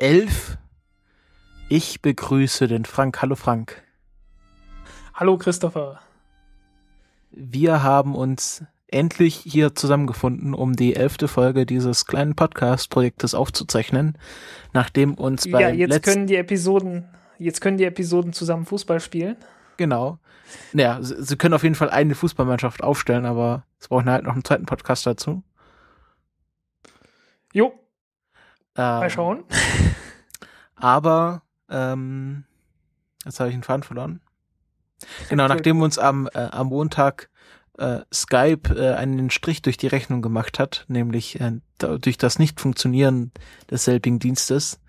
11. Ich begrüße den Frank. Hallo Frank. Hallo Christopher. Wir haben uns endlich hier zusammengefunden, um die elfte Folge dieses kleinen Podcast-Projektes aufzuzeichnen, nachdem uns bei Ja, jetzt können die Episoden, jetzt können die Episoden zusammen Fußball spielen. Genau. Naja, sie, sie können auf jeden Fall eine Fußballmannschaft aufstellen, aber es brauchen halt noch einen zweiten Podcast dazu. Jo, Ähm, mal schauen. Aber ähm, jetzt habe ich einen Faden verloren. Genau, nachdem uns am, äh, am Montag äh, Skype äh, einen Strich durch die Rechnung gemacht hat, nämlich äh, durch das Nicht-Funktionieren desselbigen Dienstes,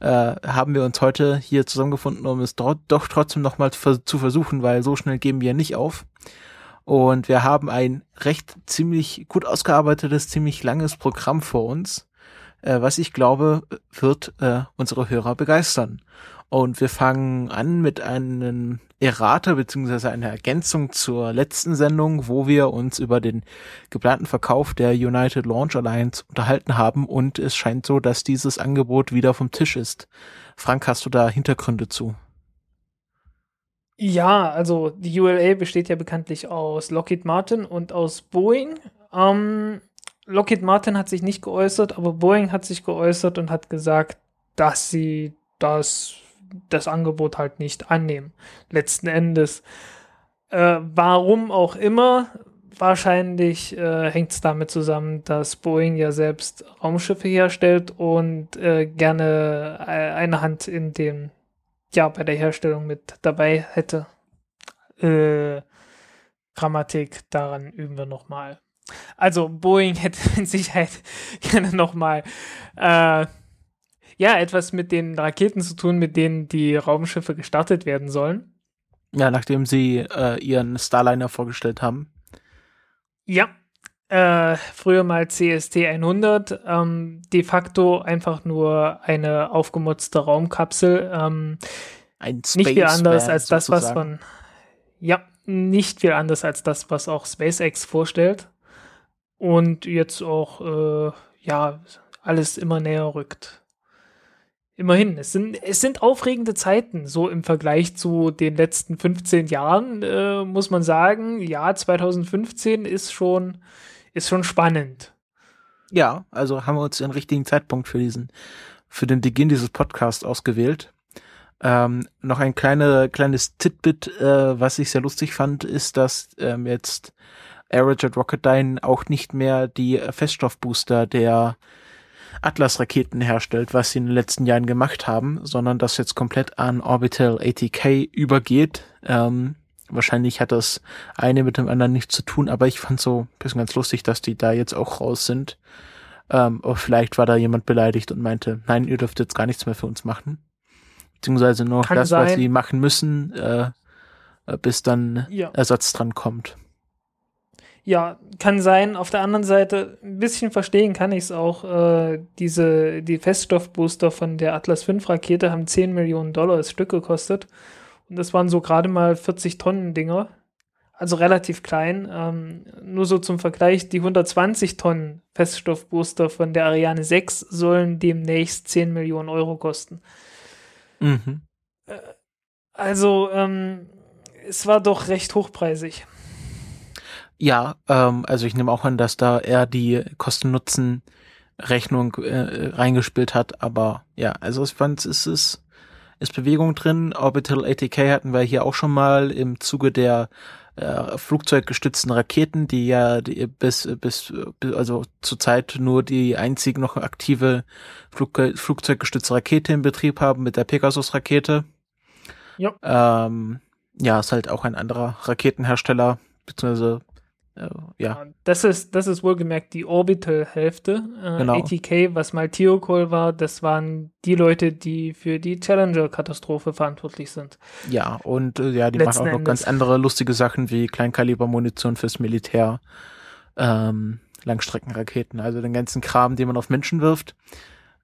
äh, haben wir uns heute hier zusammengefunden, um es dort doch trotzdem nochmal zu versuchen, weil so schnell geben wir nicht auf. Und wir haben ein recht ziemlich gut ausgearbeitetes, ziemlich langes Programm vor uns, äh, was ich glaube, wird äh, unsere Hörer begeistern. Und wir fangen an mit einem Errata beziehungsweise einer Ergänzung zur letzten Sendung, wo wir uns über den geplanten Verkauf der United Launch Alliance unterhalten haben und es scheint so, dass dieses Angebot wieder vom Tisch ist. Frank, hast du da Hintergründe zu? Ja, also die ULA besteht ja bekanntlich aus Lockheed Martin und aus Boeing. Ähm, Lockheed Martin hat sich nicht geäußert, aber Boeing hat sich geäußert und hat gesagt, dass sie das, das Angebot halt nicht annehmen. Letzten Endes. Äh, warum auch immer, wahrscheinlich äh, hängt es damit zusammen, dass Boeing ja selbst Raumschiffe herstellt und äh, gerne äh, eine Hand in dem, ja, bei der Herstellung mit dabei hätte. Äh, Grammatik, daran üben wir nochmal. Also Boeing hätte mit Sicherheit gerne nochmal äh, ja, etwas mit den Raketen zu tun, mit denen die Raumschiffe gestartet werden sollen. Ja, nachdem sie äh, ihren Starliner vorgestellt haben. Ja, äh, früher mal CST 100, ähm, de facto einfach nur eine aufgemutzte Raumkapsel. Ähm, Ein Space nicht viel anders als das, was sozusagen. man. Ja, nicht viel anders als das, was auch SpaceX vorstellt. Und jetzt auch, äh, ja, alles immer näher rückt. Immerhin, es sind, es sind aufregende Zeiten, so im Vergleich zu den letzten 15 Jahren, äh, muss man sagen, ja, 2015 ist schon, ist schon spannend. Ja, also haben wir uns den richtigen Zeitpunkt für diesen, für den Beginn dieses Podcasts ausgewählt. Ähm, noch ein kleine, kleines Titbit, äh, was ich sehr lustig fand, ist, dass ähm, jetzt Aerojet Rocketdyne auch nicht mehr die Feststoffbooster der Atlas-Raketen herstellt, was sie in den letzten Jahren gemacht haben, sondern das jetzt komplett an Orbital ATK übergeht. Ähm, wahrscheinlich hat das eine mit dem anderen nichts zu tun, aber ich fand so ein bisschen ganz lustig, dass die da jetzt auch raus sind. Ähm, aber vielleicht war da jemand beleidigt und meinte, nein, ihr dürft jetzt gar nichts mehr für uns machen. Beziehungsweise nur Kann das, was sein. sie machen müssen, äh, äh, bis dann Ja. Ersatz dran kommt. Ja, kann sein. Auf der anderen Seite, ein bisschen verstehen kann ich es auch. Äh, diese, die Feststoffbooster von der Atlas V Rakete haben 10 Millionen Dollar das Stück gekostet. Und das waren so gerade mal 40 Tonnen Dinger. Also relativ klein. Ähm, nur so zum Vergleich, die 120 Tonnen Feststoffbooster von der Ariane 6 sollen demnächst 10 Millionen Euro kosten. Mhm. Also, ähm, es war doch recht hochpreisig. Ja, ähm, also ich nehme auch an, dass da er die Kosten-Nutzen-Rechnung äh, reingespielt hat, aber ja, also ich fand, es ist, ist Bewegung drin. Orbital ATK hatten wir hier auch schon mal im Zuge der äh, flugzeuggestützten Raketen, die ja die bis, bis, bis also zurzeit nur die einzige noch aktive Flug, flugzeuggestützte Rakete in Betrieb haben mit der Pegasus-Rakete. Ja. Ähm, ja, ist halt auch ein anderer Raketenhersteller, beziehungsweise ja. Das ist, das ist wohlgemerkt die Orbital-Hälfte. Äh, Genau. ATK, was mal Theocol war, das waren die Leute, die für die Challenger-Katastrophe verantwortlich sind. Ja, und äh, ja, die Letzten machen auch noch Endes. ganz andere lustige Sachen wie Kleinkalibermunition fürs Militär, ähm, Langstreckenraketen, also den ganzen Kram, den man auf Menschen wirft.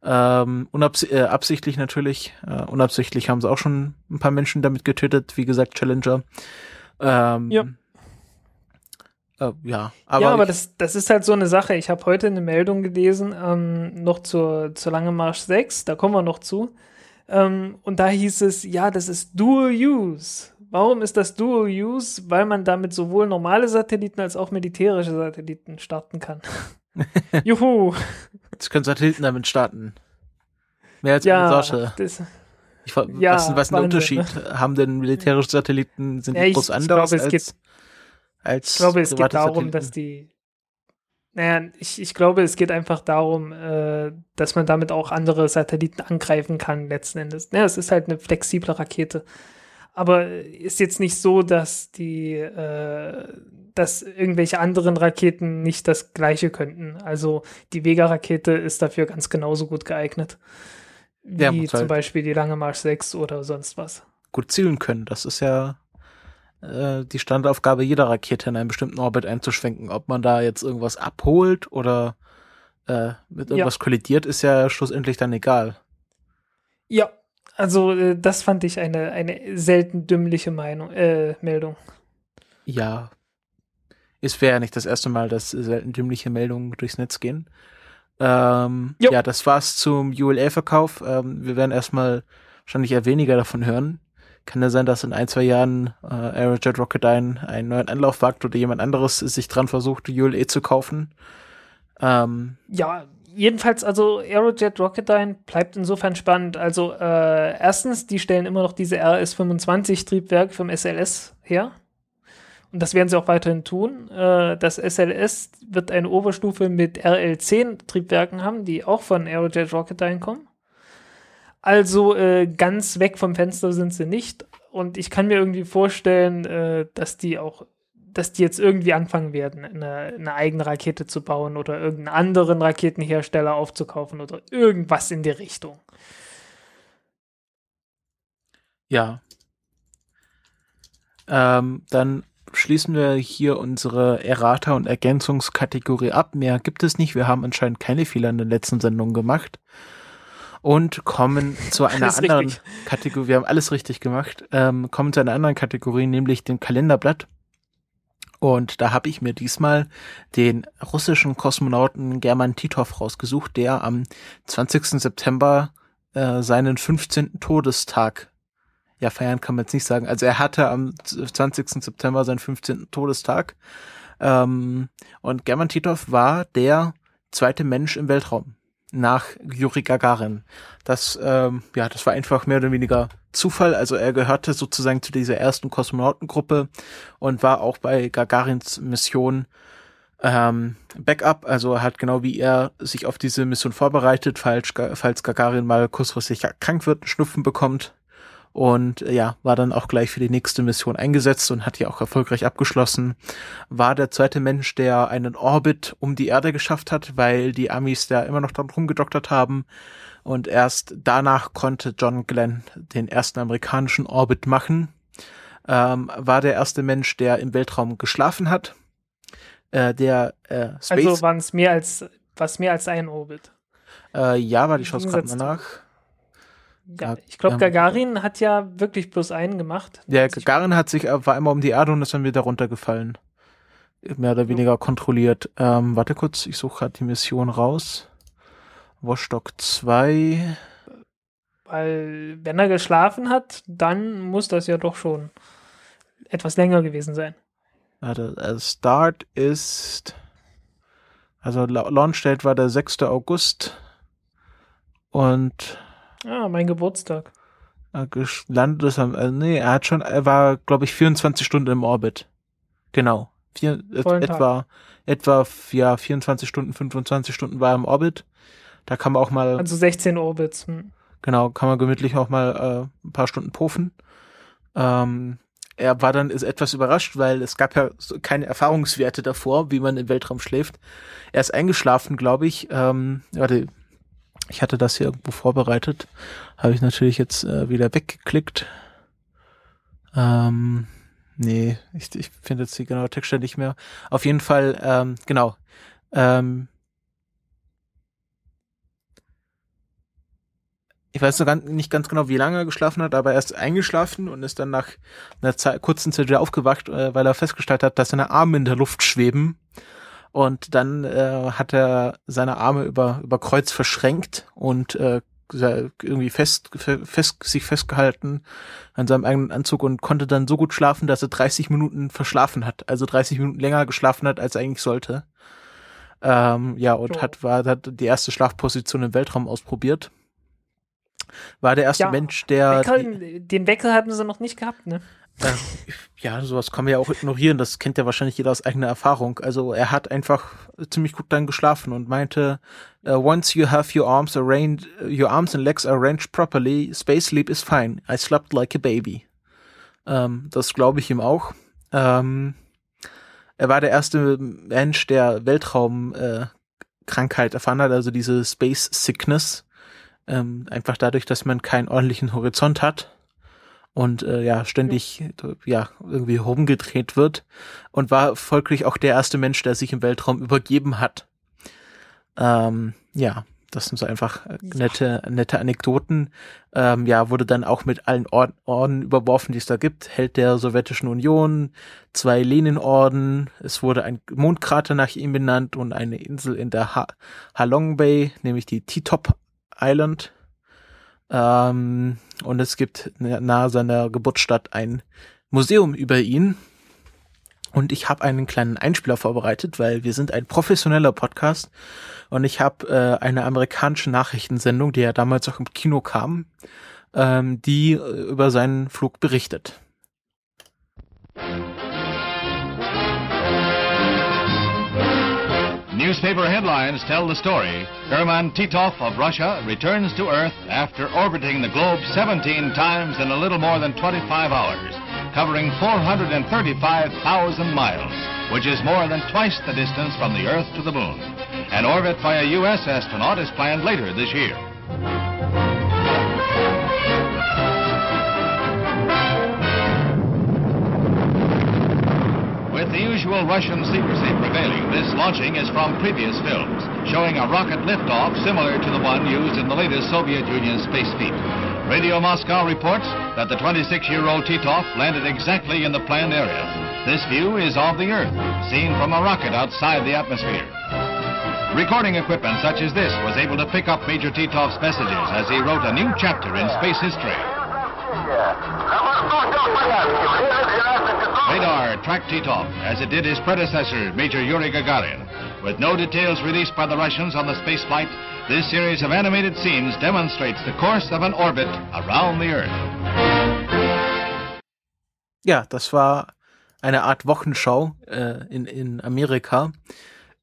Ähm, unabs äh, absichtlich natürlich, äh, unabsichtlich haben sie auch schon ein paar Menschen damit getötet, wie gesagt, Challenger. Ähm, Ja. Äh, ja, aber, ja, aber das, das ist halt so eine Sache. Ich habe heute eine Meldung gelesen, ähm, noch zur, zur Lange Marsch 6, da kommen wir noch zu. Ähm, und da hieß es, ja, das ist Dual Use. Warum ist das Dual Use? Weil man damit sowohl normale Satelliten als auch militärische Satelliten starten kann. Juhu. jetzt können Satelliten damit starten. Mehr als Ja, eine Sorte. das, Ich, ja, was, ist Wahnsinn, Unterschied? Haben denn militärische Satelliten, sind Ja, die ich- bloß ich anders glaube, es als, geht- als Ich glaube, es geht darum, dass die. Naja, ich, ich glaube, es geht einfach darum, äh, dass man damit auch andere Satelliten angreifen kann, letzten Endes. Ja, es ist halt eine flexible Rakete. Aber ist jetzt nicht so, dass die, äh, dass irgendwelche anderen Raketen nicht das gleiche könnten. Also die Vega-Rakete ist dafür ganz genauso gut geeignet. Wie Ja, zum halt- Beispiel die Lange Marsch 6 oder sonst was. gut zielen können. Das ist ja äh, die Standaufgabe jeder Rakete in einen bestimmten Orbit einzuschwenken. Ob man da jetzt irgendwas abholt oder äh, mit Ja. irgendwas kollidiert, ist ja schlussendlich dann egal. Ja, also äh, das fand ich eine, eine selten dümmliche Meinung, äh, Meldung. Ja. Es wäre ja nicht das erste Mal, dass selten dümmliche Meldungen durchs Netz gehen. Ähm, ja, das war's zum ULA-Verkauf. Ähm, wir werden erstmal wahrscheinlich eher weniger davon hören. Kann ja sein, dass in ein, zwei Jahren äh, Aerojet Rocketdyne einen neuen Anlauf wagt oder jemand anderes sich dran versucht, ULA zu kaufen. Ähm, Ja, jedenfalls, also Aerojet Rocketdyne bleibt insofern spannend. Also äh, erstens, die stellen immer noch diese RS-25-Triebwerk vom SLS her. Und das werden sie auch weiterhin tun. Äh, das SLS wird eine Oberstufe mit RL-10-Triebwerken haben, die auch von Aerojet Rocketdyne kommen. Also äh, ganz weg vom Fenster sind sie nicht. Und ich kann mir irgendwie vorstellen, äh, dass die auch, dass die jetzt irgendwie anfangen werden, eine, eine eigene Rakete zu bauen oder irgendeinen anderen Raketenhersteller aufzukaufen oder irgendwas in die Richtung. Ja. Ähm, dann schließen wir hier unsere Errata- und Ergänzungskategorie ab. Mehr gibt es nicht. Wir haben anscheinend keine Fehler in den letzten Sendungen gemacht. Und kommen zu einer Alles anderen richtig. Kategorie. Wir haben alles richtig gemacht. Ähm, kommen zu einer anderen Kategorie, nämlich dem Kalenderblatt. Und da habe ich mir diesmal den russischen Kosmonauten German Titov rausgesucht, der am 20. September äh, seinen 15. Todestag ja, feiern kann man jetzt nicht sagen. Also er hatte am 20. September seinen 15. Todestag. Ähm, und German Titov war der zweite Mensch im Weltraum nach Juri Gagarin. Das, ähm, ja, das war einfach mehr oder weniger Zufall. Also er gehörte sozusagen zu dieser ersten Kosmonautengruppe und war auch bei Gagarins Mission ähm, Backup. Also er hat genau wie er sich auf diese Mission vorbereitet, falls, falls Gagarin mal kurzfristig krank wird, einen Schnupfen bekommt und äh, ja, war dann auch gleich für die nächste Mission eingesetzt und hat die auch erfolgreich abgeschlossen. War der zweite Mensch, der einen Orbit um die Erde geschafft hat, weil die Amis da immer noch dran rumgedoktert haben. Und erst danach konnte John Glenn den ersten amerikanischen Orbit machen. Ähm, war der erste Mensch, der im Weltraum geschlafen hat. Äh, der äh, Space. Also waren es mehr als was mehr als ein Orbit. äh, ja, war die Chance gerade mal nach. Ja, Ja, ich glaube, ähm, Gagarin hat ja wirklich bloß einen gemacht. Der Also ich- Gagarin hat sich, äh, war einmal um die Erde und ist dann wieder runtergefallen. Mehr oder weniger kontrolliert. Ähm, warte kurz, ich suche gerade die Mission raus. Vostok 2. Weil, wenn er geschlafen hat, dann muss das ja doch schon etwas länger gewesen sein. Warte, äh, Start ist. Also La- Launch Date war der 6. August. Und Ah, mein Geburtstag. gelandet ist am, äh, nee, er hat schon, er war, glaube ich, 24 Stunden im Orbit. Genau. Vier, et, Vollen Tag. etwa, etwa, ja, 24 Stunden, 25 Stunden war er im Orbit. Da kann man auch mal, Also 16 Orbits. Hm. genau, kann man gemütlich auch mal äh, ein paar Stunden puffen. Ähm, er war dann ist etwas überrascht, weil es gab ja keine Erfahrungswerte davor, wie man im Weltraum schläft. Er ist eingeschlafen, glaube ich. Ähm, warte, ich hatte das hier irgendwo vorbereitet. Habe ich natürlich jetzt äh, wieder weggeklickt. Ähm, nee, ich, ich finde jetzt die genaue Textstelle nicht mehr. Auf jeden Fall, ähm, genau. Ähm, ich weiß noch ganz, nicht ganz genau, wie lange er geschlafen hat, aber er ist eingeschlafen und ist dann nach einer Zeit, kurzen Zeit wieder aufgewacht, äh, weil er festgestellt hat, dass seine Arme in der Luft schweben. Und dann äh, hat er seine Arme über, über Kreuz verschränkt und äh, irgendwie fest, fest, sich festgehalten an seinem eigenen Anzug und konnte dann so gut schlafen, dass er 30 Minuten verschlafen hat, also 30 Minuten länger geschlafen hat, als er eigentlich sollte. Ähm, ja, und so. hat, war, hat die erste Schlafposition im Weltraum ausprobiert war der erste ja, Mensch, der. Wecker, den Wecker hatten sie noch nicht gehabt, ne? Äh, ja, sowas kann man ja auch ignorieren. Das kennt ja wahrscheinlich jeder aus eigener Erfahrung. Also er hat einfach ziemlich gut dann geschlafen und meinte, uh, once you have your arms arranged, your arms and legs arranged properly, space sleep is fine. I slept like a baby. Ähm, das glaube ich ihm auch. Ähm, er war der erste Mensch, der Weltraumkrankheit äh, erfahren hat, also diese Space Sickness. Ähm, einfach dadurch, dass man keinen ordentlichen Horizont hat und äh, ja ständig ja irgendwie rumgedreht wird und war folglich auch der erste Mensch, der sich im Weltraum übergeben hat. Ähm, ja, das sind so einfach äh, nette nette Anekdoten. Ähm, ja, wurde dann auch mit allen Orden, Orden überworfen, die es da gibt. Held der Sowjetischen Union, zwei Lenin-Orden. Es wurde ein Mondkrater nach ihm benannt und eine Insel in der ha Halong Bay, nämlich die T-Top Island. Ähm, und es gibt nahe seiner Geburtsstadt ein Museum über ihn. Und ich habe einen kleinen Einspieler vorbereitet, weil wir sind ein professioneller Podcast und ich habe äh, eine amerikanische Nachrichtensendung, die ja damals auch im Kino kam, ähm, die äh, über seinen Flug berichtet. Newspaper headlines tell the story. Herman Titov of Russia returns to Earth after orbiting the globe 17 times in a little more than 25 hours, covering 435,000 miles, which is more than twice the distance from the Earth to the Moon. An orbit by a U.S. astronaut is planned later this year. With the usual Russian secrecy prevailing, this launching is from previous films, showing a rocket liftoff similar to the one used in the latest Soviet Union space feat. Radio Moscow reports that the 26-year-old Titov landed exactly in the planned area. This view is of the Earth, seen from a rocket outside the atmosphere. Recording equipment such as this was able to pick up Major Titov's messages as he wrote a new chapter in space history. Radar tracked Titov as it did his predecessor, Major Yuri Gagarin. With no details released by the Russians on the space flight, this series of animated scenes demonstrates the course of an orbit around the Earth. Ja, das war eine Art Wochenschau äh, in, in Amerika.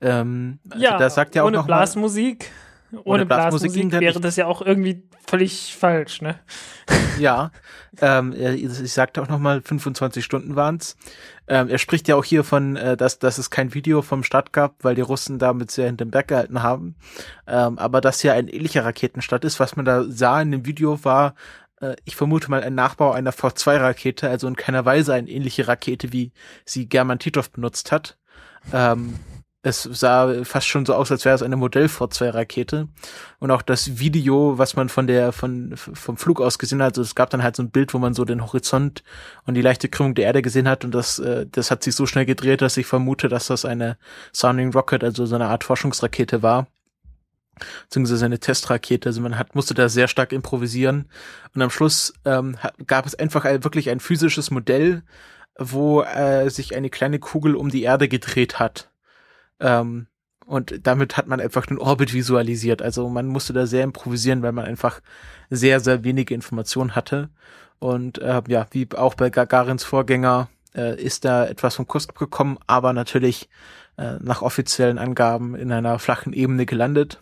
Ähm, also ja, da sagt ja auch ohne noch Blasmusik. Mal, ohne Blasmusik, Blasmusik wäre das ja auch irgendwie völlig falsch, ne? Ja, ähm, ich sagte auch nochmal, 25 Stunden waren's. Ähm, er spricht ja auch hier von, äh, dass, dass es kein Video vom Start gab, weil die Russen damit sehr hinterm Berg gehalten haben. Ähm, aber dass hier ein ähnlicher Raketenstart ist, was man da sah in dem Video war, äh, ich vermute mal ein Nachbau einer V2-Rakete, also in keiner Weise eine ähnliche Rakete, wie sie German Titov benutzt hat. Ähm, es sah fast schon so aus, als wäre es eine Modell V2-Rakete. Und auch das Video, was man von der, von, vom Flug aus gesehen hat, also es gab dann halt so ein Bild, wo man so den Horizont und die leichte Krümmung der Erde gesehen hat. Und das, äh, das hat sich so schnell gedreht, dass ich vermute, dass das eine Sounding Rocket, also so eine Art Forschungsrakete war. Beziehungsweise eine Testrakete. Also man hat, musste da sehr stark improvisieren. Und am Schluss ähm, gab es einfach ein, wirklich ein physisches Modell, wo äh, sich eine kleine Kugel um die Erde gedreht hat ähm, und damit hat man einfach den Orbit visualisiert. Also man musste da sehr improvisieren, weil man einfach sehr, sehr wenige Informationen hatte. Und äh, ja, wie auch bei Gagarins Vorgänger äh, ist da etwas vom Kurs abgekommen, aber natürlich äh, nach offiziellen Angaben in einer flachen Ebene gelandet.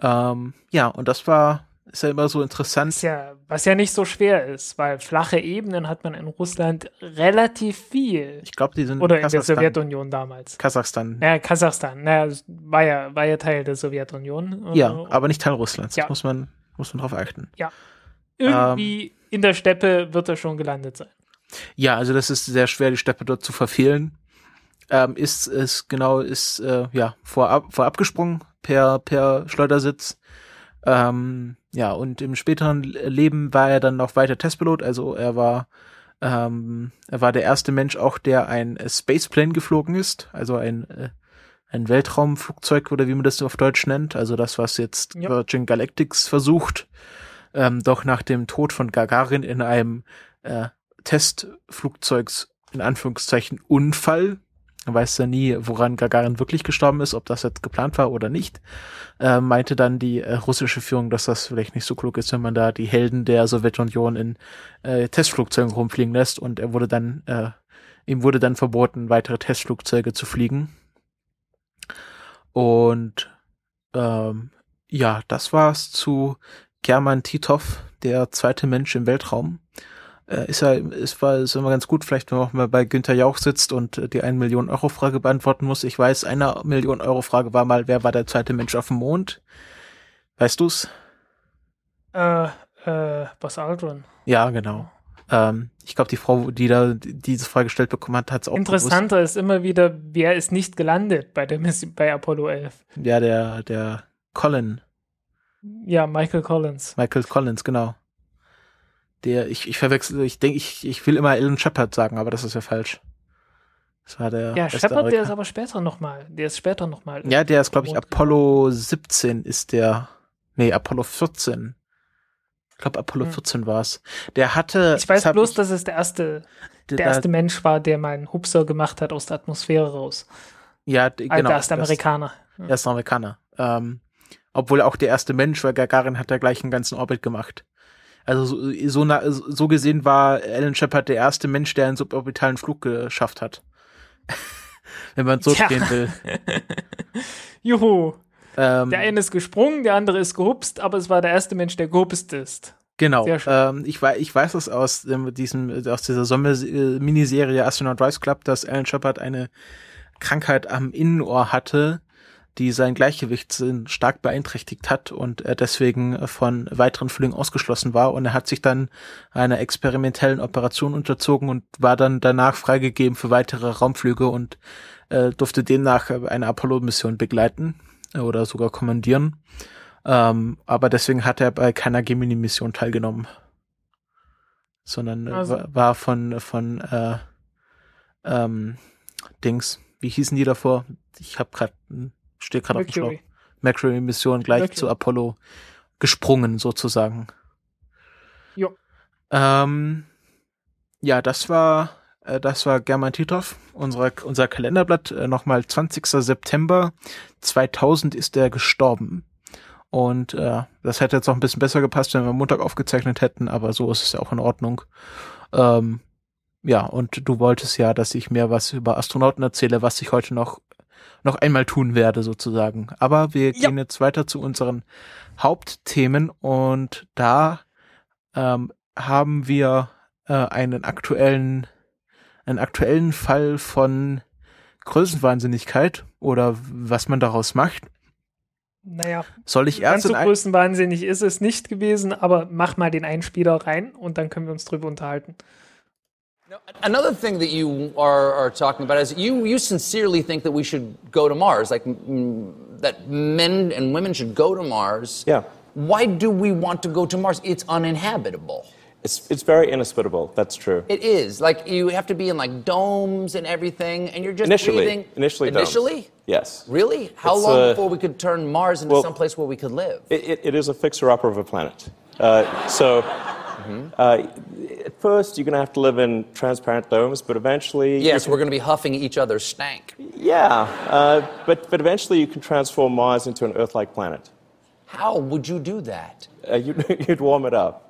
Ähm, ja, und das war ist ja immer so interessant. Was ja, was ja nicht so schwer ist, weil flache Ebenen hat man in Russland relativ viel. Ich glaube, die sind Oder in der Kasachstan. Sowjetunion damals. Kasachstan. Naja, Kasachstan, naja, es war ja, war ja Teil der Sowjetunion. Ja, Äh, aber nicht Teil Russlands. Ja. Das muss man, muss man drauf achten. irgendwie in der Steppe wird er schon gelandet sein. Ja, also das ist sehr schwer, die Steppe dort zu verfehlen. Ähm, ist ist genau ist äh, ja vorab vorab gesprungen per per Schleudersitz. Ähm, ja und im späteren Leben war er dann noch weiter Testpilot. Also er war ähm, er war der erste Mensch auch, der ein äh, Spaceplane geflogen ist. Also ein äh, ein Weltraumflugzeug oder wie man das auf Deutsch nennt. Also das, was jetzt Ja. Virgin Galactics versucht. Ähm, doch nach dem Tod von Gagarin in einem äh, Testflugzeugs in Anführungszeichen Unfall. Man weiß ja nie, woran Gagarin wirklich gestorben ist, ob das jetzt geplant war oder nicht. Äh, meinte dann die äh, russische Führung, dass das vielleicht nicht so klug ist, wenn man da die Helden der Sowjetunion in äh, Testflugzeugen rumfliegen lässt. Und er wurde dann, äh, ihm wurde dann verboten, weitere Testflugzeuge zu fliegen. Und ähm, ja, das war's zu German Titov, der zweite Mensch im Weltraum. Äh, ist ja, ist, war, ist immer ganz gut, vielleicht wenn man auch mal bei Günther Jauch sitzt und äh, die 1 Million Euro Frage beantworten muss. Ich weiß, eine Million Euro Frage war mal, wer war der zweite Mensch auf dem Mond? Weißt du's? Äh, äh, Buzz Aldrin. Ja, genau. Ähm, ich glaube, die Frau, die da die diese Frage gestellt bekommen hat, hat es auch Interessanter ist immer wieder, wer ist nicht gelandet bei der Mission, bei Apollo 11. gewusst. Ja, der, der Colin, Ja, Michael Collins. Michael Collins, genau. Der, ich, ich verwechsel, ich denke, ich, ich will immer Alan Shepard sagen, aber das ist ja falsch. Das war der. Ja, Shepard, der ist aber später nochmal. Der ist später nochmal. Ja, der ist, glaube ich, Apollo 17 ist der. Nee, Apollo 14. Ich glaube, Apollo Hm. 14 war's. Der hatte. Ich weiß bloß, ich- dass es der erste, der, der erste Mensch war, der mal einen Hupser gemacht hat aus der Atmosphäre raus. Ja, d- Genau, der erste Amerikaner. Der erste Amerikaner. Ähm, obwohl auch der erste Mensch, weil Gagarin hat ja gleich einen ganzen Orbit gemacht. Also so, so, na, so gesehen war Alan Shepard der erste Mensch, der einen suborbitalen Flug geschafft hat. Wenn man so Tja. gehen will. Juhu. Ähm, Der eine ist gesprungen, der andere ist gehupst, aber es war der erste Mensch, der gehupst ist. Genau. Ähm, ich, wei ich weiß es aus ähm, diesem, aus dieser Sommer-Miniserie Astronaut Rise Club, dass Alan Shepard eine Krankheit am Innenohr hatte, die sein Gleichgewichtssinn stark beeinträchtigt hat und er deswegen von weiteren Flügen ausgeschlossen war. Und er hat sich dann einer experimentellen Operation unterzogen und war dann danach freigegeben für weitere Raumflüge und äh, durfte demnach eine Apollo-Mission begleiten äh, oder sogar kommandieren. Ähm, aber deswegen hat er bei keiner Gemini-Mission teilgenommen. Sondern äh, Also- war, von, von äh, ähm, Dings, wie hießen die davor? Ich habe gerade, stehe gerade auf dem Schlauch. Mercury. Mercury-Mission gleich Mercury. zu Apollo gesprungen, sozusagen. Jo. Ähm, ja, das war, äh, das war German Titov, unser, unser Kalenderblatt. Äh, Nochmal 20. September 2000 ist er gestorben. Und äh, das hätte jetzt noch ein bisschen besser gepasst, wenn wir Montag aufgezeichnet hätten, aber so ist es ja auch in Ordnung. Ähm, ja, und du wolltest ja, dass ich mehr was über Astronauten erzähle, was ich heute noch noch einmal tun werde, sozusagen. Aber wir Ja. gehen jetzt weiter zu unseren Hauptthemen und da ähm, haben wir äh, einen aktuellen, einen aktuellen Fall von Größenwahnsinnigkeit oder was man daraus macht. Naja, Soll ich ganz erst so größenwahnsinnig ist es nicht gewesen, aber mach mal den Einspieler rein und dann können wir uns drüber unterhalten. Another thing that you are, are talking about is you, you sincerely think that we should go to Mars, like mm, that men and women should go to Mars. Yeah. Why do we want to go to Mars? It's uninhabitable. It's, it's very inhospitable, that's true. It is. Like you have to be in like domes and everything, and you're just initially, breathing. initially, domes. Initially? Yes. Really? How It's, long uh, before we could turn Mars into well- some place where we could live? It, it, it is a fixer-upper of a planet. Uh, so, uh, at first, you're going to have to live in transparent domes, but eventually, yes, can- we're going to be huffing each other's stank. yeah, uh, but but eventually, you can transform Mars into an Earth-like planet. How would you do that? Uh, you'd, you'd warm it up.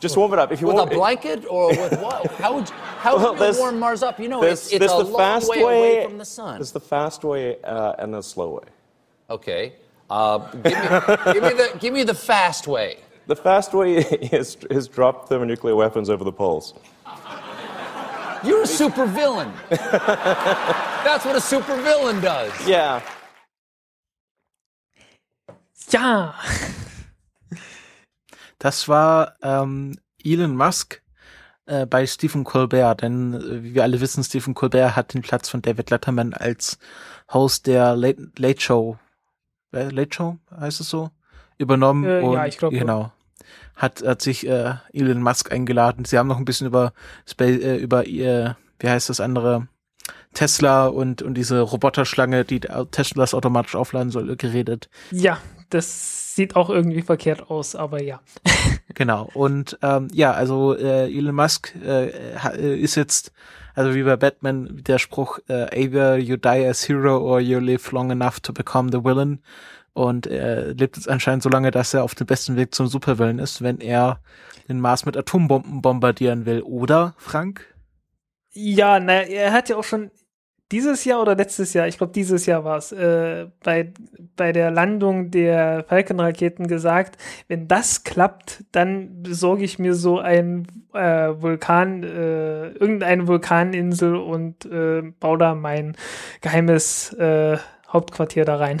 Just warm it up. If you With a warm, blanket or with what? How would how Well, would you warm Mars up? You know, it's, it's a the long fast way, away from the sun. There's the fast way uh, and the slow way. Okay. Uh, give, me, give, me the, give me the fast way. The fast way is, is drop thermonuclear weapons over the poles. You're a supervillain. That's what a supervillain does. Yeah. Ja, Das war ähm, Elon Musk äh, bei Stephen Colbert, denn äh, wie wir alle wissen, Stephen Colbert hat den Platz von David Letterman als Host der Late, Late Show, äh, Late Show heißt es so, übernommen Äh, ja, und ich glaub, ja. genau hat, hat sich äh, Elon Musk eingeladen. Sie haben noch ein bisschen über Spa äh, über ihr, wie heißt das andere Tesla und und diese Roboterschlange, die Teslas automatisch aufladen soll, geredet. ja, das sieht auch irgendwie verkehrt aus, aber ja. Genau. Und ähm, ja, also äh, Elon Musk äh, äh, ist jetzt, also wie bei Batman, der Spruch, äh, either you die as hero or you live long enough to become the villain. Und er lebt jetzt anscheinend so lange, dass er auf dem besten Weg zum Supervillain ist, wenn er den Mars mit Atombomben bombardieren will. Oder, Frank? Ja, naja, er hat ja auch schon dieses Jahr oder letztes Jahr, ich glaube dieses Jahr war es, äh, bei, bei der Landung der Falcon-Raketen gesagt, wenn das klappt, dann besorge ich mir so ein äh, Vulkan, äh, irgendeine Vulkaninsel und äh, baue da mein geheimes äh, Hauptquartier da rein.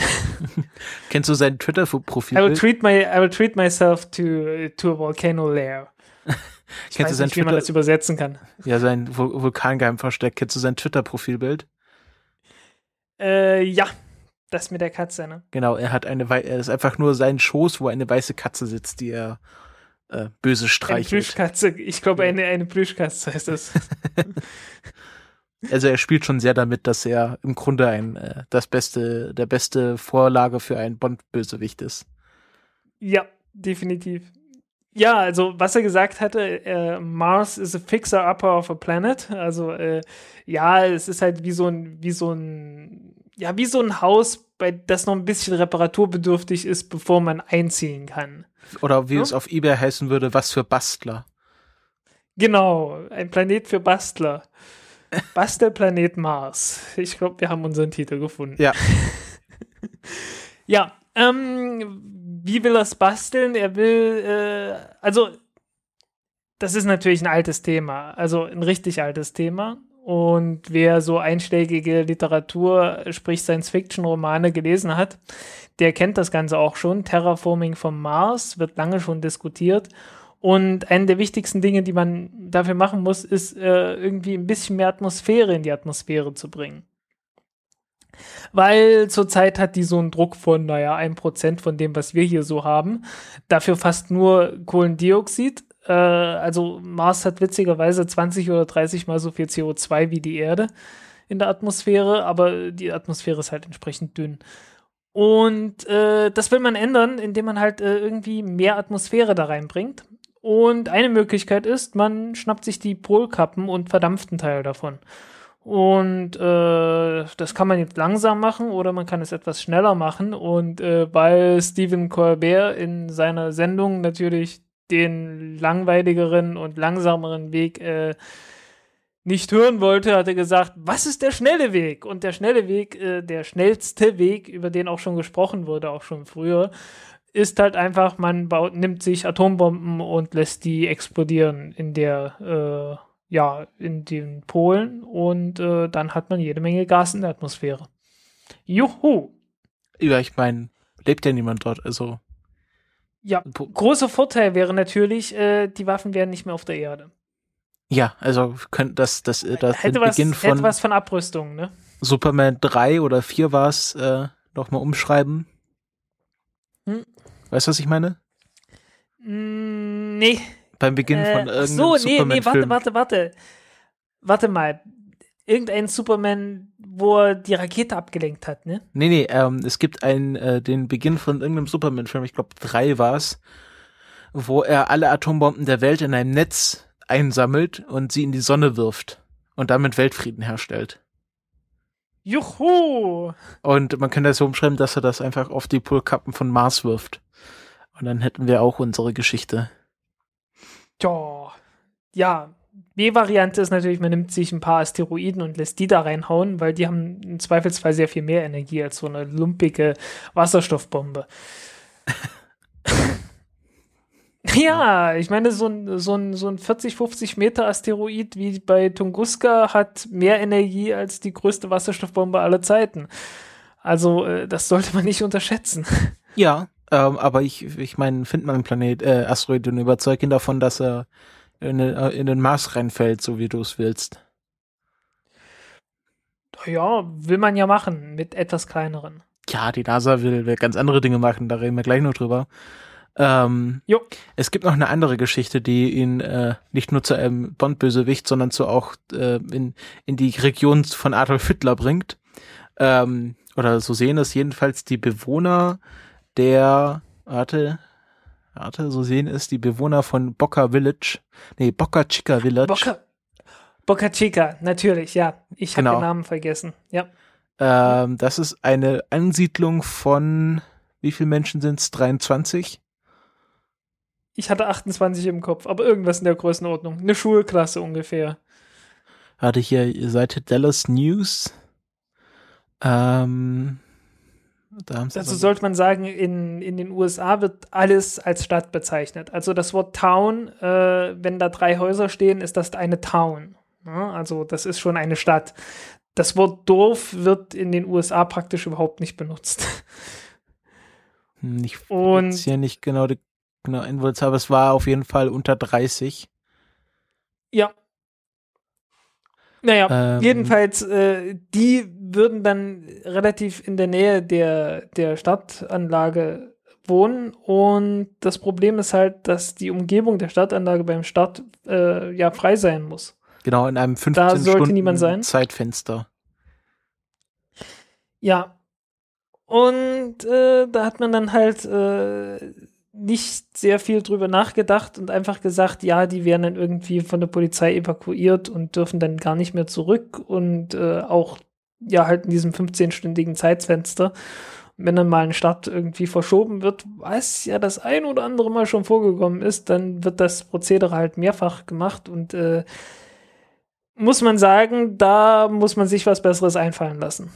Kennst du sein I will Twitter-Profil? treat my I will treat myself to to a volcano lair. Ich Kennst du weiß sein nicht, wie man Twitter, das übersetzen kann. ja, sein Vul Vulkangeheimversteck? Kennst du sein Twitter-Profilbild? Äh, ja, das mit der Katze, ne? Genau, er hat eine, wei- er ist einfach nur sein Schoß, wo eine weiße Katze sitzt, die er äh, böse Eine streichelt. Plüschkatze. Ich glaube, eine, eine Plüschkatze heißt das. Also er spielt schon sehr damit, dass er im Grunde ein äh, das beste, der beste Vorlage für einen Bond-Bösewicht ist. ja, definitiv. Ja, also was er gesagt hatte, äh, Mars is a fixer-upper of a planet. Also äh, ja, es ist halt wie so ein, wie so ein, ja, wie so ein Haus, bei das noch ein bisschen reparaturbedürftig ist, bevor man einziehen kann. Oder wie Ja. es auf Ebay heißen würde, was für Bastler. Genau, ein Planet für Bastler. Bastelplanet Mars. Ich glaube, wir haben unseren Titel gefunden. Ja. Ja, ähm, wie will er es basteln? Er will, äh, also, das ist natürlich ein altes Thema, also ein richtig altes Thema. Und wer so einschlägige Literatur, sprich Science-Fiction-Romane gelesen hat, der kennt das Ganze auch schon. Terraforming vom Mars wird lange schon diskutiert. Und eine der wichtigsten Dinge, die man dafür machen muss, ist äh, irgendwie ein bisschen mehr Atmosphäre in die Atmosphäre zu bringen. Weil zurzeit hat die so einen Druck von, naja, ein Prozent von dem, was wir hier so haben. Dafür fast nur Kohlendioxid. Äh, also Mars hat witzigerweise 20 oder 30 mal so viel CO2 wie die Erde in der Atmosphäre, aber die Atmosphäre ist halt entsprechend dünn. Und äh, das will man ändern, indem man halt äh, irgendwie mehr Atmosphäre da reinbringt. Und eine Möglichkeit ist, man schnappt sich die Polkappen und verdampft einen Teil davon. Und äh, das kann man jetzt langsam machen oder man kann es etwas schneller machen. Und äh, weil Stephen Colbert in seiner Sendung natürlich den langweiligeren und langsameren Weg äh, nicht hören wollte, hat er gesagt, was ist der schnelle Weg? Und der schnelle Weg, äh, der schnellste Weg, über den auch schon gesprochen wurde, auch schon früher, ist halt einfach, man baut, nimmt sich Atombomben und lässt die explodieren in der, äh, ja, in den Polen und äh, dann hat man jede Menge Gas in der Atmosphäre. Juhu! Ja, ich meine, lebt ja niemand dort, also. Ja, großer Vorteil wäre natürlich, äh, die Waffen wären nicht mehr auf der Erde. Ja, also können das, das, äh, das Hätte was, Beginn hätte von was von Abrüstung, ne? Superman 3 oder 4 war es, äh, nochmal umschreiben. Hm. Weißt du, was ich meine? Mm, nee, Beim Beginn Äh, von ach irgendeinem so, nee, nee, warte, warte, warte. Warte mal. Irgendein Superman, wo er die Rakete abgelenkt hat, ne? Nee, nee, ähm, es gibt einen, äh, den Beginn von irgendeinem Superman-Film, ich glaube drei war es, wo er alle Atombomben der Welt in einem Netz einsammelt und sie in die Sonne wirft und damit Weltfrieden herstellt. Juhu! Und man kann das so umschreiben, dass er das einfach auf die Polkappen von Mars wirft. Und dann hätten wir auch unsere Geschichte. Tja. Ja, B-Variante ist natürlich, man nimmt sich ein paar Asteroiden und lässt die da reinhauen, weil die haben im Zweifelsfall sehr viel mehr Energie als so eine lumpige Wasserstoffbombe. Ja, ich meine, so ein, so ein, so ein 40, 50 Meter Asteroid wie bei Tunguska hat mehr Energie als die größte Wasserstoffbombe aller Zeiten. Also, äh, das sollte man nicht unterschätzen. Ja, ähm, aber ich, ich meine, findet man einen Planet, äh, Asteroid und überzeugt ihn davon, dass er in, den- äh, in den Mars reinfällt, so wie du es willst. Ja, will man ja machen mit etwas kleineren. Ja, die NASA will, will ganz andere Dinge machen, da reden wir gleich noch drüber. Ähm, Jo. es gibt noch eine andere Geschichte, die ihn äh, nicht nur zu einem Bond-Bösewicht, sondern zu auch äh, in, in die Region von Adolf Hitler bringt. Ähm, oder so sehen es jedenfalls die Bewohner der, warte, warte, so sehen es die Bewohner von Boca Village, nee, Boca Chica Village. Boca, Boca Chica, natürlich, ja. Ich habe Genau. den Namen vergessen. Ja. Ähm, das ist eine Ansiedlung von, wie viele Menschen sind es? 23? Ich hatte 28 im Kopf, aber irgendwas in der Größenordnung. Eine Schulklasse ungefähr. Hatte hier Seite Dallas News. Ähm, Dazu sollte man sagen, in, in den USA wird alles als Stadt bezeichnet. Also das Wort Town, äh, wenn da drei Häuser stehen, ist das eine Town. Ja, also das ist schon eine Stadt. Das Wort Dorf wird in den USA praktisch überhaupt nicht benutzt. Hm, Ich Und- hier nicht genau die genau Invoice, aber es war auf jeden Fall unter 30. Ja. Naja, Ähm. jedenfalls, äh, die würden dann relativ in der Nähe der, der Stadtanlage wohnen und das Problem ist halt, dass die Umgebung der Stadtanlage beim Start äh, ja frei sein muss. Genau, in einem 15 Da sollte Stunden niemand sein. Zeitfenster. Ja. Und äh, da hat man dann halt äh, nicht sehr viel drüber nachgedacht und einfach gesagt, ja, die werden dann irgendwie von der Polizei evakuiert und dürfen dann gar nicht mehr zurück und äh, auch ja halt in diesem 15-stündigen Zeitfenster. Wenn dann mal ein Start irgendwie verschoben wird, was ja das ein oder andere Mal schon vorgekommen ist, dann wird das Prozedere halt mehrfach gemacht und äh, muss man sagen, da muss man sich was Besseres einfallen lassen.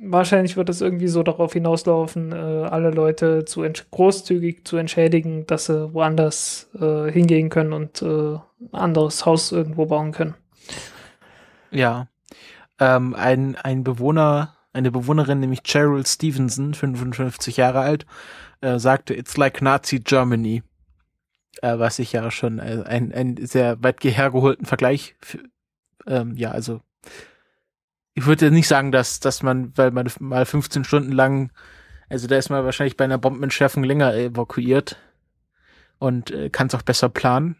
Wahrscheinlich wird es irgendwie so darauf hinauslaufen, äh, alle Leute zu großzügig zu entschädigen, dass sie woanders äh, hingehen können und äh, ein anderes Haus irgendwo bauen können. Ja. Ähm, ein, ein Bewohner, eine Bewohnerin, nämlich Cheryl Stevenson, 55 Jahre alt, äh, sagte, it's like Nazi Germany. Äh, was ich ja schon äh, ein, ein sehr weit hergeholten Vergleich, ähm, ja, also ich würde nicht sagen, dass, dass man, weil man mal 15 Stunden lang, also da ist man wahrscheinlich bei einer Bombenentschärfung länger evakuiert und äh, kann es auch besser planen.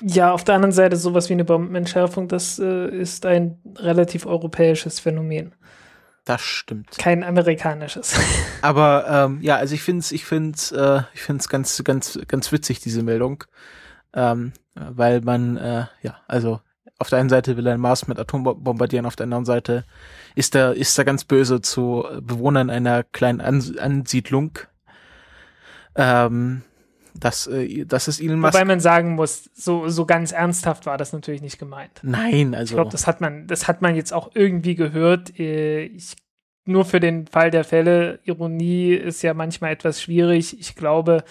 Ja, auf der anderen Seite sowas wie eine Bombenentschärfung, das äh, ist ein relativ europäisches Phänomen, Das stimmt. kein amerikanisches. Aber ähm, ja, also ich finde es, ich finde es, äh, ich finde es ganz, ganz, ganz witzig diese Meldung, ähm, weil man, äh, ja, also auf der einen Seite will er Mars mit Atombomben bombardieren, auf der anderen Seite ist er, ist er ganz böse zu Bewohnern einer kleinen Ans Ansiedlung. Ähm, das, äh, das ist Elon Musk. Wobei man sagen muss, so, so ganz ernsthaft war das natürlich nicht gemeint. Nein, Ich also glaube, das hat man, das hat man jetzt auch irgendwie gehört. Äh, Ich, nur für den Fall der Fälle, Ironie ist ja manchmal etwas schwierig. Ich glaube,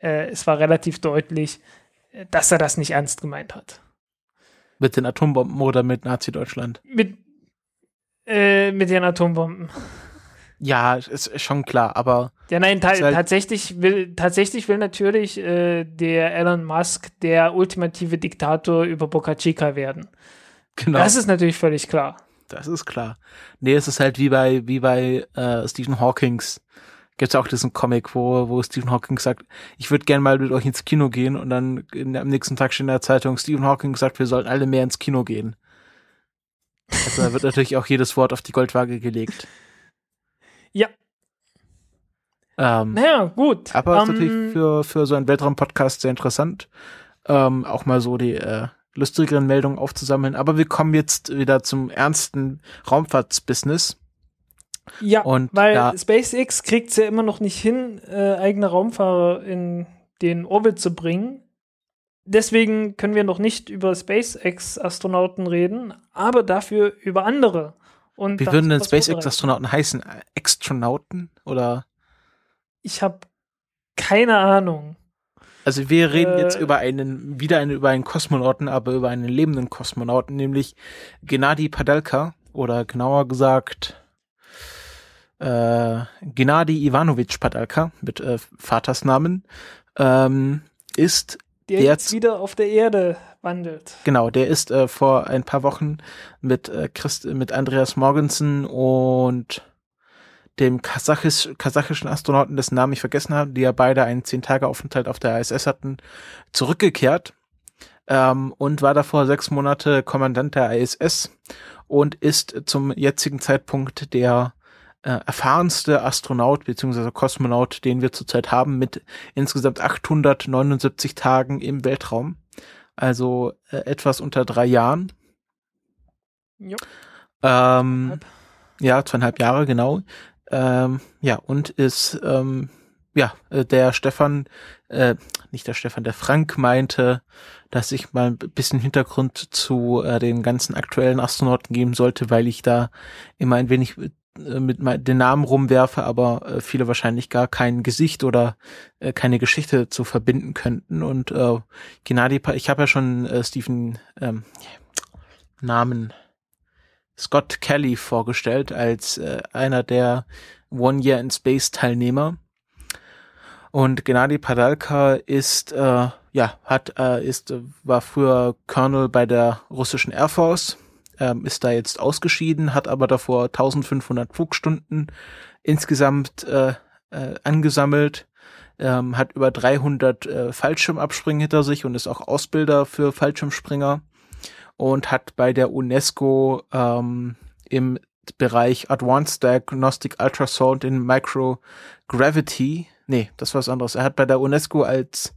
äh, es war relativ deutlich, dass er das nicht ernst gemeint hat. Mit den Atombomben oder mit Nazi-Deutschland. Mit, äh, mit den Atombomben. Ja, ist schon klar, aber Ja, nein, ta halt- tatsächlich will, tatsächlich will natürlich äh, der Elon Musk der ultimative Diktator über Boca Chica werden. genau. Das ist natürlich völlig klar. Das ist klar. Nee, es ist halt wie bei, wie bei äh, Stephen Hawkings. Gibt's auch diesen Comic, wo, wo Stephen Hawking sagt, ich würde gern mal mit euch ins Kino gehen und dann in, am nächsten Tag steht in der Zeitung, Stephen Hawking sagt, wir sollten alle mehr ins Kino gehen. Also da wird natürlich auch jedes Wort auf die Goldwaage gelegt. Ja. Ähm, Naja, gut. aber ist Ähm, natürlich für, für so einen Weltraum-Podcast sehr interessant, ähm, auch mal so die äh, lustigeren Meldungen aufzusammeln. Aber wir kommen jetzt wieder zum ernsten Raumfahrtsbusiness. Ja, Und weil ja. SpaceX kriegt es ja immer noch nicht hin, äh, eigene Raumfahrer in den Orbit zu bringen. Deswegen können wir noch nicht über SpaceX-Astronauten reden, aber dafür über andere. Und Wie da würden denn. SpaceX-Astronauten heißen? Extronauten? Oder? Ich habe keine Ahnung. Also wir reden Äh, jetzt über einen, wieder einen, über einen Kosmonauten, aber über einen lebenden Kosmonauten, nämlich Gennady Padalka oder genauer gesagt äh, Gennady Ivanovich Padalka mit äh, Vatersnamen, ähm, ist Der Der jetzt wieder auf der Erde wandelt. Genau, der ist äh, vor ein paar Wochen mit äh, Christ mit Andreas Morgensen und dem Kasachisch, kasachischen Astronauten, dessen Namen ich vergessen habe, die ja beide einen zehn Tage Aufenthalt auf der ISS hatten, zurückgekehrt ähm, und war davor sechs Monate Kommandant der ISS und ist zum jetzigen Zeitpunkt der äh, erfahrenste Astronaut bzw. Kosmonaut, den wir zurzeit haben, mit insgesamt 879 Tagen im Weltraum. Also äh, etwas unter drei Jahren. Jo. Ähm, ja, zweieinhalb Jahre, genau. Ähm, ja, und ist, ähm, ja, äh, der Stefan, äh, nicht der Stefan, der Frank meinte, dass ich mal ein bisschen Hintergrund zu äh, den ganzen aktuellen Astronauten geben sollte, weil ich da immer ein wenig äh, mit mei- den Namen rumwerfe, aber äh, viele wahrscheinlich gar kein Gesicht oder äh, keine Geschichte zu verbinden könnten. Und äh, Gennady, ich habe ja schon äh, Stephen ähm, Namen Scott Kelly vorgestellt als äh, einer der One Year in Space Teilnehmer. Und Gennady Padalka ist äh, ja hat äh, ist äh, war früher Colonel bei der russischen Air Force, ähm, ist da jetzt ausgeschieden, hat aber davor 1500 Flugstunden insgesamt äh, äh, angesammelt, ähm, hat über 300 äh, Fallschirmabspringen hinter sich und ist auch Ausbilder für Fallschirmspringer und hat bei der UNESCO ähm, im Bereich Advanced Diagnostic Ultrasound in Microgravity, nee, das war was anderes. Er hat bei der UNESCO als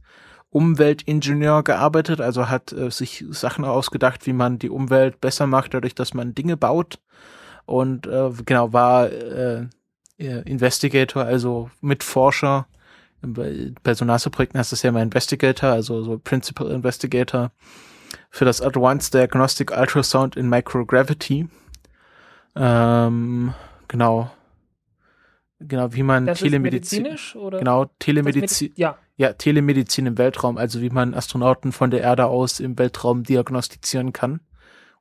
Umweltingenieur gearbeitet, also hat äh, sich Sachen ausgedacht, wie man die Umwelt besser macht, dadurch, dass man Dinge baut. Und äh, genau, war äh, äh, Investigator, also Mitforscher. Bei, so NASA-Projekten heißt das ja immer Investigator, also so Principal Investigator für das Advanced Diagnostic Ultrasound in Microgravity. Ähm, genau. Genau, wie man Telemedizin. oder? Genau, Telemedizin. Medi- Ja, Ja, Telemedizin im Weltraum, also wie man Astronauten von der Erde aus im Weltraum diagnostizieren kann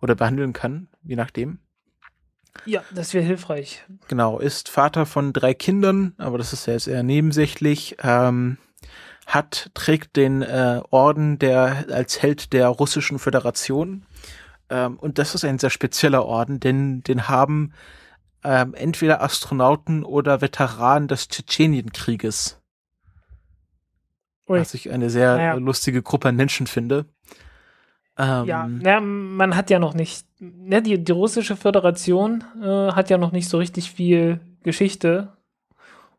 oder behandeln kann, je nachdem. ja, das wäre hilfreich. Genau, ist Vater von drei Kindern, aber das ist ja jetzt eher nebensächlich. Ähm, hat, trägt den äh, Orden der als Held der russischen Föderation. Ähm, und das ist ein sehr spezieller Orden, denn den haben ähm, entweder Astronauten oder Veteranen des Tschetschenienkrieges. Ui. Was ich eine sehr Naja. lustige Gruppe an Menschen finde. Ähm, Ja, na, man hat ja noch nicht, ne, die, die russische Föderation äh, hat ja noch nicht so richtig viel Geschichte.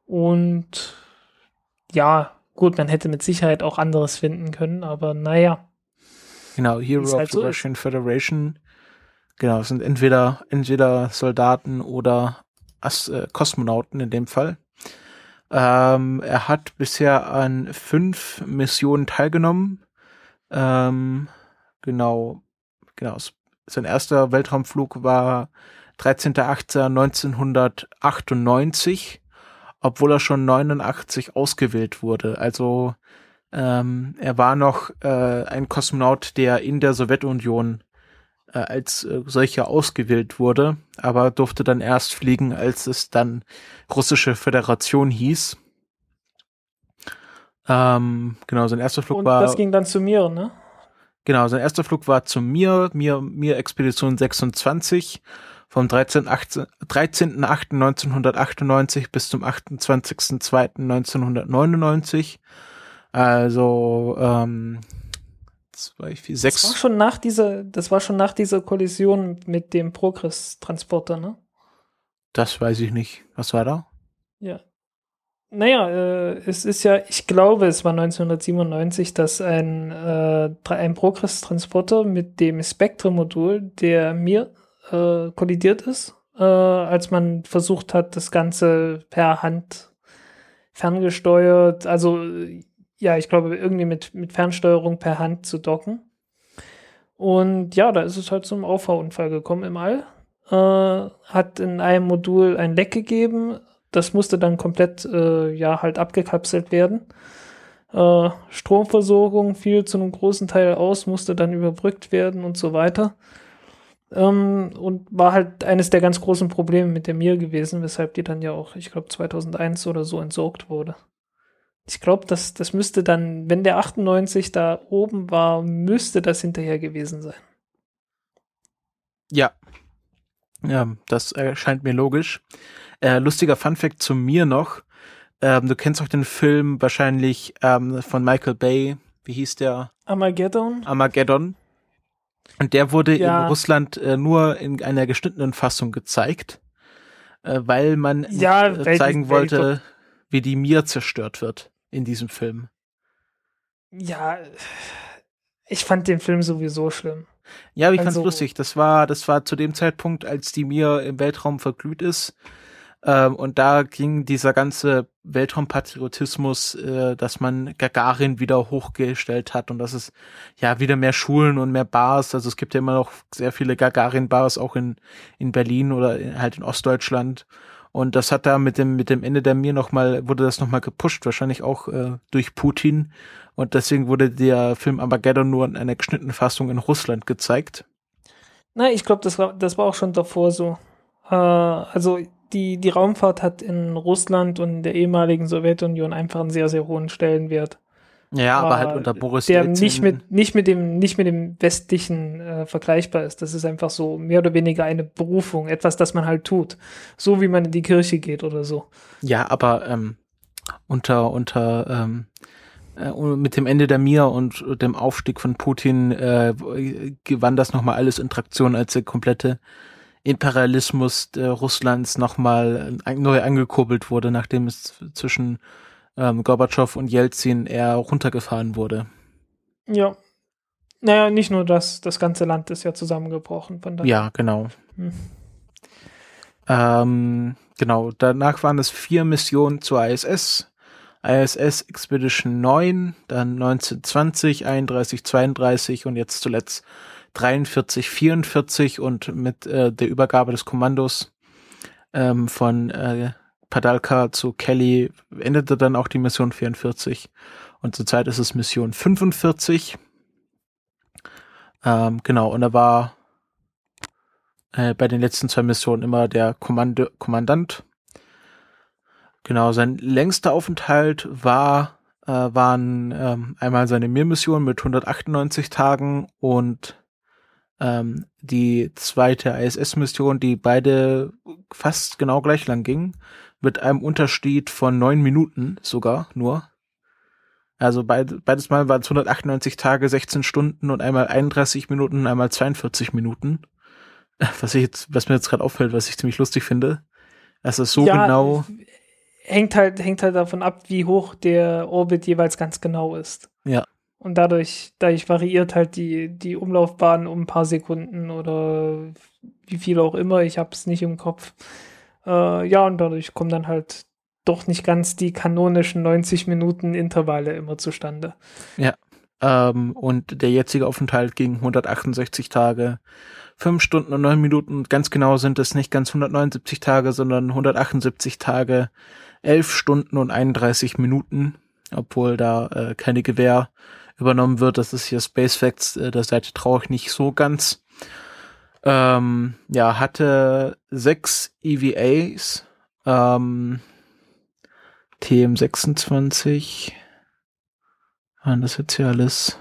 Und ja, gut, man hätte mit Sicherheit auch anderes finden können, aber naja. Genau, Hero of halt the so ist. Russian Federation. Genau, es sind entweder, entweder Soldaten oder As äh, Kosmonauten in dem Fall. Ähm, er hat bisher an fünf Missionen teilgenommen. Ähm, genau, genau. Sein erster Weltraumflug war 13.08.1998, obwohl er schon 89 ausgewählt wurde. Also ähm, er war noch äh, ein Kosmonaut, der in der Sowjetunion äh, als äh, solcher ausgewählt wurde, aber durfte dann erst fliegen, als es dann russische Föderation hieß. Ähm, genau, sein erster Flug Und war das ging dann zu mir, ne? Genau, sein erster Flug war zu mir, mir, mir Expedition 26 vom 13.8. 13.08.1998 bis zum 28.02.1999. Also, ähm, zwei, vier, Das war sechs, schon nach dieser, das war schon nach dieser Kollision mit dem Progress-Transporter, ne? das weiß ich nicht. Was war da? Ja. Naja, äh, es ist ja, ich glaube, es war 1997, dass ein, äh, ein Progress-Transporter mit dem Spectre-Modul, der mir äh, kollidiert ist, äh, als man versucht hat, das Ganze per Hand ferngesteuert, also äh, ja, ich glaube, irgendwie mit, mit Fernsteuerung per Hand zu docken. Und ja, da ist es halt zum Auffahrunfall gekommen im All. Äh, hat in einem Modul ein Leck gegeben, das musste dann komplett, äh, ja, halt abgekapselt werden. Äh, Stromversorgung fiel zu einem großen Teil aus, musste dann überbrückt werden und so weiter. Ähm, und war halt eines der ganz großen Probleme mit der Mir gewesen, weshalb die dann ja auch, ich glaube, 2001 oder so entsorgt wurde. Ich glaube, das, das müsste dann, wenn der 98 da oben war, müsste das hinterher gewesen sein. Ja. Ja, das erscheint mir logisch. Äh, lustiger Funfact zu mir noch. Ähm, du kennst auch den Film wahrscheinlich ähm, von Michael Bay. Wie hieß der? Armageddon. Armageddon. Und der wurde Ja. in Russland äh, nur in einer geschnittenen Fassung gezeigt, äh, weil man Ja, äh, zeigen wollte, wie die Mir zerstört wird in diesem Film. Ja, ich fand den Film sowieso schlimm. Ja, aber ich fand's Also- lustig. Das war, das war zu dem Zeitpunkt, als die Mir im Weltraum verglüht ist. Ähm, und da ging dieser ganze Weltraumpatriotismus, äh, dass man Gagarin wieder hochgestellt hat und dass es ja wieder mehr Schulen und mehr Bars. Also es gibt ja immer noch sehr viele Gagarin-Bars auch in, in Berlin oder in, halt in Ostdeutschland. Und das hat da mit dem, mit dem Ende der Mir nochmal, wurde das nochmal gepusht, wahrscheinlich auch äh, durch Putin. Und deswegen wurde der Film Armageddon nur in einer geschnittenen Fassung in Russland gezeigt. Nein, ich glaube, das war, das war auch schon davor so. Äh, also die, die Raumfahrt hat in Russland und der ehemaligen Sowjetunion einfach einen sehr, sehr hohen Stellenwert. Ja, aber halt unter Boris der Jelzin. nicht mit, nicht mit dem, nicht mit dem westlichen äh, vergleichbar ist. Das ist einfach so mehr oder weniger eine Berufung, etwas, das man halt tut. So wie man in die Kirche geht oder so. Ja, aber ähm, unter unter ähm, äh, mit dem Ende der Mir und dem Aufstieg von Putin äh, gewann das nochmal alles in Traktion, als der komplette Imperialismus äh, Russlands nochmal äh, neu angekurbelt wurde, nachdem es zwischen ähm, Gorbatschow und Jelzin eher runtergefahren wurde. Ja. Naja, nicht nur das, das ganze Land ist ja zusammengebrochen. Von daher. Ja, genau. Hm. Ähm, genau, danach waren es vier Missionen zur ISS. ISS Expedition 9, dann 1920, 31, 32 und jetzt zuletzt 43, 44 und mit äh, der Übergabe des Kommandos ähm, von äh, Padalka zu Kelly endete dann auch die Mission 44 und zurzeit ist es Mission 45. Ähm, genau, und da war äh, bei den letzten zwei Missionen immer der Kommando Kommandant. Genau, sein längster Aufenthalt war, äh, waren ähm, einmal seine Mir-Mission mit 198 Tagen und ähm, die zweite ISS-Mission, die beide fast genau gleich lang ging, mit einem Unterschied von neun Minuten sogar nur. Also beid, beides Mal waren es 198 Tage, 16 Stunden und einmal 31 Minuten, einmal 42 Minuten. Was ich jetzt, was mir jetzt gerade auffällt, was ich ziemlich lustig finde. Das ist so Ja, genau. Hängt halt, hängt halt davon ab, wie hoch der Orbit jeweils ganz genau ist. Ja. Und dadurch, dadurch variiert halt die, die Umlaufbahn um ein paar Sekunden oder wie viel auch immer. Ich habe es nicht im Kopf. Äh, ja, und dadurch kommen dann halt doch nicht ganz die kanonischen 90 Minuten Intervalle immer zustande. Ähm, und der jetzige Aufenthalt ging 168 Tage, 5 Stunden und 9 Minuten. Ganz genau sind es nicht ganz 179 Tage, sondern 178 Tage, 11 Stunden und 31 Minuten. Obwohl da äh, keine Gewähr übernommen wird. Das ist hier Space Facts, äh, der Seite traue ich nicht so ganz. Ähm, ja, hatte sechs EVAs, ähm, TM26, waren das jetzt hier alles?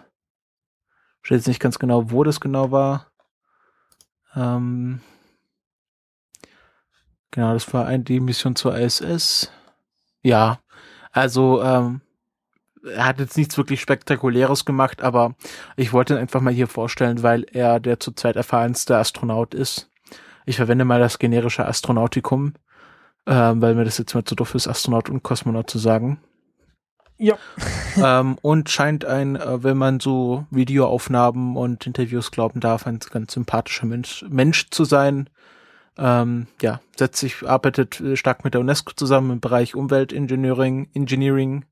Steht jetzt nicht ganz genau, wo das genau war. Ähm, genau, das war ein, die Mission zur ISS. Ja, also ähm, er hat jetzt nichts wirklich Spektakuläres gemacht, aber ich wollte ihn einfach mal hier vorstellen, weil er der zurzeit erfahrenste Astronaut ist. Ich verwende mal das generische Astronautikum, ähm, weil mir das jetzt mal zu doof ist, Astronaut und Kosmonaut zu sagen. Ja. ähm, und scheint ein, äh, wenn man so Videoaufnahmen und Interviews glauben darf, ein ganz sympathischer Mensch, Mensch zu sein. Ähm, ja, setzt sich, arbeitet äh, stark mit der UNESCO zusammen im Bereich Umweltengineering, Engineering.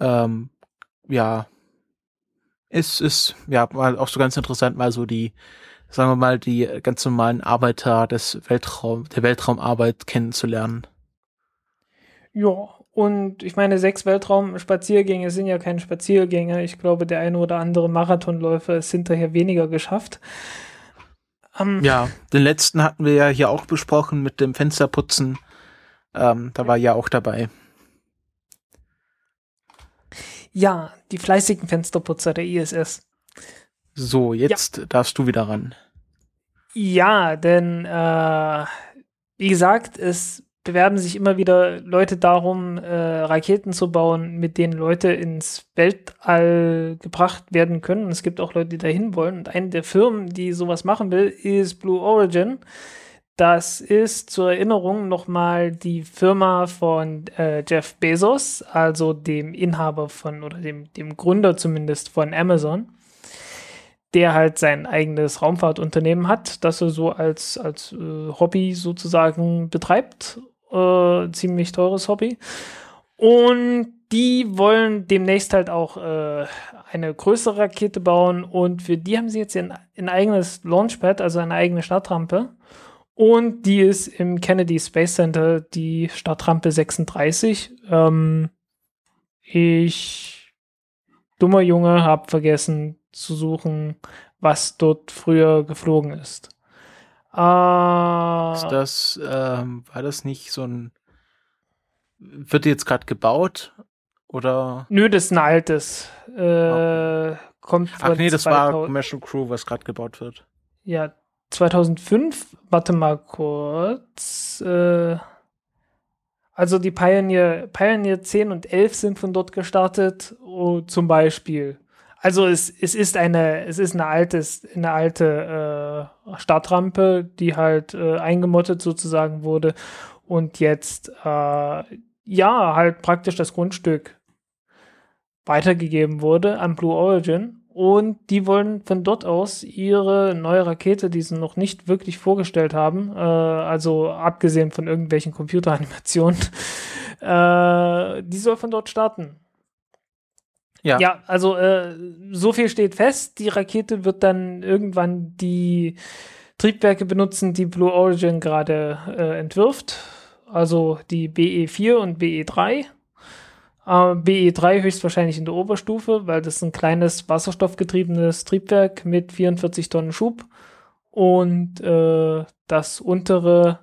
Ähm, ja, ist, ist, ja, mal auch so ganz interessant, mal so die, sagen wir mal, die ganz normalen Arbeiter des Weltraum, der Weltraumarbeit kennenzulernen. Ja, Und ich meine, sechs Weltraumspaziergänge sind ja keine Spaziergänge. Ich glaube, der eine oder andere Marathonläufer ist hinterher weniger geschafft. Um, ja, den letzten hatten wir ja hier auch besprochen mit dem Fensterputzen. Ähm, da war ja auch dabei. Ja, die fleißigen Fensterputzer der ISS. So, jetzt ja. darfst du wieder ran. Ja, denn äh, wie gesagt, es bewerben sich immer wieder Leute darum, äh, Raketen zu bauen, mit denen Leute ins Weltall gebracht werden können. es gibt auch Leute, die dahin wollen. Und eine der Firmen, die sowas machen will, ist Blue Origin. Das ist zur Erinnerung nochmal die Firma von äh, Jeff Bezos, also dem Inhaber von oder dem, dem Gründer zumindest von Amazon, der halt sein eigenes Raumfahrtunternehmen hat, das er so als, als äh, Hobby sozusagen betreibt. Äh, ziemlich teures Hobby. Und die wollen demnächst halt auch äh, eine größere Rakete bauen und für die haben sie jetzt ein, ein eigenes Launchpad, also eine eigene Startrampe. Und die ist im Kennedy Space Center, die Startrampe 36. Ähm, ich, dummer Junge, habe vergessen zu suchen, was dort früher geflogen ist. Äh, ist das, ähm, war das nicht so ein, wird die jetzt gerade gebaut? Oder? Nö, das ist ein altes. Äh, okay. kommt Ach nee, das 2000. war Commercial Crew, was gerade gebaut wird. Ja, 2005, warte mal kurz. Äh, also die Pioneer, Pioneer 10 und 11 sind von dort gestartet, oh, zum Beispiel. Also es, es ist eine, es ist eine altes, eine alte äh, Startrampe, die halt äh, eingemottet sozusagen wurde und jetzt äh, ja halt praktisch das Grundstück weitergegeben wurde an Blue Origin und die wollen von dort aus ihre neue Rakete, die sie noch nicht wirklich vorgestellt haben, äh, also abgesehen von irgendwelchen Computeranimationen, äh, die soll von dort starten. Ja. Ja, also äh, so viel steht fest. Die Rakete wird dann irgendwann die Triebwerke benutzen, die Blue Origin gerade äh, entwirft. Also die BE4 und BE3. Äh, BE3 höchstwahrscheinlich in der Oberstufe, weil das ein kleines wasserstoffgetriebenes Triebwerk mit 44 Tonnen Schub. Und äh, das untere,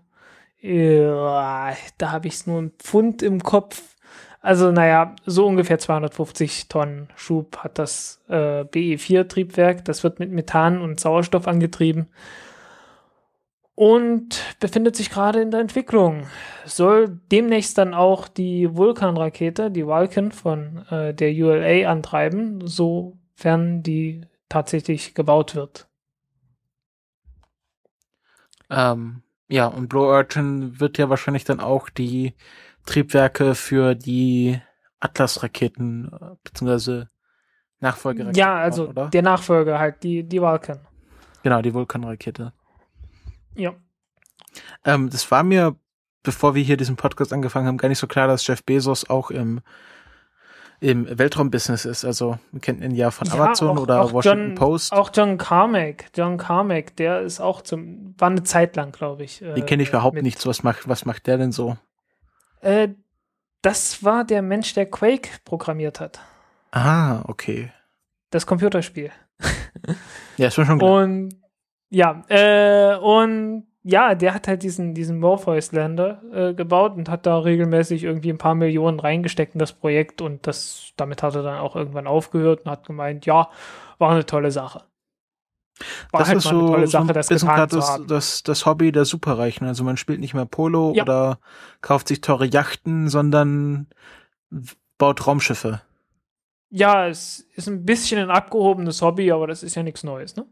äh, da habe ich nur ein Pfund im Kopf. Also naja, so ungefähr 250 Tonnen Schub hat das äh, BE4-Triebwerk. Das wird mit Methan und Sauerstoff angetrieben und befindet sich gerade in der Entwicklung. Soll demnächst dann auch die Vulkan-Rakete, die Vulcan von äh, der ULA antreiben, sofern die tatsächlich gebaut wird. Ähm, ja, und Blue Origin wird ja wahrscheinlich dann auch die Triebwerke für die Atlas-Raketen äh, beziehungsweise Nachfolgeraketen. Ja, also oder? der Nachfolger halt, die, die Vulcan. Genau, die Vulkan-Rakete. Ja. Ähm, das war mir, bevor wir hier diesen Podcast angefangen haben, gar nicht so klar, dass Jeff Bezos auch im im Weltraumbusiness ist. Also wir kennen ihn ja von ja, Amazon auch, oder auch Washington John, Post. Auch John Carmack, John Carmack, der ist auch zum, war eine Zeit lang, glaube ich. Äh, Den kenne ich überhaupt nicht. Was macht, was macht der denn so? Äh, das war der Mensch, der Quake programmiert hat. Ah, okay. Das Computerspiel. ja, ist mir schon klar. Und ja, äh, und ja, der hat halt diesen, diesen Morpheus Lander äh, gebaut und hat da regelmäßig irgendwie ein paar Millionen reingesteckt in das Projekt und das, damit hat er dann auch irgendwann aufgehört und hat gemeint, ja, war eine tolle Sache. War das halt ist so, eine tolle Sache, so das getan das, haben. Das, das Hobby der Superreichen. Also man spielt nicht mehr Polo ja. oder kauft sich teure Yachten, sondern baut Raumschiffe. Ja, es ist ein bisschen ein abgehobenes Hobby, aber das ist ja nichts Neues, ne?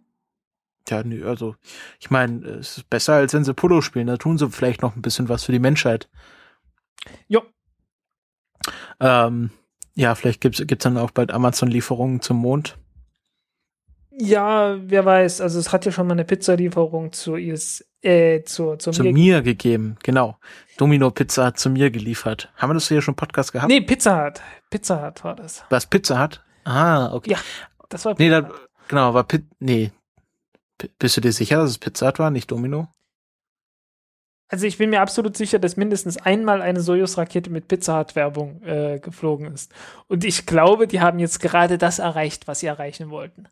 Ja, nö, also ich meine, es ist besser, als wenn sie Polo spielen. Da tun sie vielleicht noch ein bisschen was für die Menschheit. Jo. Ähm, ja, vielleicht gibt's gibt's dann auch bald Amazon-Lieferungen zum Mond. Ja, wer weiß. Also es hat ja schon mal eine Pizzalieferung zu IS, äh, zu, zu, zu mir, mir gegeben. Genau. Domino Pizza hat zu mir geliefert. Haben wir das hier schon Podcast gehabt? Nee, Pizza hat. Pizza hat war das. Was Pizza hat? Ah, okay. Ja, das war Pizza. Nee, da, genau, war Pizza. Nee, bist du dir sicher, dass es Pizza Hut war, nicht Domino? Also ich bin mir absolut sicher, dass mindestens einmal eine Soyuz-Rakete mit Pizza Hut-Werbung äh, geflogen ist. Und ich glaube, die haben jetzt gerade das erreicht, was sie erreichen wollten.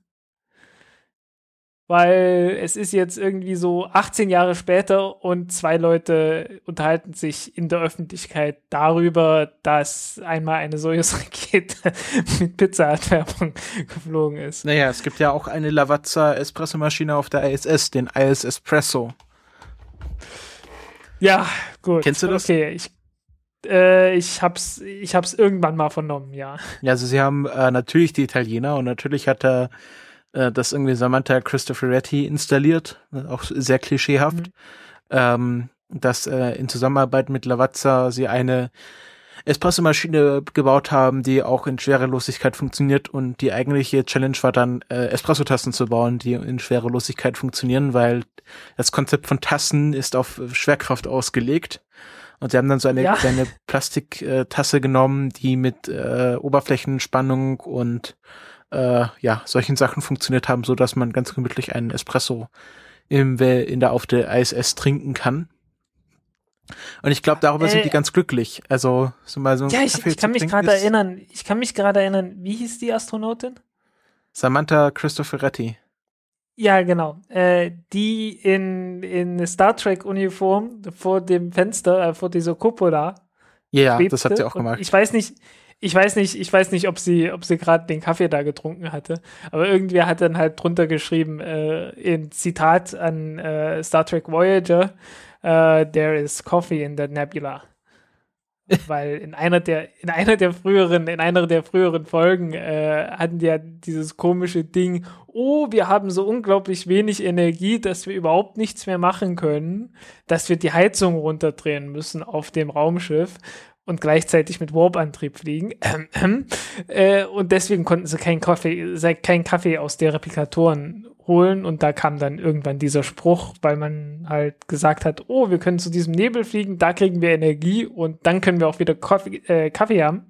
Weil es ist jetzt irgendwie so 18 Jahre später und zwei Leute unterhalten sich in der Öffentlichkeit darüber, dass einmal eine Soyuz-Rakete mit Pizza Hut-Werbung geflogen ist. Naja, es gibt ja auch eine Lavazza Espressomaschine auf der ISS, den IS Espresso. Ja, gut. Kennst du das? Okay, ich, äh, ich hab's, ich hab's irgendwann mal vernommen, ja. Ja, also sie haben äh, natürlich die Italiener und natürlich hat er äh, das irgendwie Samantha Cristoforetti installiert, auch sehr klischeehaft, mhm. ähm, dass äh, in Zusammenarbeit mit Lavazza sie eine Espresso-Maschine gebaut haben, die auch in Schwerelosigkeit funktioniert und die eigentliche Challenge war dann, äh, Espresso-Tassen zu bauen, die in Schwerelosigkeit funktionieren, weil das Konzept von Tassen ist auf Schwerkraft ausgelegt. Und sie haben dann so eine Ja. kleine Plastiktasse genommen, die mit äh, Oberflächenspannung und äh, ja, solchen Sachen funktioniert haben, so dass man ganz gemütlich einen Espresso im, in der auf der ISS trinken kann. Und ich glaube, darüber sind Äh, die ganz glücklich. Also so mal so Ja, ich, ich kann mich gerade erinnern, ich kann mich gerade erinnern, wie hieß die Astronautin? Samantha Cristoforetti. Ja, genau. Äh, die in, in Star Trek-Uniform vor dem Fenster, äh, vor dieser Cupola. Ja, das hat sie auch Und gemacht. Ich weiß nicht, ich weiß nicht, ich weiß nicht, ob sie, ob sie gerade den Kaffee da getrunken hatte. Aber irgendwer hat dann halt drunter geschrieben, äh, in Zitat an äh, Star Trek Voyager, äh, there is coffee in the nebula. Weil in einer der, in einer der früheren, in einer der früheren Folgen äh, hatten die ja dieses komische Ding, oh, wir haben so unglaublich wenig Energie, dass wir überhaupt nichts mehr machen können, dass wir die Heizung runterdrehen müssen auf dem Raumschiff und gleichzeitig mit Warp-Antrieb fliegen. äh, und deswegen konnten sie keinen Kaffee, keinen Kaffee aus der Replikatoren holen. Und da kam dann irgendwann dieser Spruch, weil man halt gesagt hat, oh, wir können zu diesem Nebel fliegen, da kriegen wir Energie und dann können wir auch wieder Kaffee, äh, Kaffee haben.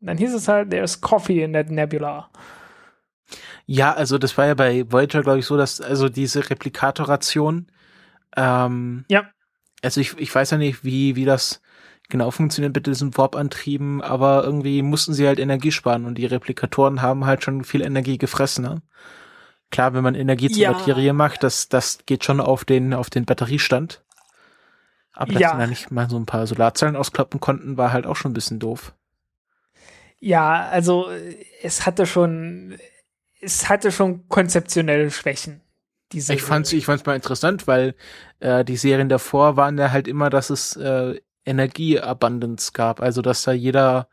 Und dann hieß es halt, there's coffee in that nebula. Ja, also das war ja bei Voyager, glaube ich, so, dass also diese Replikatorration, ähm, Ja. also ich, ich weiß ja nicht, wie, wie das genau funktioniert mit diesen Warp-Antrieben, aber irgendwie mussten sie halt Energie sparen und die Replikatoren haben halt schon viel Energie gefressen. Ne? Klar, wenn man Energie zur Ja. Materie macht, das, das geht schon auf den, auf den Batteriestand. Aber dass Ja. sie da nicht mal so ein paar Solarzellen auskloppen konnten, war halt auch schon ein bisschen doof. Ja, also äh, es hatte schon, es hatte schon konzeptionelle Schwächen. Diese Ich fand's, ich fand's mal interessant, weil äh, die Serien davor waren ja halt immer, dass es äh, Energieabundance gab, also dass da jeder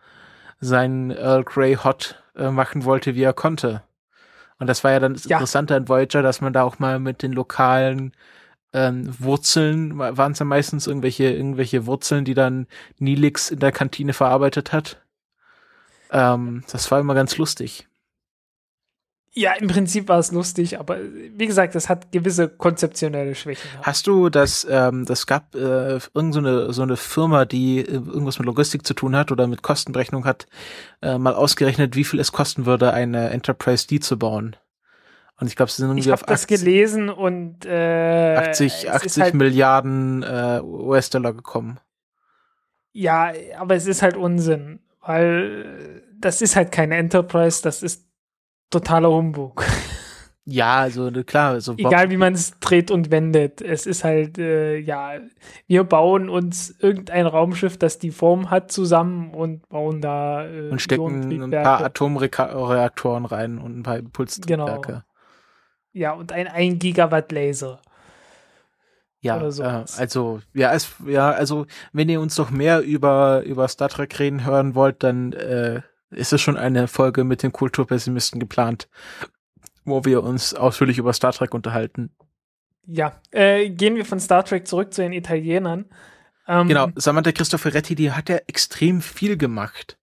sein Earl Grey Hot äh, machen wollte, wie er konnte. Und das war ja dann das Ja. Interessante an Voyager, dass man da auch mal mit den lokalen ähm, Wurzeln, waren es ja meistens irgendwelche, irgendwelche Wurzeln, die dann Nilix in der Kantine verarbeitet hat. Ähm, das war immer ganz lustig. Ja, im Prinzip war es lustig, aber wie gesagt, es hat gewisse konzeptionelle Schwächen. Hast du das, ähm, das gab äh, irgend so eine, so eine Firma, die äh, irgendwas mit Logistik zu tun hat oder mit Kostenberechnung hat, äh, mal ausgerechnet, wie viel es kosten würde, eine Enterprise D zu bauen. Und ich glaube, sie sind Ich irgendwie habe auf das 80, gelesen und äh, 80, es ist 80 halt, Milliarden äh, US-Dollar gekommen. Ja, aber es ist halt Unsinn, weil äh, das ist halt keine Enterprise, das ist totaler Humbug. Ja, also ne, klar, also Egal wie man es dreht und wendet. Es ist halt, äh, ja, wir bauen uns irgendein Raumschiff, das die Form hat, zusammen und bauen da äh, und stecken ein paar Atomreaktoren rein und ein paar Impulstriebwerke. Genau. Ja, und ein 1 Gigawatt Laser. Ja, äh, also ja, es, ja, also wenn ihr uns noch mehr über über Star Trek reden hören wollt, dann äh, ist es schon eine Folge mit den Kulturpessimisten geplant, wo wir uns ausführlich über Star Trek unterhalten. Ja, äh, gehen wir von Star Trek zurück zu den Italienern. Ähm, Genau, Samantha Cristoforetti, die hat ja extrem viel gemacht.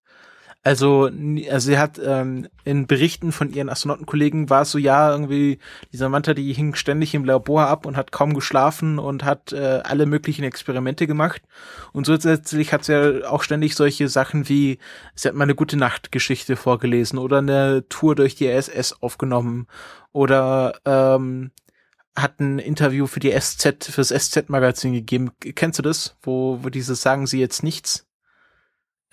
Also, also sie hat ähm, in Berichten von ihren Astronautenkollegen war es so, ja, irgendwie, die Samantha, die hing ständig im Labor ab und hat kaum geschlafen und hat äh, alle möglichen Experimente gemacht. Und zusätzlich hat sie ja auch ständig solche Sachen wie, sie hat mal eine gute Nachtgeschichte vorgelesen oder eine Tour durch die SS aufgenommen oder ähm, hat ein Interview für die SZ, fürs SZ-Magazin gegeben. Kennst du das? Wo, wo dieses sagen sie jetzt nichts?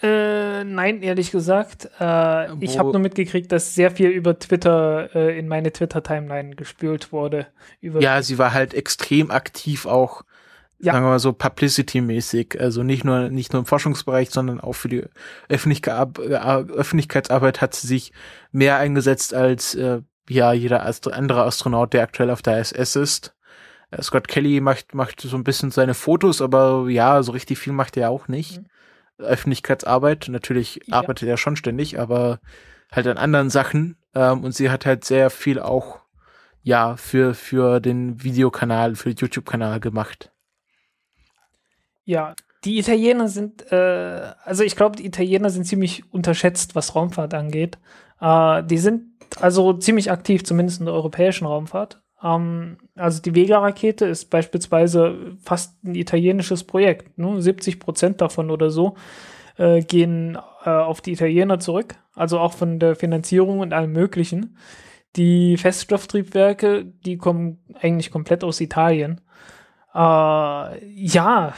Äh, nein, ehrlich gesagt. Äh, ich habe nur mitgekriegt, dass sehr viel über Twitter äh, in meine Twitter-Timeline gespült wurde. ja, sie war halt extrem aktiv auch, ja. sagen wir mal so Publicity-mäßig. Also nicht nur nicht nur im Forschungsbereich, sondern auch für die Öffentlichkeit, Öffentlichkeitsarbeit hat sie sich mehr eingesetzt als äh, ja jeder Astro andere Astronaut, der aktuell auf der ISS ist. Äh, Scott Kelly macht macht so ein bisschen seine Fotos, aber ja, so richtig viel macht er auch nicht. Mhm. Öffentlichkeitsarbeit. Natürlich ja. arbeitet er schon ständig, aber halt an anderen Sachen. Ähm, und sie hat halt sehr viel auch, ja, für, für den Videokanal, für den YouTube-Kanal gemacht. Ja, die Italiener sind, äh, also ich glaube, die Italiener sind ziemlich unterschätzt, was Raumfahrt angeht. Äh, die sind also ziemlich aktiv, zumindest in der europäischen Raumfahrt. Ähm, also die Vega-Rakete ist beispielsweise fast ein italienisches Projekt. Ne? 70 Prozent davon oder so äh, gehen äh, auf die Italiener zurück. Also auch von der Finanzierung und allem Möglichen. Die Feststofftriebwerke, die kommen eigentlich komplett aus Italien. Äh, ja,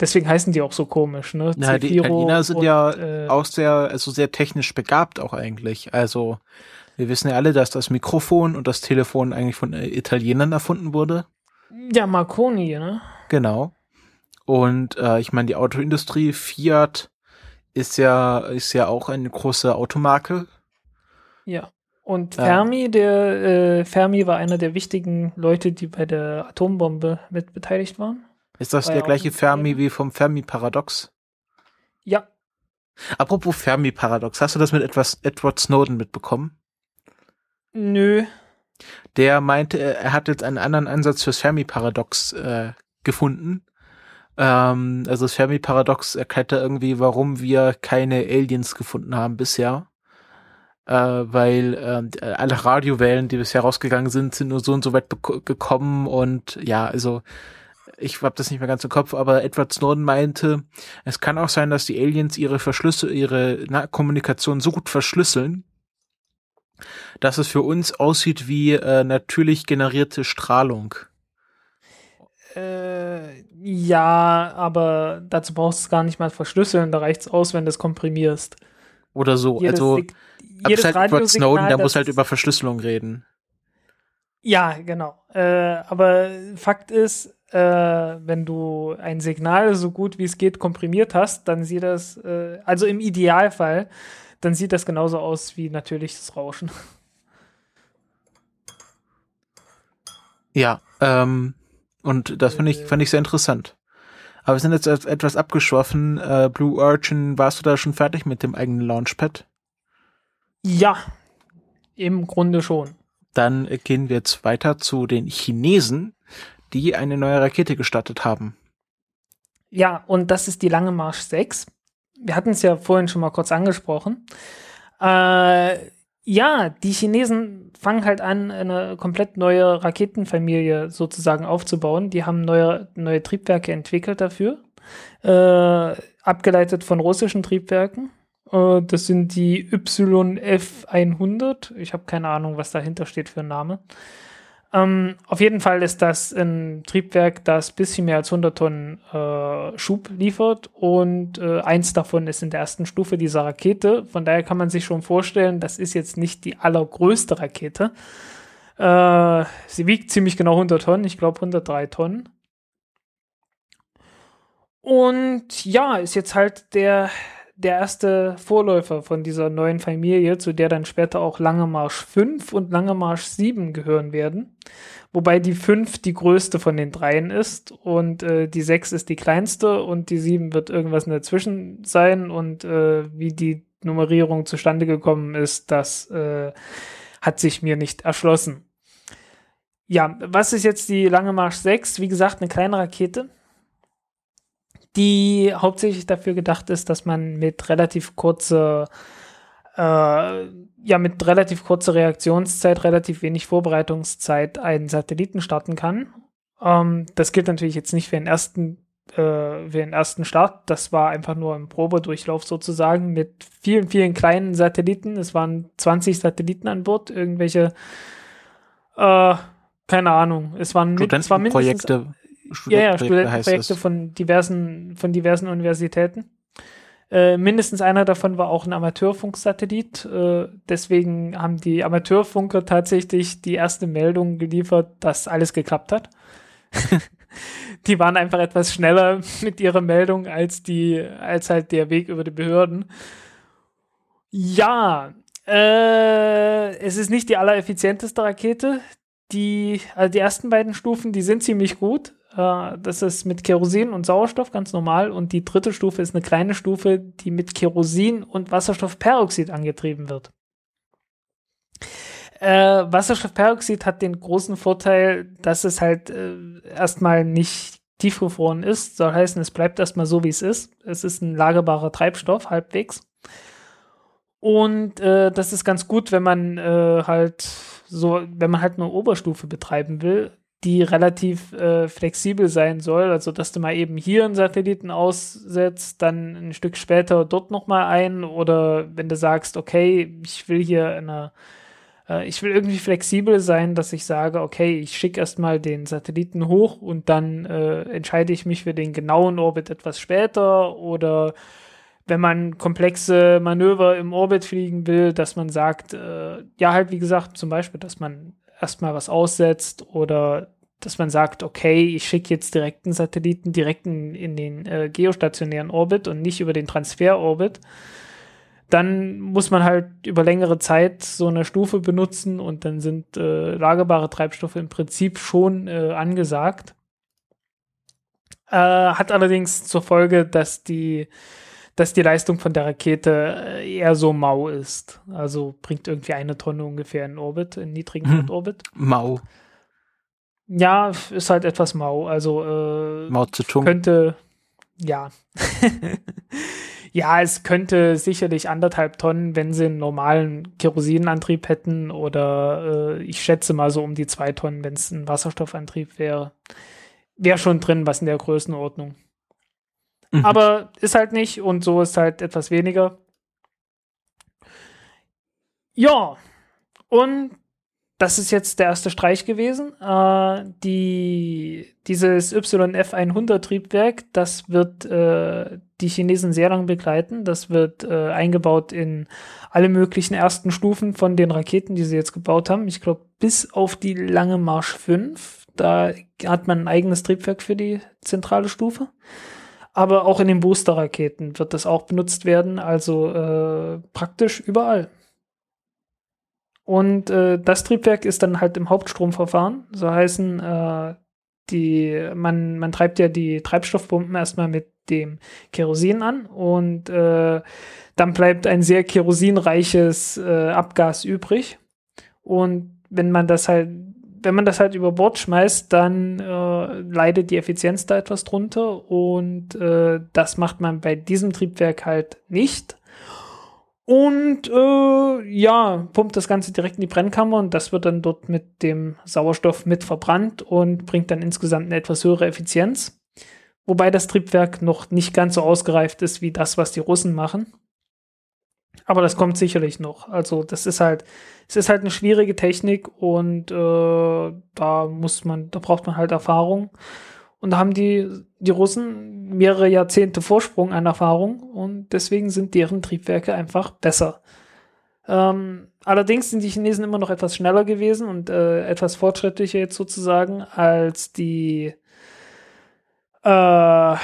deswegen heißen die auch so komisch, ne? Ja, die Italiener sind und, ja äh, auch sehr, also sehr technisch begabt auch eigentlich. Also wir wissen ja alle, dass das Mikrofon und das Telefon eigentlich von äh, Italienern erfunden wurde. Ja, Marconi, ne? Genau. Und äh, ich meine, die Autoindustrie, Fiat ist ja, ist ja auch eine große Automarke. Ja. Und Fermi, der äh, Fermi war einer der wichtigen Leute, die bei der Atombombe mit beteiligt waren. Ist das war der gleiche Fermi wie vom Fermi-Paradox? Ja. Apropos Fermi-Paradox, hast du das mit etwas Edward Snowden mitbekommen? Nö. Der meinte, er hat jetzt einen anderen Ansatz fürs Fermi-Paradox äh, gefunden. Ähm, also das Fermi-Paradox erklärt da irgendwie, warum wir keine Aliens gefunden haben bisher. Äh, weil äh, alle Radiowellen, die bisher rausgegangen sind, sind nur so und so weit gekommen und ja, also ich habe das nicht mehr ganz im Kopf, aber Edward Snowden meinte, es kann auch sein, dass die Aliens ihre Verschlüsse, ihre Na Kommunikation so gut verschlüsseln, dass es für uns aussieht wie äh, natürlich generierte Strahlung. Äh, ja, aber dazu brauchst du es gar nicht mal verschlüsseln, da reicht es aus, wenn du es komprimierst. Oder so, jedes also jedes halt über Snowden, der muss halt über Verschlüsselung reden. Ja, genau. Äh, aber Fakt ist, äh, wenn du ein Signal so gut wie es geht komprimiert hast, dann sieht das, äh, also im Idealfall, dann sieht das genauso aus wie natürliches Rauschen. Ja, ähm, und das finde ich, fand ich sehr interessant. Aber wir sind jetzt etwas abgeschworfen. Äh, Blue Origin, warst du da schon fertig mit dem eigenen Launchpad? Ja, im Grunde schon. Dann gehen wir jetzt weiter zu den Chinesen, die eine neue Rakete gestartet haben. Ja, und das ist die Lange Marsch 6. Wir hatten es ja vorhin schon mal kurz angesprochen. Äh, ja, die Chinesen fangen halt an, eine komplett neue Raketenfamilie sozusagen aufzubauen. Die haben neue, neue Triebwerke entwickelt dafür, äh, abgeleitet von russischen Triebwerken. Äh, das sind die YF100. Ich habe keine Ahnung, was dahinter steht für ein Name. Ähm, auf jeden Fall ist das ein Triebwerk, das bisschen mehr als 100 Tonnen äh, Schub liefert und äh, eins davon ist in der ersten Stufe dieser Rakete. Von daher kann man sich schon vorstellen, das ist jetzt nicht die allergrößte Rakete. Äh, sie wiegt ziemlich genau 100 Tonnen, ich glaube 103 Tonnen. Und ja, ist jetzt halt der der erste Vorläufer von dieser neuen Familie, zu der dann später auch Lange Marsch 5 und Lange Marsch 7 gehören werden. Wobei die 5 die größte von den dreien ist und äh, die 6 ist die kleinste und die 7 wird irgendwas dazwischen sein und äh, wie die Nummerierung zustande gekommen ist, das äh, hat sich mir nicht erschlossen. Ja, was ist jetzt die Lange Marsch 6? Wie gesagt, eine kleine Rakete die hauptsächlich dafür gedacht ist, dass man mit relativ kurzer äh, ja mit relativ kurzer Reaktionszeit, relativ wenig Vorbereitungszeit einen Satelliten starten kann. Ähm, das gilt natürlich jetzt nicht für den ersten äh, für den ersten Start. Das war einfach nur ein Probedurchlauf sozusagen mit vielen, vielen kleinen Satelliten. Es waren 20 Satelliten an Bord, irgendwelche äh, keine Ahnung. Es waren, mit, es war mindestens. Ja, ja, Studentenprojekte von diversen, von diversen Universitäten. Äh, mindestens einer davon war auch ein Amateurfunksatellit. Äh, deswegen haben die Amateurfunker tatsächlich die erste Meldung geliefert, dass alles geklappt hat. die waren einfach etwas schneller mit ihrer Meldung als die, als halt der Weg über die Behörden. Ja, äh, es ist nicht die allereffizienteste Rakete. Die, also die ersten beiden Stufen, die sind ziemlich gut. Äh, das ist mit Kerosin und Sauerstoff ganz normal. Und die dritte Stufe ist eine kleine Stufe, die mit Kerosin und Wasserstoffperoxid angetrieben wird. Äh, Wasserstoffperoxid hat den großen Vorteil, dass es halt äh, erstmal nicht tiefgefroren ist. Soll heißen, es bleibt erstmal so, wie es ist. Es ist ein lagerbarer Treibstoff, halbwegs. Und äh, das ist ganz gut, wenn man äh, halt so, wenn man halt eine Oberstufe betreiben will, die relativ äh, flexibel sein soll. Also, dass du mal eben hier einen Satelliten aussetzt, dann ein Stück später dort nochmal ein. Oder wenn du sagst, okay, ich will hier eine, äh, ich will irgendwie flexibel sein, dass ich sage, okay, ich schicke erstmal den Satelliten hoch und dann äh, entscheide ich mich für den genauen Orbit etwas später. Oder wenn man komplexe Manöver im Orbit fliegen will, dass man sagt, äh, ja, halt wie gesagt, zum Beispiel, dass man erstmal was aussetzt oder dass man sagt, okay, ich schicke jetzt direkt einen Satelliten direkt in, in den äh, geostationären Orbit und nicht über den Transferorbit. Dann muss man halt über längere Zeit so eine Stufe benutzen und dann sind äh, lagerbare Treibstoffe im Prinzip schon äh, angesagt. Äh, hat allerdings zur Folge, dass die dass die Leistung von der Rakete äh, eher so mau ist. Also bringt irgendwie eine Tonne ungefähr in Orbit, in niedrigen Hm. Erdorbit. Mau. Ja, ist halt etwas mau. Also äh, Mao Zedong. könnte, ja. ja, es könnte sicherlich anderthalb Tonnen, wenn sie einen normalen Kerosinantrieb hätten oder äh, ich schätze mal so um die zwei Tonnen, wenn es ein Wasserstoffantrieb wäre. Wäre schon drin, was in der Größenordnung. Mhm. Aber ist halt nicht und so ist halt etwas weniger. Ja, und das ist jetzt der erste Streich gewesen. Äh, die, dieses YF-100-Triebwerk, das wird äh, die Chinesen sehr lang begleiten. Das wird äh, eingebaut in alle möglichen ersten Stufen von den Raketen, die sie jetzt gebaut haben. Ich glaube, bis auf die Lange Marsch 5. Da hat man ein eigenes Triebwerk für die zentrale Stufe. Aber auch in den Booster-Raketen wird das auch benutzt werden. Also äh, praktisch überall. Und äh, das Triebwerk ist dann halt im Hauptstromverfahren. So heißen, äh, die, man, man treibt ja die Treibstoffpumpen erstmal mit dem Kerosin an und äh, dann bleibt ein sehr kerosinreiches äh, Abgas übrig. Und wenn man das halt, wenn man das halt über Bord schmeißt, dann äh, leidet die Effizienz da etwas drunter und äh, das macht man bei diesem Triebwerk halt nicht. Und äh, ja, pumpt das Ganze direkt in die Brennkammer und das wird dann dort mit dem Sauerstoff mit verbrannt und bringt dann insgesamt eine etwas höhere Effizienz. Wobei das Triebwerk noch nicht ganz so ausgereift ist wie das, was die Russen machen. Aber das kommt sicherlich noch. Also das ist halt, es ist halt eine schwierige Technik und äh, da muss man, da braucht man halt Erfahrung. Und da haben die, die Russen mehrere Jahrzehnte Vorsprung an Erfahrung und deswegen sind deren Triebwerke einfach besser. Ähm, allerdings sind die Chinesen immer noch etwas schneller gewesen und äh, etwas fortschrittlicher jetzt sozusagen als die, äh,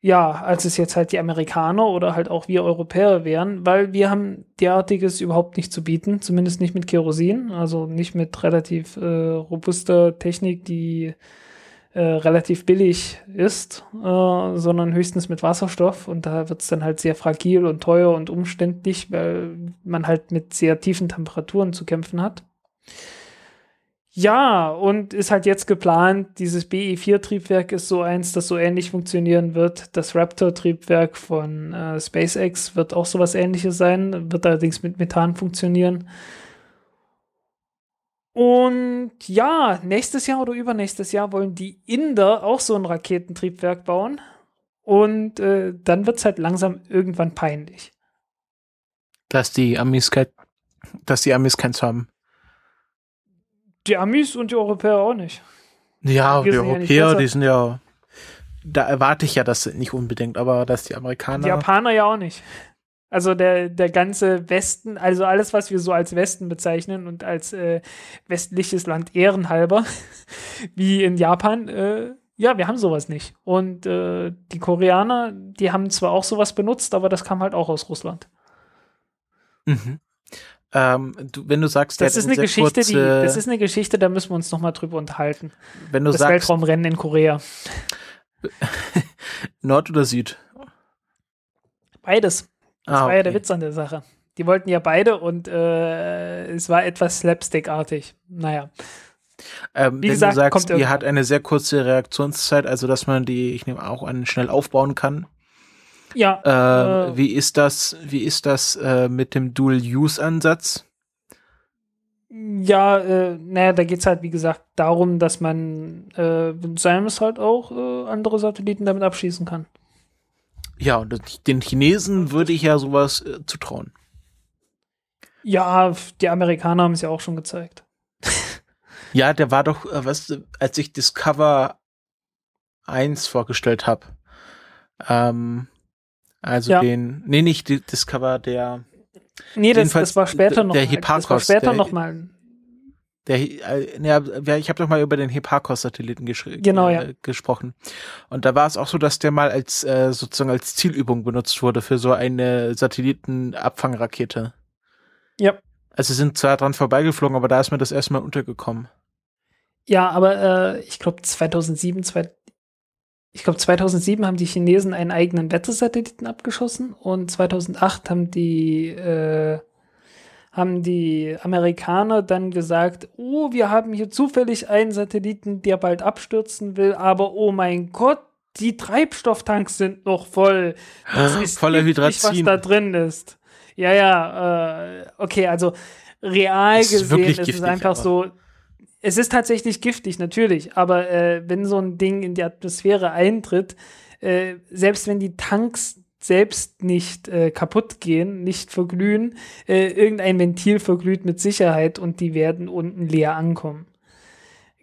ja, als es jetzt halt die Amerikaner oder halt auch wir Europäer wären, weil wir haben derartiges überhaupt nicht zu bieten, zumindest nicht mit Kerosin, also nicht mit relativ äh, robuster Technik, die äh, relativ billig ist, äh, sondern höchstens mit Wasserstoff und da wird es dann halt sehr fragil und teuer und umständlich, weil man halt mit sehr tiefen Temperaturen zu kämpfen hat. Ja, und ist halt jetzt geplant, dieses BE4-Triebwerk ist so eins, das so ähnlich funktionieren wird. Das Raptor-Triebwerk von äh, SpaceX wird auch sowas ähnliches sein, wird allerdings mit Methan funktionieren. Und ja, nächstes Jahr oder übernächstes Jahr wollen die Inder auch so ein Raketentriebwerk bauen. Und äh, dann wird es halt langsam irgendwann peinlich. Dass die Amis dass die Amis keins haben. Die Amis und die Europäer auch nicht. Ja, die ja nicht Europäer, besser. die sind ja, da erwarte ich ja das nicht unbedingt, aber dass die Amerikaner. Die Japaner ja auch nicht. Also der, der ganze Westen, also alles, was wir so als Westen bezeichnen und als äh, westliches Land ehrenhalber, wie in Japan, äh, ja, wir haben sowas nicht. Und äh, die Koreaner, die haben zwar auch sowas benutzt, aber das kam halt auch aus Russland. Mhm. Ähm, du, wenn du sagst, Das ist eine Geschichte, die, kurze- das ist eine Geschichte, da müssen wir uns nochmal drüber unterhalten. wenn du Das sagst Weltraumrennen in Korea. Nord oder Süd. Beides. Das Ah, war ja der. Witz an der Sache. Die wollten ja beide und äh, es war etwas slapstickartig. Naja. Ähm, Wie wenn gesagt, du sagst, die irgendwann. hat eine sehr kurze Reaktionszeit, also dass man die, ich nehme auch an, schnell aufbauen kann. Ja, Ähm, Äh. Wie ist das, wie ist das äh, mit dem Dual-Use-Ansatz? Ja, äh, naja, da geht's halt, wie gesagt, darum, dass man äh, mit Simus halt auch äh, andere Satelliten damit abschießen kann. Ja, und den Chinesen würde ich ja sowas äh, zutrauen. Ja, die Amerikaner haben es ja auch schon gezeigt. Ja, der war doch, äh, was, als ich Discover 1 vorgestellt habe. Ähm, also Ja. den, nee, nicht die Discover, der, Nee, das, das war später noch der mal. Das war Hipparcos, später der- noch mal. der, äh, ja, ich habe doch mal über den Hipparcos-Satelliten gesch- Genau, ja. äh, gesprochen. Und da war es auch so, dass der mal als äh, sozusagen als Zielübung benutzt wurde für so eine Satellitenabfangrakete. Ja. Also sie sind zwar dran vorbeigeflogen, aber da ist mir das erstmal untergekommen. Ja, aber äh, ich glaube 2007, zwei, ich glaube 2007 haben die Chinesen einen eigenen Wettersatelliten abgeschossen und 2008 haben die äh, haben die Amerikaner dann gesagt, oh, wir haben hier zufällig einen Satelliten, der bald abstürzen will, aber oh mein Gott, die Treibstofftanks sind noch voll. Das ist Voller giftig, was Hydrazin. da drin ist. Ja, ja, äh, okay, also real ist gesehen ist es einfach so, es ist tatsächlich giftig, natürlich, aber äh, wenn so ein Ding in die Atmosphäre eintritt, äh, selbst wenn die Tanks selbst nicht äh, kaputt gehen, nicht verglühen, äh, irgendein Ventil verglüht mit Sicherheit und die werden unten leer ankommen.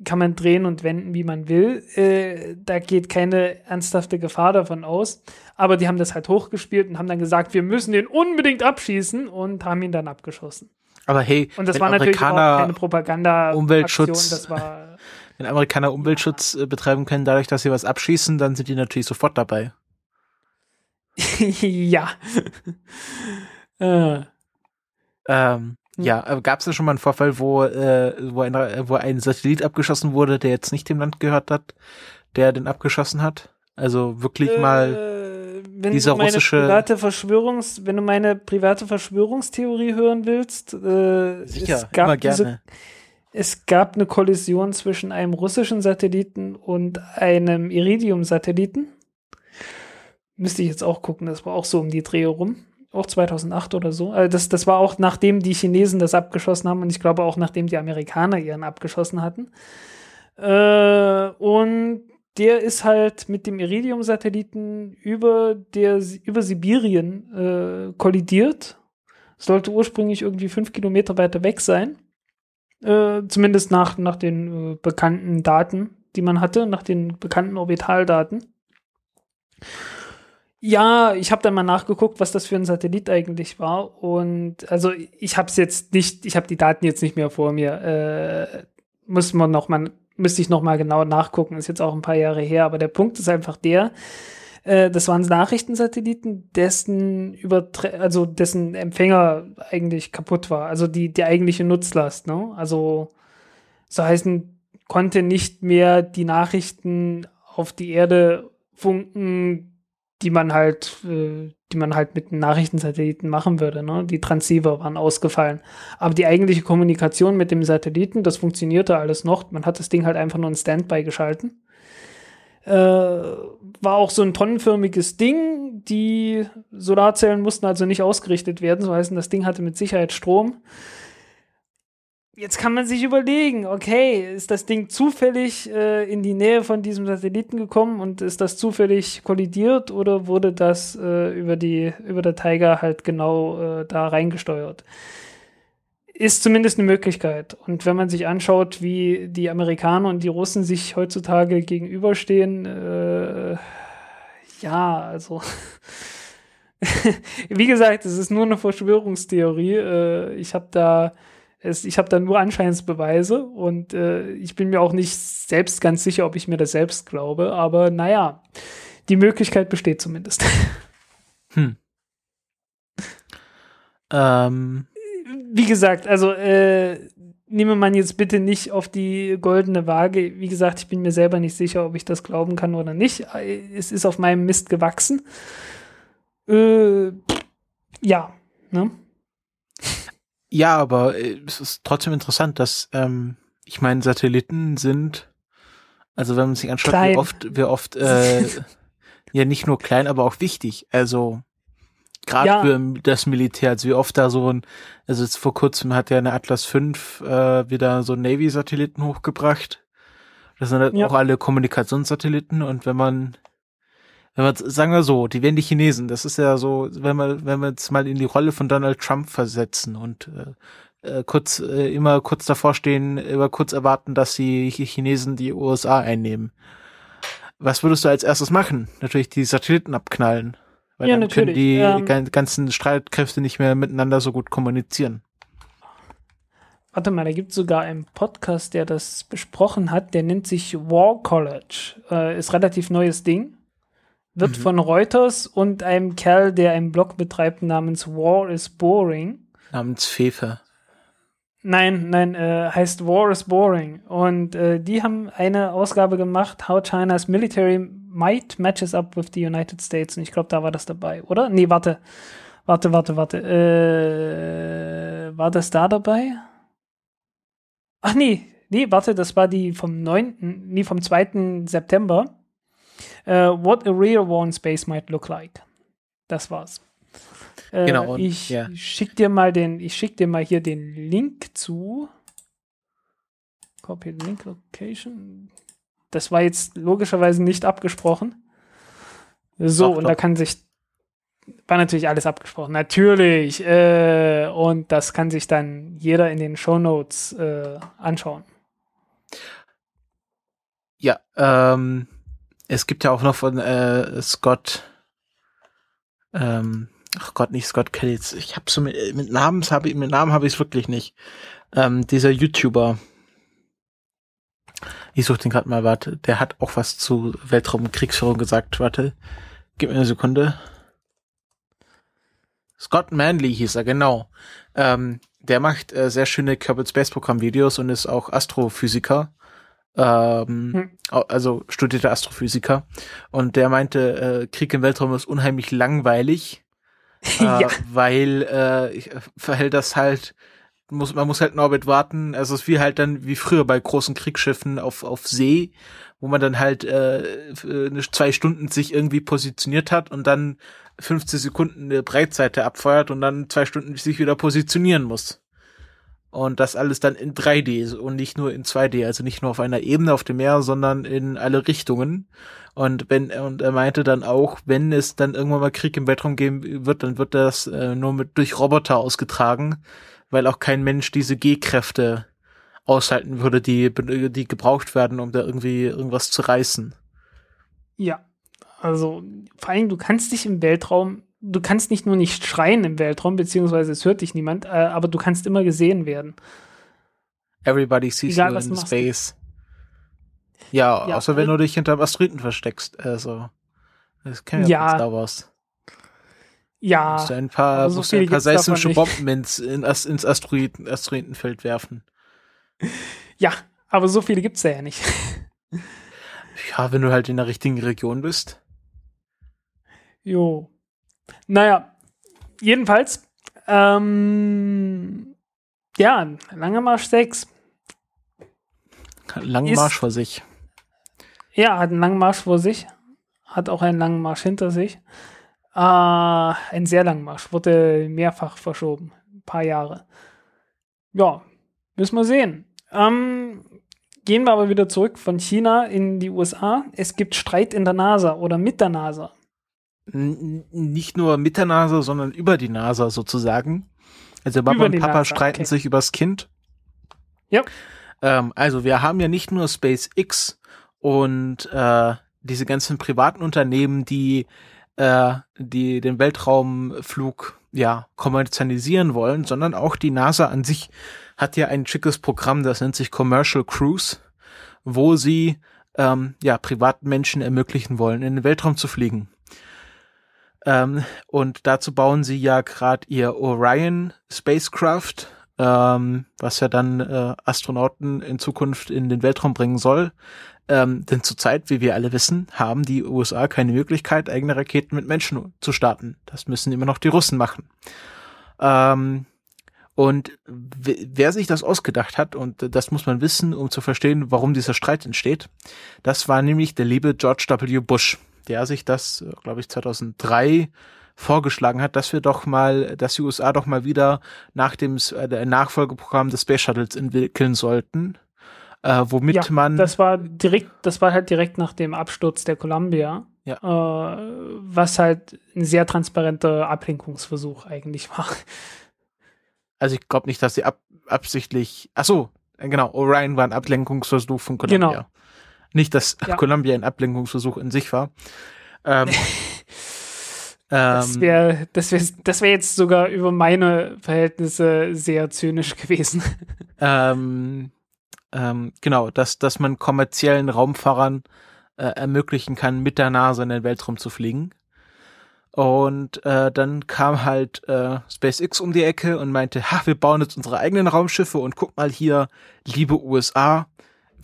Kann man drehen und wenden, wie man will. Äh, da geht keine ernsthafte Gefahr davon aus. Aber die haben das halt hochgespielt und haben dann gesagt, wir müssen den unbedingt abschießen und haben ihn dann abgeschossen. Aber hey, Und das wenn war natürlich Amerikaner keine Propaganda. Umweltschutz- Das war Wenn Amerikaner Umweltschutz äh, betreiben können, dadurch, dass sie was abschießen, dann sind die natürlich sofort dabei. ja. äh, Ähm, Hm. Ja, gab es da schon mal einen Vorfall, wo, äh, wo, ein, wo ein Satellit abgeschossen wurde, der jetzt nicht dem Land gehört hat, der den abgeschossen hat? Also wirklich mal. Wenn dieser du meine russische- private Verschwörungs, wenn du meine private Verschwörungstheorie hören willst, äh, Sicher, es gab diese. Es gab eine Kollision zwischen einem russischen Satelliten und einem Iridium-Satelliten. Müsste ich jetzt auch gucken, das war auch so um die Dreh rum. Auch 2008 oder so. Also das, das war auch nachdem die Chinesen das abgeschossen haben und ich glaube auch nachdem die Amerikaner ihren abgeschossen hatten. Äh, und der ist halt mit dem Iridium-Satelliten über, der, über Sibirien äh, kollidiert. Sollte ursprünglich irgendwie fünf Kilometer weiter weg sein. Äh, zumindest nach, nach den äh, bekannten Daten, die man hatte, nach den bekannten Orbitaldaten. Ja, ich habe dann mal nachgeguckt, was das für ein Satellit eigentlich war. Und also ich habe es jetzt nicht, ich habe die Daten jetzt nicht mehr vor mir. Äh, muss man noch mal, müsste ich noch mal genau nachgucken. Ist jetzt auch ein paar Jahre her. Aber der Punkt ist einfach der, äh, das waren Nachrichtensatelliten, dessen Übertre also dessen Empfänger eigentlich kaputt war. Also die, die eigentliche Nutzlast, ne? Also so heißen, konnte nicht mehr die Nachrichten auf die Erde funken, die man halt, äh, die man halt mit Nachrichtensatelliten machen würde. Ne? Die Transceiver waren ausgefallen. Aber die eigentliche Kommunikation mit dem Satelliten, das funktionierte alles noch. Man hat das Ding halt einfach nur in Standby geschalten. Äh, war auch so ein tonnenförmiges Ding. Die Solarzellen mussten also nicht ausgerichtet werden. So heißen, das Ding hatte mit Sicherheit Strom. Jetzt kann man sich überlegen, okay, ist das Ding zufällig äh, in die Nähe von diesem Satelliten gekommen und ist das zufällig kollidiert oder wurde das äh, über die über der Tiger halt genau äh, da reingesteuert? ist zumindest eine Möglichkeit. Und wenn man sich anschaut, wie die Amerikaner und die Russen sich heutzutage gegenüberstehen, äh, ja, also wie gesagt, es ist nur eine Verschwörungstheorie. Äh, ich habe da es, ich habe da nur Anscheinsbeweise und äh, ich bin mir auch nicht selbst ganz sicher, ob ich mir das selbst glaube. Aber naja, die Möglichkeit besteht zumindest. Hm. Ähm. Wie gesagt, also äh, nehme man jetzt bitte nicht auf die goldene Waage. Wie gesagt, ich bin mir selber nicht sicher, ob ich das glauben kann oder nicht. Es ist auf meinem Mist gewachsen. Äh, ja, ne? Ja, aber äh, es ist trotzdem interessant, dass ähm, ich meine, Satelliten sind, also wenn man sich anschaut, klein. wie oft, wie oft, äh, ja nicht nur klein, aber auch wichtig. Also gerade ja. für das Militär, also wie oft da so ein, also jetzt vor kurzem hat ja eine Atlas V äh, wieder so Navy-Satelliten hochgebracht. Das sind halt ja. auch alle Kommunikationssatelliten und wenn man wenn man sagen wir so, die werden die Chinesen, das ist ja so, wenn wir wenn wir jetzt mal in die Rolle von Donald Trump versetzen und äh, äh, kurz äh, immer kurz davor stehen, immer kurz erwarten, dass die Chinesen die USA einnehmen. Was würdest du als erstes machen? Natürlich die Satelliten abknallen. Weil ja, dann können die ähm, ganzen Streitkräfte nicht mehr miteinander so gut kommunizieren. Warte mal, da gibt es sogar einen Podcast, der das besprochen hat, der nennt sich War College. Äh, ist relativ neues Ding. Wird mhm. von Reuters und einem Kerl, der einen Blog betreibt, namens War is Boring. Namens Fefe. Nein, nein, äh, heißt War is Boring. Und äh, die haben eine Ausgabe gemacht, How China's Military Might Matches Up with the United States. Und ich glaube, da war das dabei, oder? Nee, warte. Warte, warte, warte. Äh, war das da dabei? Ach nee, nee, warte, das war die vom 9., nee, vom 2. September. Uh, what a real war in space might look like. Das war's. Äh, genau. Und, ich ja. schick dir mal den, ich schick dir mal hier den Link zu. Copy Link Location. Das war jetzt logischerweise nicht abgesprochen. So, doch, und doch. da kann sich, war natürlich alles abgesprochen. Natürlich. Äh, und das kann sich dann jeder in den Show Notes äh, anschauen. Ja, ähm, es gibt ja auch noch von äh, Scott, ähm, ach Gott, nicht Scott Kelly. Ich habe so mit, mit Namen habe ich mit Namen habe ich es wirklich nicht. Ähm, dieser YouTuber. Ich suche den gerade mal, warte. Der hat auch was zu Weltraumkriegsführung gesagt. Warte, gib mir eine Sekunde. Scott Manley hieß er, genau. Ähm, der macht äh, sehr schöne Kerbal Space Programm Videos und ist auch Astrophysiker ähm, hm. also studierter Astrophysiker. Und der meinte, äh, Krieg im Weltraum ist unheimlich langweilig, äh, ja. weil, äh, weil das halt muss, man muss halt in Orbit warten. Also es ist wie halt dann wie früher bei großen Kriegsschiffen auf, auf See, wo man dann halt äh, eine, zwei Stunden sich irgendwie positioniert hat und dann 15 Sekunden eine Breitseite abfeuert und dann zwei Stunden sich wieder positionieren muss. Und das alles dann in 3D und nicht nur in 2D, also nicht nur auf einer Ebene auf dem Meer, sondern in alle Richtungen. Und wenn, und er meinte dann auch, wenn es dann irgendwann mal Krieg im Weltraum geben wird, dann wird das äh, nur mit durch Roboter ausgetragen, weil auch kein Mensch diese G-Kräfte aushalten würde, die, die gebraucht werden, um da irgendwie irgendwas zu reißen. Ja, also vor allem, du kannst dich im Weltraum du kannst nicht nur nicht schreien im Weltraum, beziehungsweise es hört dich niemand, äh, aber du kannst immer gesehen werden. Everybody sees Egal, you in space. Ja, ja, außer wenn du dich hinterm Asteroiden versteckst. Also, das kennen wir ja. Star Wars. Ja. Musst du ein paar, so musst du ein paar seismische Bomben ins, in, ins Asteroiden, Asteroidenfeld werfen. Ja, aber so viele gibt's da ja nicht. ja, wenn du halt in der richtigen Region bist. Jo. Naja, jedenfalls, ähm, ja, Lange Marsch 6. Langen Marsch vor sich. Ja, hat einen langen Marsch vor sich. Hat auch einen langen Marsch hinter sich. Äh, einen sehr langen Marsch. Wurde mehrfach verschoben. Ein paar Jahre. Ja, müssen wir sehen. Ähm, gehen wir aber wieder zurück von China in die USA. Es gibt Streit in der NASA oder mit der NASA nicht nur mit der NASA, sondern über die NASA sozusagen. Also Mama Über und Papa NASA, streiten okay. sich übers Kind. Ja. Ähm, also wir haben ja nicht nur SpaceX und äh, diese ganzen privaten Unternehmen, die äh, die den Weltraumflug ja kommerzialisieren wollen, sondern auch die NASA an sich hat ja ein schickes Programm, das nennt sich Commercial Cruise, wo sie ähm, ja privaten Menschen ermöglichen wollen, in den Weltraum zu fliegen. Ähm, und dazu bauen sie ja gerade ihr Orion Spacecraft, ähm, was ja dann äh, Astronauten in Zukunft in den Weltraum bringen soll. Ähm, denn zurzeit, wie wir alle wissen, haben die USA keine Möglichkeit, eigene Raketen mit Menschen zu starten. Das müssen immer noch die Russen machen. Ähm, und wer sich das ausgedacht hat, und das muss man wissen, um zu verstehen, warum dieser Streit entsteht, das war nämlich der liebe George W. Bush, der sich das, glaube ich, 2003 vorgeschlagen hat, dass wir doch mal, dass die USA doch mal wieder nach dem äh, Nachfolgeprogramm des Space Shuttles entwickeln sollten, äh, womit ja, man das war direkt, das war halt direkt nach dem Absturz der Columbia. Ja. Äh, was halt ein sehr transparenter Ablenkungsversuch eigentlich war. Also ich glaube nicht, dass sie ab, absichtlich. Ach so, äh, genau. Orion war ein Ablenkungsversuch von Columbia. Genau. Nicht, dass Ja. Columbia ein Ablenkungsversuch in sich war. Ähm, Das ähm, wäre das wär, das wär jetzt sogar über meine Verhältnisse sehr zynisch gewesen. ähm, ähm, genau, dass, dass man kommerziellen Raumfahrern äh, ermöglichen kann, mit der NASA in den Weltraum zu fliegen. Und äh, dann kam halt äh, SpaceX um die Ecke und meinte, ha, wir bauen jetzt unsere eigenen Raumschiffe und guck mal hier, liebe USA,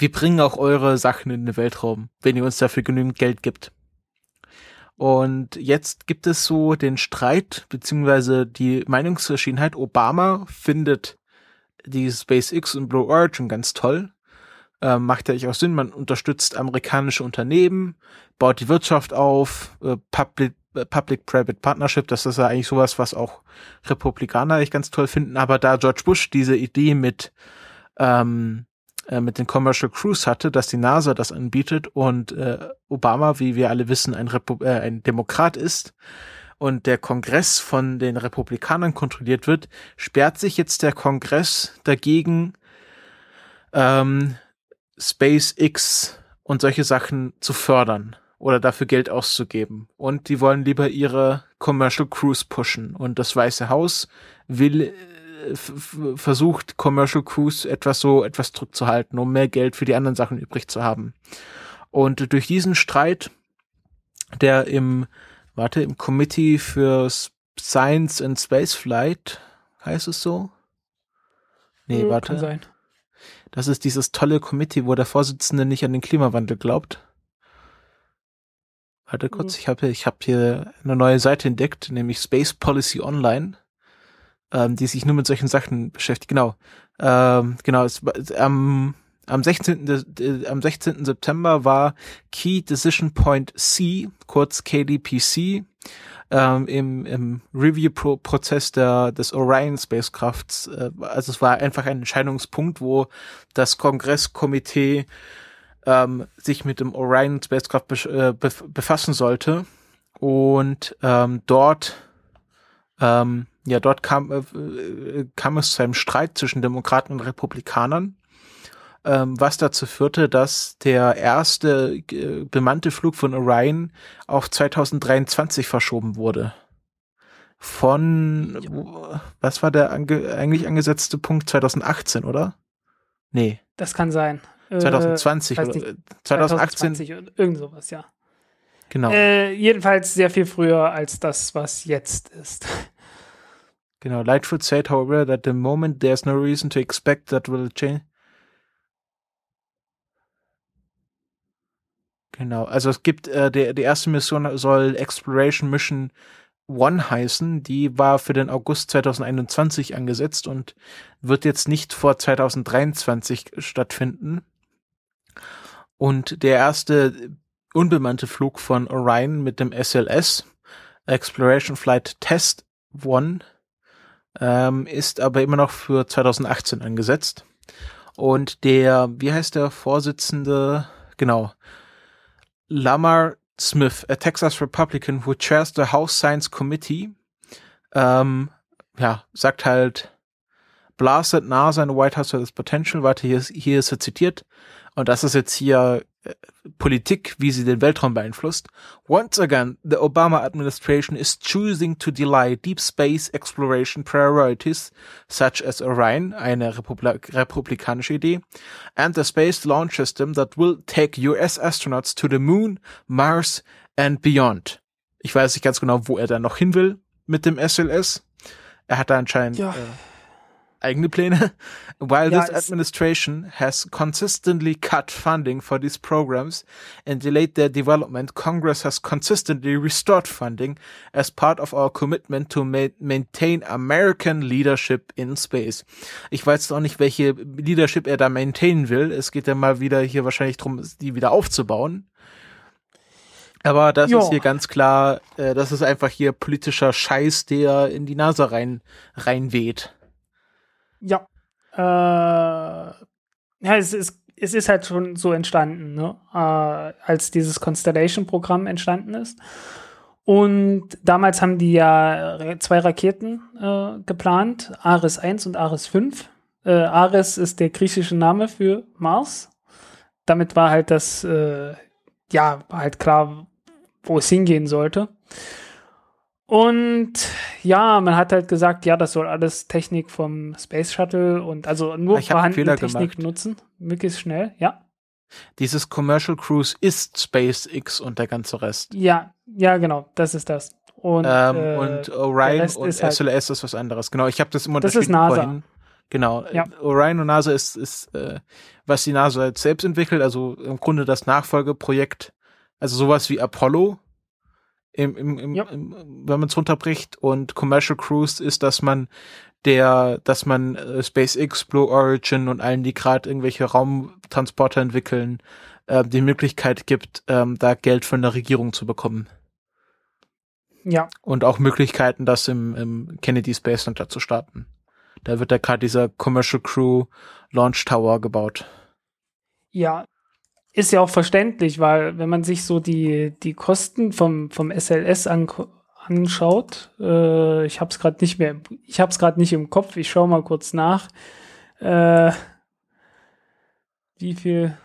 wir bringen auch eure Sachen in den Weltraum, wenn ihr uns dafür genügend Geld gibt. Und jetzt gibt es so den Streit, beziehungsweise die Meinungsverschiedenheit. Obama findet die SpaceX und Blue Origin ganz toll. Ähm, macht ja auch Sinn, man unterstützt amerikanische Unternehmen, baut die Wirtschaft auf, äh, Public, äh, Public-Private Partnership, das ist ja eigentlich sowas, was auch Republikaner eigentlich ganz toll finden. Aber da George Bush diese Idee mit, ähm, äh, mit den Commercial Cruise hatte, dass die NASA das anbietet und äh, Obama, wie wir alle wissen, ein, Repu äh, ein Demokrat ist und der Kongress von den Republikanern kontrolliert wird, sperrt sich jetzt der Kongress dagegen, ähm, SpaceX und solche Sachen zu fördern oder dafür Geld auszugeben. Und die wollen lieber ihre Commercial Cruise pushen. Und das Weiße Haus will versucht Commercial Cruise etwas so etwas zurückzuhalten, um mehr Geld für die anderen Sachen übrig zu haben. Und durch diesen Streit, der im warte im Committee für Science and Space Flight heißt es so? Nee, Hm, warte. Kann sein. Das ist dieses tolle Committee, wo der Vorsitzende nicht an den Klimawandel glaubt. Warte kurz, ich habe ich hab hier eine neue Seite entdeckt, nämlich Space Policy Online, ähm, die sich nur mit solchen Sachen beschäftigt. Genau, ähm, genau. Es, am am 16. des- äh, am 16. September war Key Decision Point C, kurz KDPC, ähm, im, im Review-Prozess der, des Orion Spacecrafts. Äh, also es war einfach ein Entscheidungspunkt, wo das Kongresskomitee ähm, sich mit dem Orion Spacecraft besch- äh, bef befassen sollte. Und ähm, dort, ähm, ja, dort kam, äh, äh, kam es zu einem Streit zwischen Demokraten und Republikanern, ähm, was dazu führte, dass der erste äh, bemannte Flug von Orion auf 2023 verschoben wurde. Von, was war der ange eigentlich angesetzte Punkt? 2018, oder? Nee, Das kann sein. Äh, 2020 weiß oder nicht, äh, 2018, 2020 oder irgend sowas, ja. genau. Äh, jedenfalls sehr viel früher als das, was jetzt ist. Genau, Lightfoot said, however, that the moment there's no reason to expect that will change. Genau, also es gibt, äh, der, die erste Mission soll Exploration Mission One heißen. Die war für den August 2021 angesetzt und wird jetzt nicht vor 2023 stattfinden. Und der erste unbemannte Flug von Orion mit dem SLS, Exploration Flight Test One, ähm, ist aber immer noch für 2018 angesetzt. Und der, wie heißt der Vorsitzende? Genau. Lamar Smith, a Texas Republican who chairs the House Science Committee, ähm, ja, sagt halt, blasted NASA and White House with its potential. Warte, hier ist, hier ist er zitiert. Und das ist jetzt hier Politik, wie sie den Weltraum beeinflusst. Once again, the Obama administration is choosing to delay deep space exploration priorities, such as Orion, eine Republi republikanische Idee, and the space launch system that will take US astronauts to the moon, Mars and beyond. Ich weiß nicht ganz genau, wo er da noch hin will mit dem SLS. Er hat da anscheinend Ja. äh, eigene Pläne. While Ja, this administration has consistently cut funding for these programs and delayed their development, Congress has consistently restored funding as part of our commitment to ma maintain American leadership in space. Ich weiß auch nicht, welche Leadership er da maintainen will. Es geht ja mal wieder hier wahrscheinlich drum, die wieder aufzubauen. Aber das Ja. ist hier ganz klar, äh, das ist einfach hier politischer Scheiß, der in die Nase rein, reinweht. Ja. Äh, ja, es ist, es ist halt schon so entstanden, ne? äh, als dieses Constellation-Programm entstanden ist. Und damals haben die ja zwei Raketen äh, geplant, Ares 1 und Ares 5. Äh, Ares ist der griechische Name für Mars. Damit war halt das, äh, ja, war halt klar, wo es hingehen sollte. Und ja, man hat halt gesagt, ja, das soll alles Technik vom Space Shuttle und also nur Ich vorhandene Technik gemacht. nutzen, möglichst schnell, ja. Dieses Commercial Cruise ist SpaceX und der ganze Rest. Ja, ja, genau, das ist das. Und, ähm, äh, und Orion und ist halt- SLS ist was anderes. Genau, ich habe das immer Das ist NASA. vorhin. Genau. Ja. Orion und NASA ist, ist äh, was die NASA selbst entwickelt, also im Grunde das Nachfolgeprojekt, also sowas wie Apollo, im, im, im, Ja. im, wenn man es runterbricht. Und Commercial Cruise ist, dass man der, dass man äh, SpaceX, Blue Origin und allen, die gerade irgendwelche Raumtransporter entwickeln, äh, die Möglichkeit gibt, ähm, da Geld von der Regierung zu bekommen. ja, Und auch Möglichkeiten, das im, im Kennedy Space Center zu starten. Da wird ja gerade dieser Commercial Crew Launch Tower gebaut. ja, ist ja auch verständlich, weil wenn man sich so die, die Kosten vom, vom SLS an, anschaut, äh, ich habe es gerade nicht mehr, ich habe es gerade nicht im Kopf, ich schaue mal kurz nach, äh, wie viel,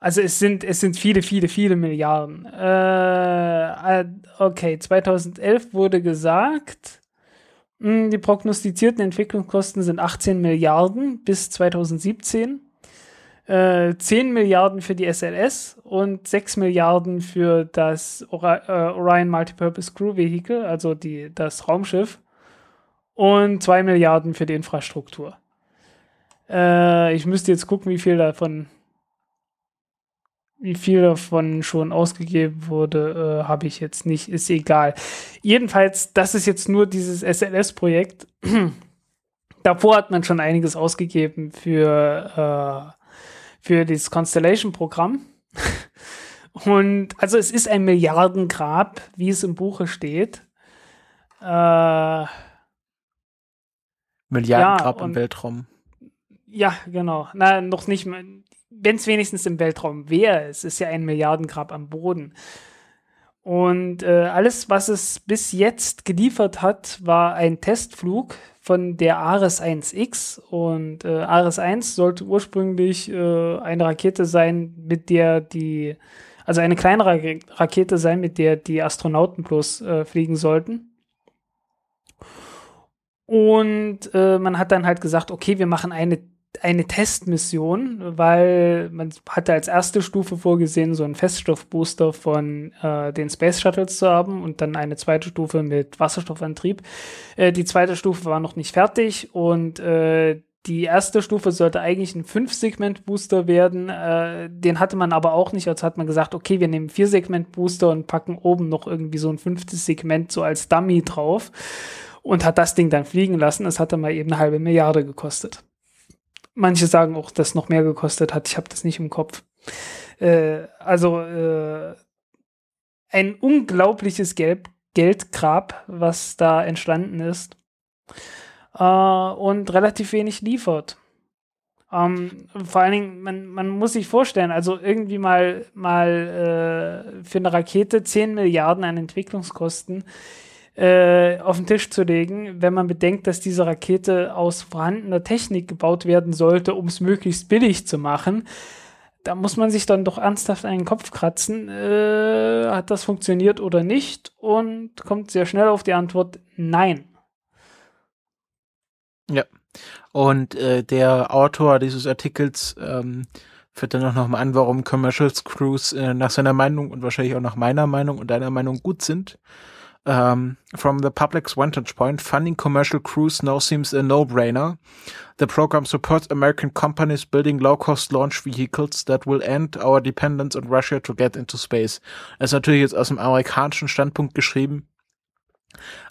also es sind, es sind viele, viele, viele Milliarden. Äh, äh, okay, 2011 wurde gesagt, mh, die prognostizierten Entwicklungskosten sind 18 Milliarden bis 2017 äh, 10 Milliarden für die SLS und 6 Milliarden für das äh, Orion Multipurpose Crew Vehicle, also die, das Raumschiff, und 2 Milliarden für die Infrastruktur. Äh, ich müsste jetzt gucken, wie viel davon wie viel davon schon ausgegeben wurde, äh, habe ich jetzt nicht, ist egal. Jedenfalls, das ist jetzt nur dieses SLS-Projekt. Davor hat man schon einiges ausgegeben für äh, für das Constellation-Programm. Und also es ist ein Milliardengrab, wie es im Buche steht. Äh, Milliarden Ja, im Weltraum. ja, genau. Na, noch nicht mal. Wenn es wenigstens im Weltraum wäre, es ist ja ein Milliardengrab am Boden. Und äh, alles, was es bis jetzt geliefert hat, war ein Testflug von der Ares 1X. Und äh, Ares 1 sollte ursprünglich äh, eine Rakete sein, mit der die, also eine kleinere Ra- Rakete sein, mit der die Astronauten bloß äh, fliegen sollten. Und äh, man hat dann halt gesagt, okay, wir machen eine, eine Testmission, weil man hatte als erste Stufe vorgesehen, so einen Feststoffbooster von äh, den Space Shuttles zu haben und dann eine zweite Stufe mit Wasserstoffantrieb. Äh, die zweite Stufe war noch nicht fertig und äh, die erste Stufe sollte eigentlich ein Fünf-Segment-Booster werden. Äh, den hatte man aber auch nicht. Also hat man gesagt, okay, wir nehmen Vier-Segment-Booster und packen oben noch irgendwie so ein fünftes Segment so als Dummy drauf und hat das Ding dann fliegen lassen. Das hat dann mal eben eine halbe Milliarde gekostet. Manche sagen auch, dass noch mehr gekostet hat. Ich habe das nicht im Kopf. Äh, also äh, ein unglaubliches Gelb Geldgrab, was da entstanden ist. Äh, und relativ wenig liefert. Ähm, vor allen Dingen, man, man muss sich vorstellen, also irgendwie mal, mal äh, für eine Rakete 10 Milliarden an Entwicklungskosten äh, auf den Tisch zu legen, wenn man bedenkt, dass diese Rakete aus vorhandener Technik gebaut werden sollte, um es möglichst billig zu machen. Da muss man sich dann doch ernsthaft einen Kopf kratzen. Äh, hat das funktioniert oder nicht? Und kommt sehr schnell auf die Antwort Nein. Ja. Und äh, der Autor dieses Artikels ähm, führt dann auch nochmal an, warum Commercial Crews äh, nach seiner Meinung und wahrscheinlich auch nach meiner Meinung und deiner Meinung gut sind. Um, from the public's vantage point, funding commercial crews now seems a no-brainer. The program supports American companies building low-cost launch vehicles that will end our dependence on Russia to get into space. Das ist natürlich jetzt aus dem amerikanischen Standpunkt geschrieben.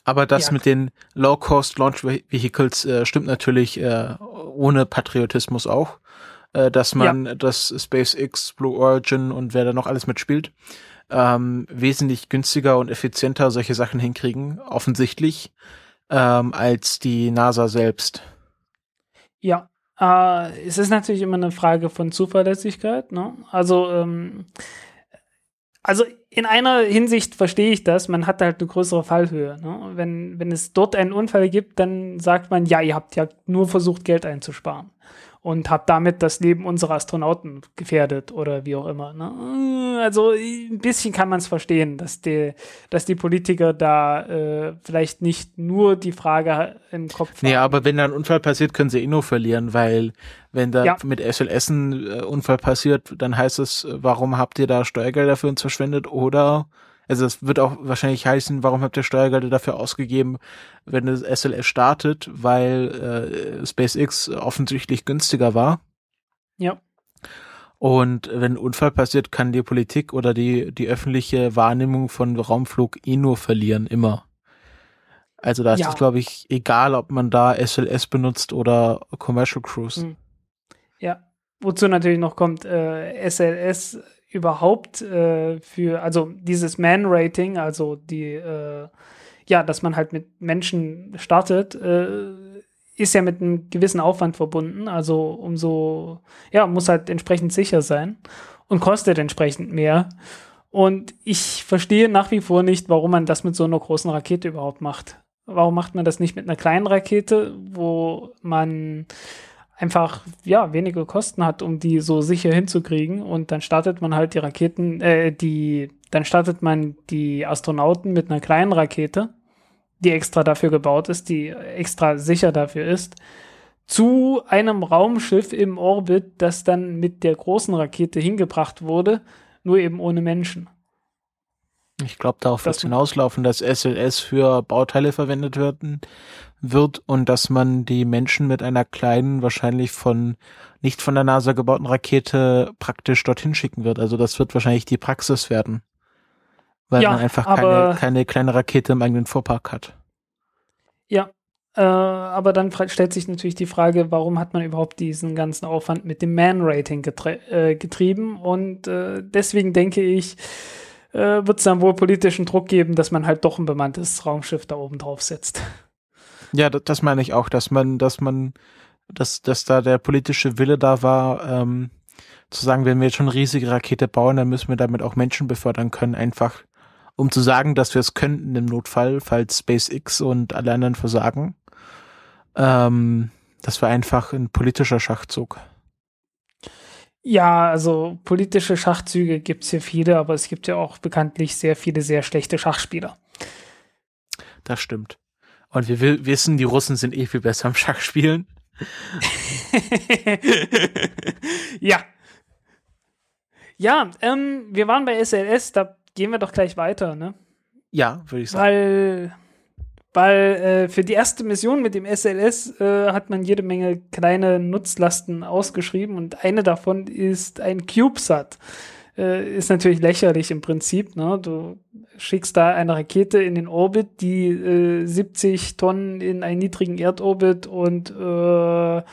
Aber das ja. mit den Low-Cost Launch Vehicles äh, stimmt natürlich äh, ohne Patriotismus auch äh, dass man ja. das SpaceX, Blue Origin und wer da noch alles mitspielt, ähm, wesentlich günstiger und effizienter solche Sachen hinkriegen, offensichtlich, ähm, als die NASA selbst. Ja, äh, es ist natürlich immer eine Frage von Zuverlässigkeit. Ne? Also, ähm, also in einer Hinsicht verstehe ich das, man hat halt eine größere Fallhöhe. Ne? Wenn, wenn es dort einen Unfall gibt, dann sagt man, ja, ihr habt ja nur versucht, Geld einzusparen und habe damit das Leben unserer Astronauten gefährdet oder wie auch immer. Ne? Also ein bisschen kann man es verstehen, dass die, dass die Politiker da äh, vielleicht nicht nur die Frage im Kopf haben. Nee, aber wenn da ein Unfall passiert, können sie eh nur verlieren, weil wenn da ja. mit SLS ein äh, Unfall passiert, dann heißt es, warum habt ihr da Steuergelder für uns verschwendet oder also es wird auch wahrscheinlich heißen, warum habt ihr Steuergelder dafür ausgegeben, wenn das SLS startet, weil äh, SpaceX offensichtlich günstiger war. Ja. Und wenn ein Unfall passiert, kann die Politik oder die, die öffentliche Wahrnehmung von Raumflug eh nur verlieren, immer. Also da ist ja. es, glaube ich, egal, ob man da SLS benutzt oder Commercial Cruise. Hm. Ja, wozu natürlich noch kommt, äh, SLS überhaupt äh, für, also dieses Man-Rating, also die, äh, ja, dass man halt mit Menschen startet, äh, ist ja mit einem gewissen Aufwand verbunden. Also umso, ja, muss halt entsprechend sicher sein und kostet entsprechend mehr. Und ich verstehe nach wie vor nicht, warum man das mit so einer großen Rakete überhaupt macht. Warum macht man das nicht mit einer kleinen Rakete, wo man einfach ja weniger Kosten hat, um die so sicher hinzukriegen und dann startet man halt die Raketen, äh, die, dann startet man die Astronauten mit einer kleinen Rakete, die extra dafür gebaut ist, die extra sicher dafür ist, zu einem Raumschiff im Orbit, das dann mit der großen Rakete hingebracht wurde, nur eben ohne Menschen. Ich glaube, darauf wird es hinauslaufen, dass SLS für Bauteile verwendet werden, wird und dass man die Menschen mit einer kleinen, wahrscheinlich von nicht von der NASA gebauten Rakete praktisch dorthin schicken wird. Also das wird wahrscheinlich die Praxis werden. Weil ja, man einfach keine, keine kleine Rakete im eigenen Fuhrpark hat. Ja, äh, aber dann stellt sich natürlich die Frage, warum hat man überhaupt diesen ganzen Aufwand mit dem Man-Rating getrie äh, getrieben? Und äh, deswegen denke ich, äh, wird es dann wohl politischen Druck geben, dass man halt doch ein bemanntes Raumschiff da oben drauf setzt. Ja, das, das meine ich auch, dass man, dass man, dass, dass da der politische Wille da war, ähm, zu sagen, wenn wir jetzt schon eine riesige Rakete bauen, dann müssen wir damit auch Menschen befördern können, einfach um zu sagen, dass wir es könnten im Notfall, falls SpaceX und alle anderen versagen. Ähm, das war einfach ein politischer Schachzug. Ja, also politische Schachzüge gibt es hier viele, aber es gibt ja auch bekanntlich sehr viele sehr schlechte Schachspieler. Das stimmt. Und wir wissen, die Russen sind eh viel besser am Schachspielen. ja. Ja, ähm, wir waren bei SLS, da gehen wir doch gleich weiter, ne? Ja, würde ich sagen. Weil weil äh, für die erste Mission mit dem SLS äh, hat man jede Menge kleine Nutzlasten ausgeschrieben und eine davon ist ein CubeSat. Äh, ist natürlich lächerlich im Prinzip. Ne? Du schickst da eine Rakete in den Orbit, die äh, 70 Tonnen in einen niedrigen Erdorbit und äh,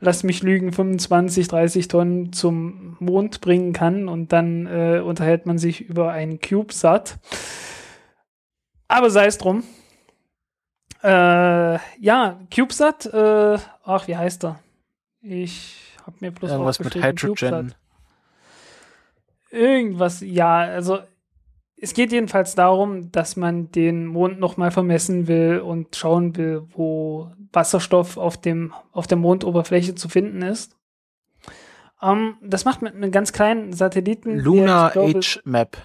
lass mich lügen, 25, 30 Tonnen zum Mond bringen kann und dann äh, unterhält man sich über einen CubeSat. Aber sei es drum. Äh, ja, CubeSat, äh, ach, wie heißt er? Ich hab mir bloß Irgendwas mit Hydrogen. CubeSat. Irgendwas, ja, also es geht jedenfalls darum, dass man den Mond nochmal vermessen will und schauen will, wo Wasserstoff auf, dem, auf der Mondoberfläche zu finden ist. Ähm, das macht mit einem ganz kleinen Satelliten. Lunar Age Map.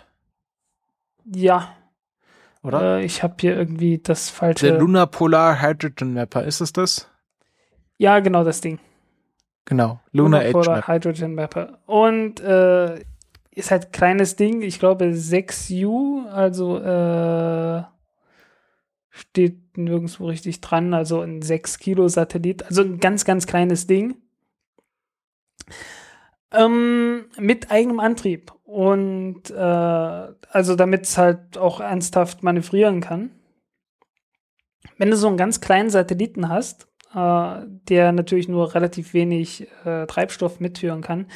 Ja. Oder? Äh, ich habe hier irgendwie das falsche. Der Lunar Polar Hydrogen Mapper, ist es das? Ja, genau das Ding. Genau, Lunar, Lunar Age Map. Hydrogen Mapper. Und äh, ist halt kleines Ding, ich glaube 6U, also äh, steht nirgendwo richtig dran, also ein 6 Kilo Satellit, also ein ganz, ganz kleines Ding. Ähm, mit eigenem Antrieb und äh, also damit es halt auch ernsthaft manövrieren kann. Wenn du so einen ganz kleinen Satelliten hast, äh, der natürlich nur relativ wenig äh, Treibstoff mitführen kann,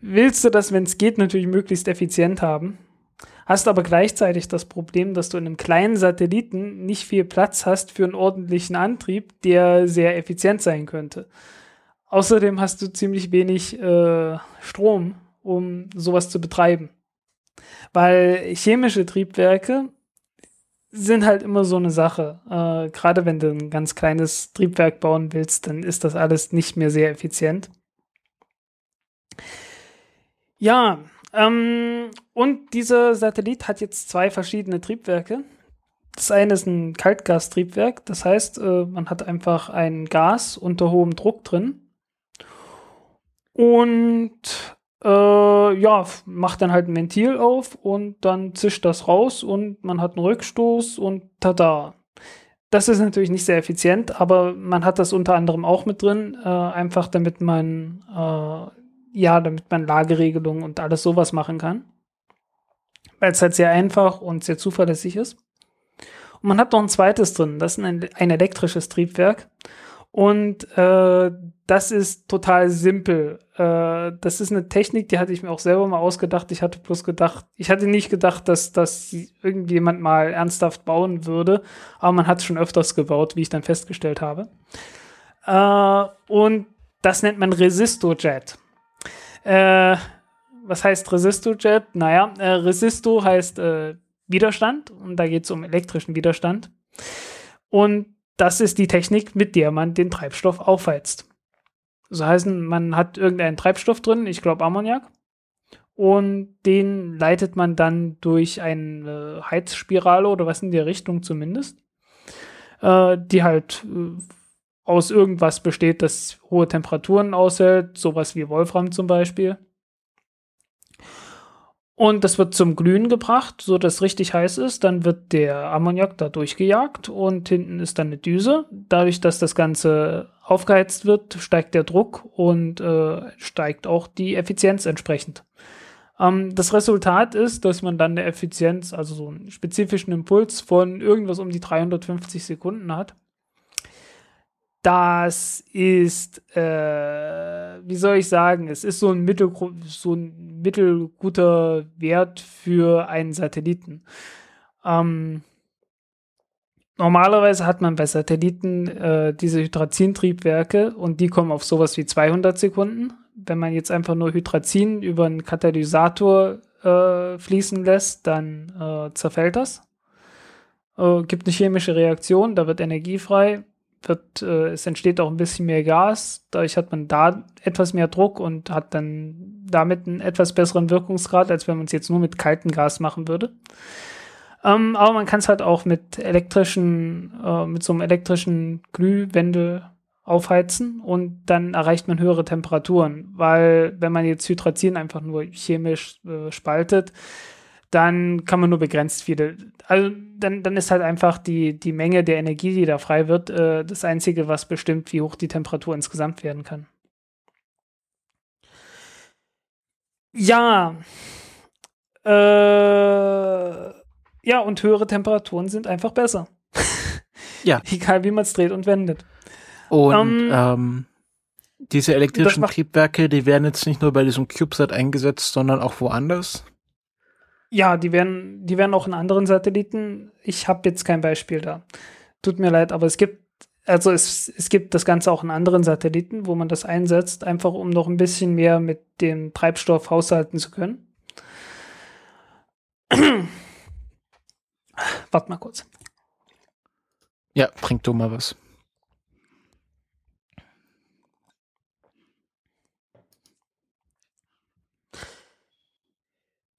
willst du das, wenn es geht, natürlich möglichst effizient haben. Hast aber gleichzeitig das Problem, dass du in einem kleinen Satelliten nicht viel Platz hast für einen ordentlichen Antrieb, der sehr effizient sein könnte. Außerdem hast du ziemlich wenig äh, Strom, um sowas zu betreiben. Weil chemische Triebwerke sind halt immer so eine Sache. Äh, Gerade wenn du ein ganz kleines Triebwerk bauen willst, dann ist das alles nicht mehr sehr effizient. Ja, ähm, und dieser Satellit hat jetzt zwei verschiedene Triebwerke. Das eine ist ein Kaltgastriebwerk, das heißt, äh, man hat einfach ein Gas unter hohem Druck drin und äh, ja, macht dann halt ein Ventil auf und dann zischt das raus und man hat einen Rückstoß und tada. Das ist natürlich nicht sehr effizient, aber man hat das unter anderem auch mit drin, äh, einfach damit man äh, ja, damit man Lageregelungen und alles sowas machen kann. Weil es halt sehr einfach und sehr zuverlässig ist. Und man hat noch ein zweites drin, das ist ein, ein elektrisches Triebwerk. Und äh, das ist total simpel. Äh, das ist eine Technik, die hatte ich mir auch selber mal ausgedacht. Ich hatte bloß gedacht, ich hatte nicht gedacht, dass das irgendjemand mal ernsthaft bauen würde. Aber man hat es schon öfters gebaut, wie ich dann festgestellt habe. Äh, und das nennt man Resistojet. Äh, was heißt Resistojet? Naja, äh, Resisto heißt äh, Widerstand und da geht es um elektrischen Widerstand. Und das ist die Technik, mit der man den Treibstoff aufheizt. Das heißt, man hat irgendeinen Treibstoff drin, ich glaube Ammoniak, und den leitet man dann durch eine Heizspirale oder was in der Richtung zumindest, äh, die halt äh, aus irgendwas besteht, das hohe Temperaturen aushält, sowas wie Wolfram zum Beispiel. Und das wird zum Glühen gebracht, so dass richtig heiß ist. Dann wird der Ammoniak da durchgejagt und hinten ist dann eine Düse. Dadurch, dass das Ganze aufgeheizt wird, steigt der Druck und äh, steigt auch die Effizienz entsprechend. Ähm, das Resultat ist, dass man dann eine Effizienz, also so einen spezifischen Impuls von irgendwas um die 350 Sekunden hat. Das ist, äh, wie soll ich sagen, es ist so ein, mittel, so ein mittelguter Wert für einen Satelliten. Ähm, normalerweise hat man bei Satelliten äh, diese Hydrazin-Triebwerke und die kommen auf sowas wie 200 Sekunden. Wenn man jetzt einfach nur Hydrazin über einen Katalysator äh, fließen lässt, dann äh, zerfällt das. Äh, gibt eine chemische Reaktion, da wird Energie frei wird, äh, es entsteht auch ein bisschen mehr Gas. Dadurch hat man da etwas mehr Druck und hat dann damit einen etwas besseren Wirkungsgrad, als wenn man es jetzt nur mit kaltem Gas machen würde. Ähm, aber man kann es halt auch mit elektrischen, äh, mit so einem elektrischen Glühwendel aufheizen und dann erreicht man höhere Temperaturen, weil wenn man jetzt Hydrazin einfach nur chemisch äh, spaltet, dann kann man nur begrenzt viele. Also dann, dann ist halt einfach die, die Menge der Energie, die da frei wird, äh, das Einzige, was bestimmt, wie hoch die Temperatur insgesamt werden kann. Ja. Äh, ja, und höhere Temperaturen sind einfach besser. ja. Egal wie man es dreht und wendet. Und ähm, ähm, diese elektrischen Triebwerke, die werden jetzt nicht nur bei diesem CubeSat eingesetzt, sondern auch woanders. Ja, die werden, die werden auch in anderen Satelliten. Ich habe jetzt kein Beispiel da. Tut mir leid, aber es gibt, also es, es gibt das Ganze auch in anderen Satelliten, wo man das einsetzt, einfach um noch ein bisschen mehr mit dem Treibstoff haushalten zu können. warte mal kurz. Ja, trink du mal was.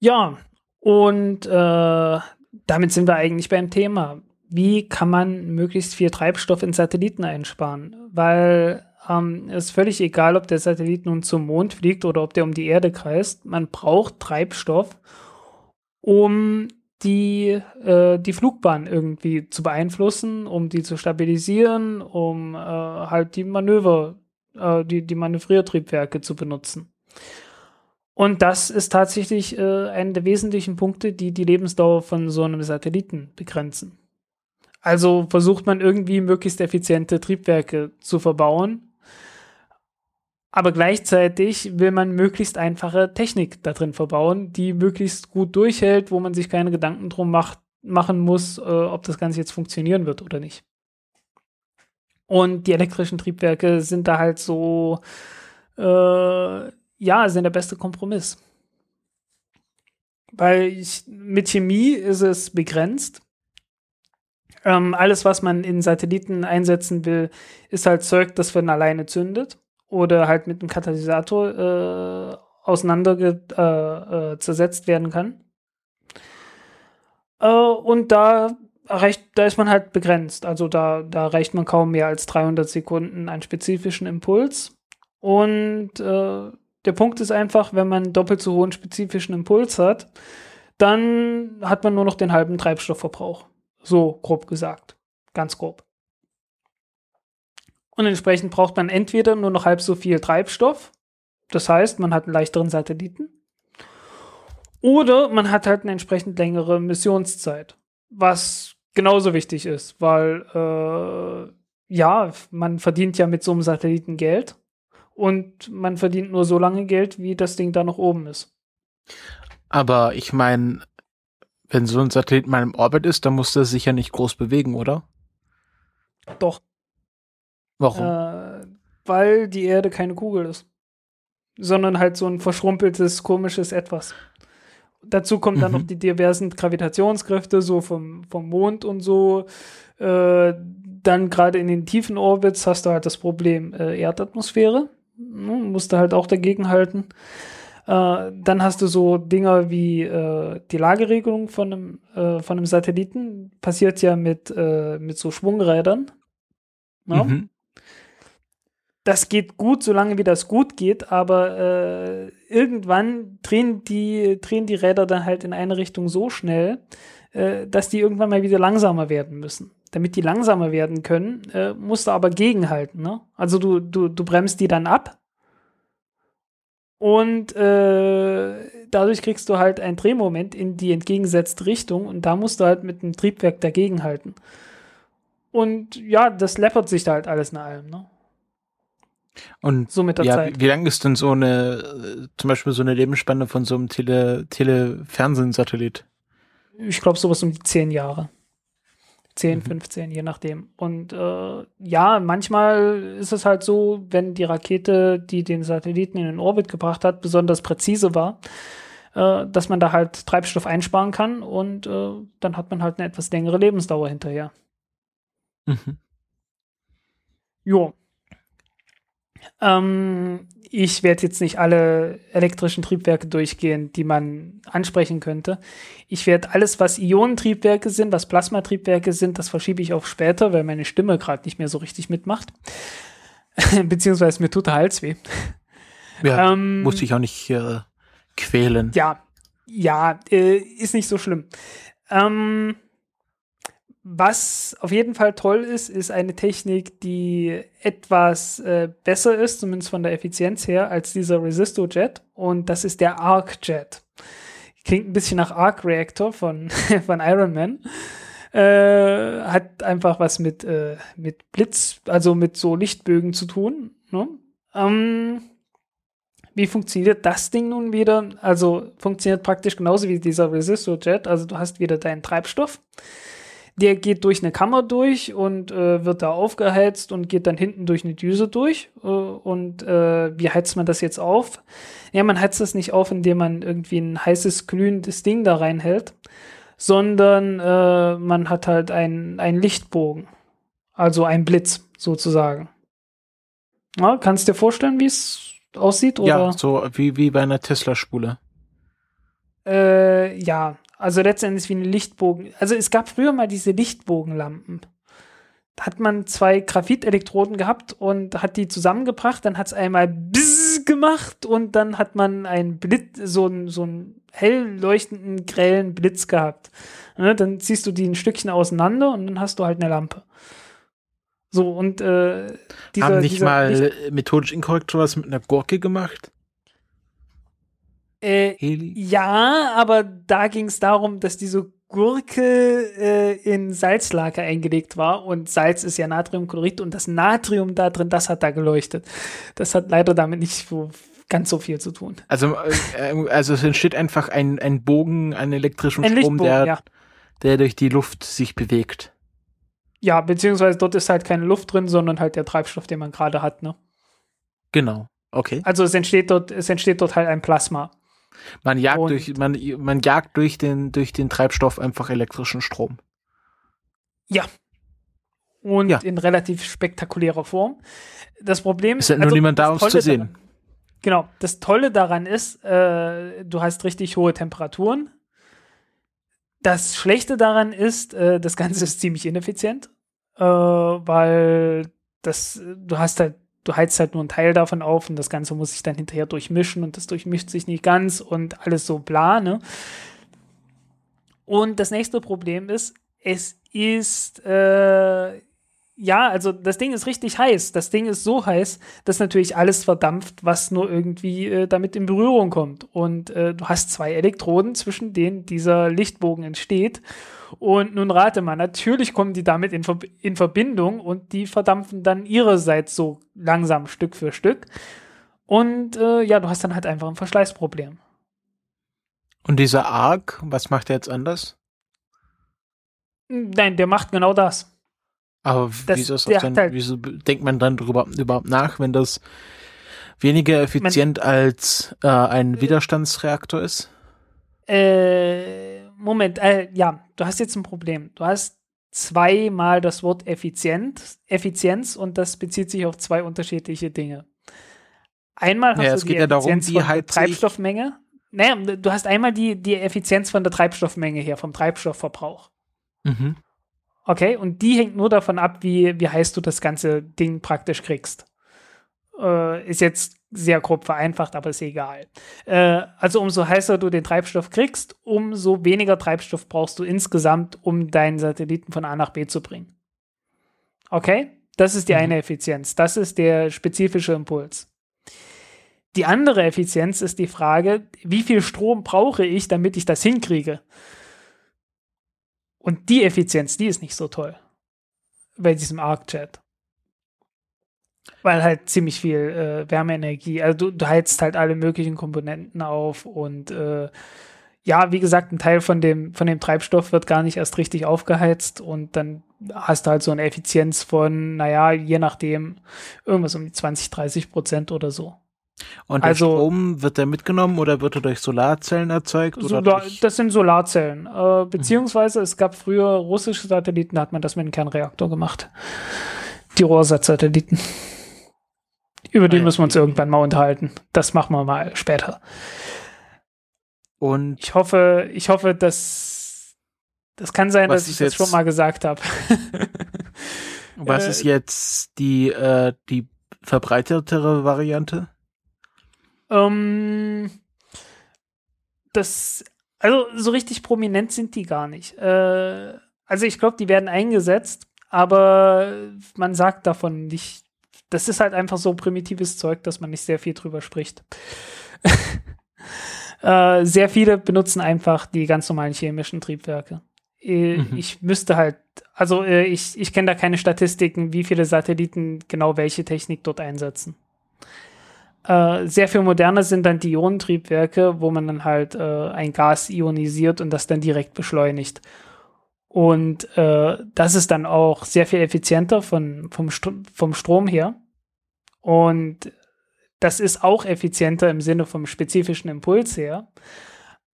Ja, und äh, damit sind wir eigentlich beim Thema. Wie kann man möglichst viel Treibstoff in Satelliten einsparen? Weil ähm, es ist völlig egal, ob der Satellit nun zum Mond fliegt oder ob der um die Erde kreist. Man braucht Treibstoff, um die, äh, die Flugbahn irgendwie zu beeinflussen, um die zu stabilisieren, um äh, halt die Manöver, äh, die, die Manövriertriebwerke zu benutzen. Und das ist tatsächlich äh, einer der wesentlichen Punkte, die die Lebensdauer von so einem Satelliten begrenzen. Also versucht man irgendwie möglichst effiziente Triebwerke zu verbauen. Aber gleichzeitig will man möglichst einfache Technik da drin verbauen, die möglichst gut durchhält, wo man sich keine Gedanken drum macht, machen muss, äh, ob das Ganze jetzt funktionieren wird oder nicht. Und die elektrischen Triebwerke sind da halt so äh, ja, sind der beste Kompromiss. Weil ich, mit Chemie ist es begrenzt. Ähm, alles, was man in Satelliten einsetzen will, ist halt Zeug, das von alleine zündet oder halt mit einem Katalysator äh, auseinander äh, äh, zersetzt werden kann. Äh, und da reicht, da ist man halt begrenzt. Also da, da reicht man kaum mehr als 300 Sekunden einen spezifischen Impuls. Und äh, der Punkt ist einfach, wenn man doppelt so hohen spezifischen Impuls hat, dann hat man nur noch den halben Treibstoffverbrauch. So grob gesagt. Ganz grob. Und entsprechend braucht man entweder nur noch halb so viel Treibstoff, das heißt, man hat einen leichteren Satelliten, oder man hat halt eine entsprechend längere Missionszeit, was genauso wichtig ist, weil äh, ja, man verdient ja mit so einem Satelliten Geld und man verdient nur so lange Geld, wie das Ding da noch oben ist. Aber ich meine, wenn so ein Satellit mal im Orbit ist, dann muss der sich ja nicht groß bewegen, oder? Doch. Warum? Äh, weil die Erde keine Kugel ist. Sondern halt so ein verschrumpeltes, komisches Etwas. Dazu kommen dann Mhm. noch die diversen Gravitationskräfte, so vom, vom Mond und so. Äh, dann gerade in den tiefen Orbits hast du halt das Problem äh, Erdatmosphäre. Ne, musst du halt auch dagegen halten. Äh, dann hast du so Dinger wie äh, die Lageregelung von einem, äh, von einem Satelliten. Passiert ja mit, äh, mit so Schwungrädern. Ne? Mhm. das geht gut, solange wie das gut geht, aber äh, irgendwann drehen die, drehen die Räder dann halt in eine Richtung so schnell, äh, dass die irgendwann mal wieder langsamer werden müssen. Damit die langsamer werden können, äh, musst du aber gegenhalten. Ne? Also du, du, du bremst die dann ab und äh, dadurch kriegst du halt ein Drehmoment in die entgegengesetzte Richtung und da musst du halt mit dem Triebwerk dagegenhalten. Und ja, das läppert sich da halt alles nach allem. Ne? Und So mit der ja, Zeit. wie, wie lang ist denn so eine, äh, zum Beispiel so eine Lebensspanne von so einem Tele, Tele-Fernsehen-Satellit? ich glaube, sowas um die zehn Jahre. 10, Mhm. 15, je nachdem. Und äh, ja, manchmal ist es halt so, wenn die Rakete, die den Satelliten in den Orbit gebracht hat, besonders präzise war, äh, dass man da halt Treibstoff einsparen kann und äh, dann hat man halt eine etwas längere Lebensdauer hinterher. Mhm. Jo. Ähm, ich werde jetzt nicht alle elektrischen Triebwerke durchgehen, die man ansprechen könnte. Ich werde alles, was Ionentriebwerke sind, was Plasmatriebwerke sind, das verschiebe ich auf später, weil meine Stimme gerade nicht mehr so richtig mitmacht. Beziehungsweise mir tut der Hals weh. Ja, Ähm, muss ich auch nicht äh, quälen. Ja, ja, äh, ist nicht so schlimm. Ähm, was auf jeden Fall toll ist, ist eine Technik, die etwas äh, besser ist, zumindest von der Effizienz her, als dieser Resisto-Jet. Und das ist der Arc-Jet. Klingt ein bisschen nach Arc-Reactor von, von Iron Man. Äh, hat einfach was mit, äh, mit Blitz, also mit so Lichtbögen zu tun. Ne? Ähm, wie funktioniert das Ding nun wieder? Also funktioniert praktisch genauso wie dieser Resistor-Jet. Also du hast wieder deinen Treibstoff. Der geht durch eine Kammer durch und äh, wird da aufgeheizt und geht dann hinten durch eine Düse durch. Äh, und äh, wie heizt man das jetzt auf? Ja, man heizt das nicht auf, indem man irgendwie ein heißes, glühendes Ding da reinhält, sondern äh, man hat halt einen Lichtbogen, also ein Blitz sozusagen. Ja, kannst du dir vorstellen, wie es aussieht? Oder? Ja, so wie, wie bei einer Tesla-Spule. Äh, ja, also letztendlich wie ein Lichtbogen. Also es gab früher mal diese Lichtbogenlampen. Da hat man zwei Graphitelektroden gehabt und hat die zusammengebracht, dann hat es einmal Bzzz gemacht und dann hat man einen Blitz, so einen, so einen hell leuchtenden, grellen Blitz gehabt. Ne, dann ziehst du die ein Stückchen auseinander und dann hast du halt eine Lampe. So, und äh, dieser, Haben nicht dieser mal Licht- methodisch inkorrekt sowas mit einer Gurke gemacht? Äh, Heli? Ja, aber da ging es darum, dass diese Gurke äh, in Salzlager eingelegt war und Salz ist ja Natriumchlorid und das Natrium da drin, das hat da geleuchtet. Das hat leider damit nicht so ganz so viel zu tun. Also, äh, also es entsteht einfach ein, ein Bogen an elektrischem Ein Strom, der, ja. der durch die Luft sich bewegt. Ja, beziehungsweise dort ist halt keine Luft drin, sondern halt der Treibstoff, den man gerade hat, ne? Genau. Okay. Also es entsteht dort, es entsteht dort halt ein Plasma. Man jagt Und- durch, man, man jagt durch den, durch den Treibstoff einfach elektrischen Strom. Und Ja. in relativ spektakulärer Form. Das Problem Ist ja nur also niemand da, um es Tolle zu sehen. daran- Genau, das Tolle daran ist, äh, du hast richtig hohe Temperaturen. Das Schlechte daran ist, äh, das Ganze ist ziemlich ineffizient, äh, weil das, du hast halt, du heizt halt nur einen Teil davon auf und das Ganze muss sich dann hinterher durchmischen und das durchmischt sich nicht ganz und alles so bla, ne? Und das nächste Problem ist, es ist, äh, ja, also das Ding ist richtig heiß. Das Ding ist so heiß, dass natürlich alles verdampft, was nur irgendwie äh, damit in Berührung kommt. Und äh, du hast zwei Elektroden, zwischen denen dieser Lichtbogen entsteht. Und nun rate mal, natürlich kommen die damit in, Ver in Verbindung und die verdampfen dann ihrerseits so langsam Stück für Stück. Und äh, ja, du hast dann halt einfach ein Verschleißproblem. Und dieser Arc, was macht er jetzt anders? Nein, der macht genau das. Aber Das- wieso, dann, halt- wieso denkt man dann darüber überhaupt nach, wenn das weniger effizient als äh, ein Widerstandsreaktor ist? Äh, Moment, äh, ja, du hast jetzt ein Problem. Du hast zweimal das Wort effizient, Effizienz und das bezieht sich auf zwei unterschiedliche Dinge. Einmal hast Ja, du die ja darum, Effizienz wie von der Treibstoffmenge. Naja, du hast einmal die, die Effizienz von der Treibstoffmenge her, vom Treibstoffverbrauch. Mhm. Okay, und die hängt nur davon ab, wie, wie heiß du das ganze Ding praktisch kriegst. Äh, ist jetzt sehr grob vereinfacht, aber ist egal. Äh, also umso heißer du den Treibstoff kriegst, umso weniger Treibstoff brauchst du insgesamt, um deinen Satelliten von A nach B zu bringen. Okay? Das ist die Mhm. eine Effizienz. Das ist der spezifische Impuls. Die andere Effizienz ist die Frage, wie viel Strom brauche ich, damit ich das hinkriege? Und die Effizienz, die ist nicht so toll. Bei diesem ArcJet. Weil halt ziemlich viel äh, Wärmeenergie, also du, du heizt halt alle möglichen Komponenten auf und äh, ja, wie gesagt, ein Teil von dem, von dem Treibstoff wird gar nicht erst richtig aufgeheizt und dann hast du halt so eine Effizienz von, naja, je nachdem, irgendwas um die 20, 30 Prozent oder so. Und der Also- Strom, wird der mitgenommen oder wird er durch Solarzellen erzeugt? Oder Solar, das sind Solarzellen. Äh, beziehungsweise es gab früher russische Satelliten, da hat man das mit einem Kernreaktor gemacht. Die Rohrsatzsatelliten. Über die Ah ja, müssen wir uns irgendwann mal unterhalten. Das machen wir mal später. und Ich hoffe, ich hoffe, dass das kann sein, dass ich das schon mal gesagt habe. was äh, ist jetzt die, äh, die verbreitetere Variante? Ähm, das, also so richtig prominent sind die gar nicht. Äh, also ich glaube, die werden eingesetzt, aber man sagt davon nicht. Das ist halt einfach so primitives Zeug, dass man nicht sehr viel drüber spricht. äh, sehr viele benutzen einfach die ganz normalen chemischen Triebwerke. Äh, Mhm. Ich müsste halt, also äh, ich, ich kenne da keine Statistiken, wie viele Satelliten genau welche Technik dort einsetzen. Äh, sehr viel moderner sind dann die Ionentriebwerke, wo man dann halt äh, ein Gas ionisiert und das dann direkt beschleunigt. Und äh, das ist dann auch sehr viel effizienter von, vom, St vom Strom her. Und das ist auch effizienter im Sinne vom spezifischen Impuls her.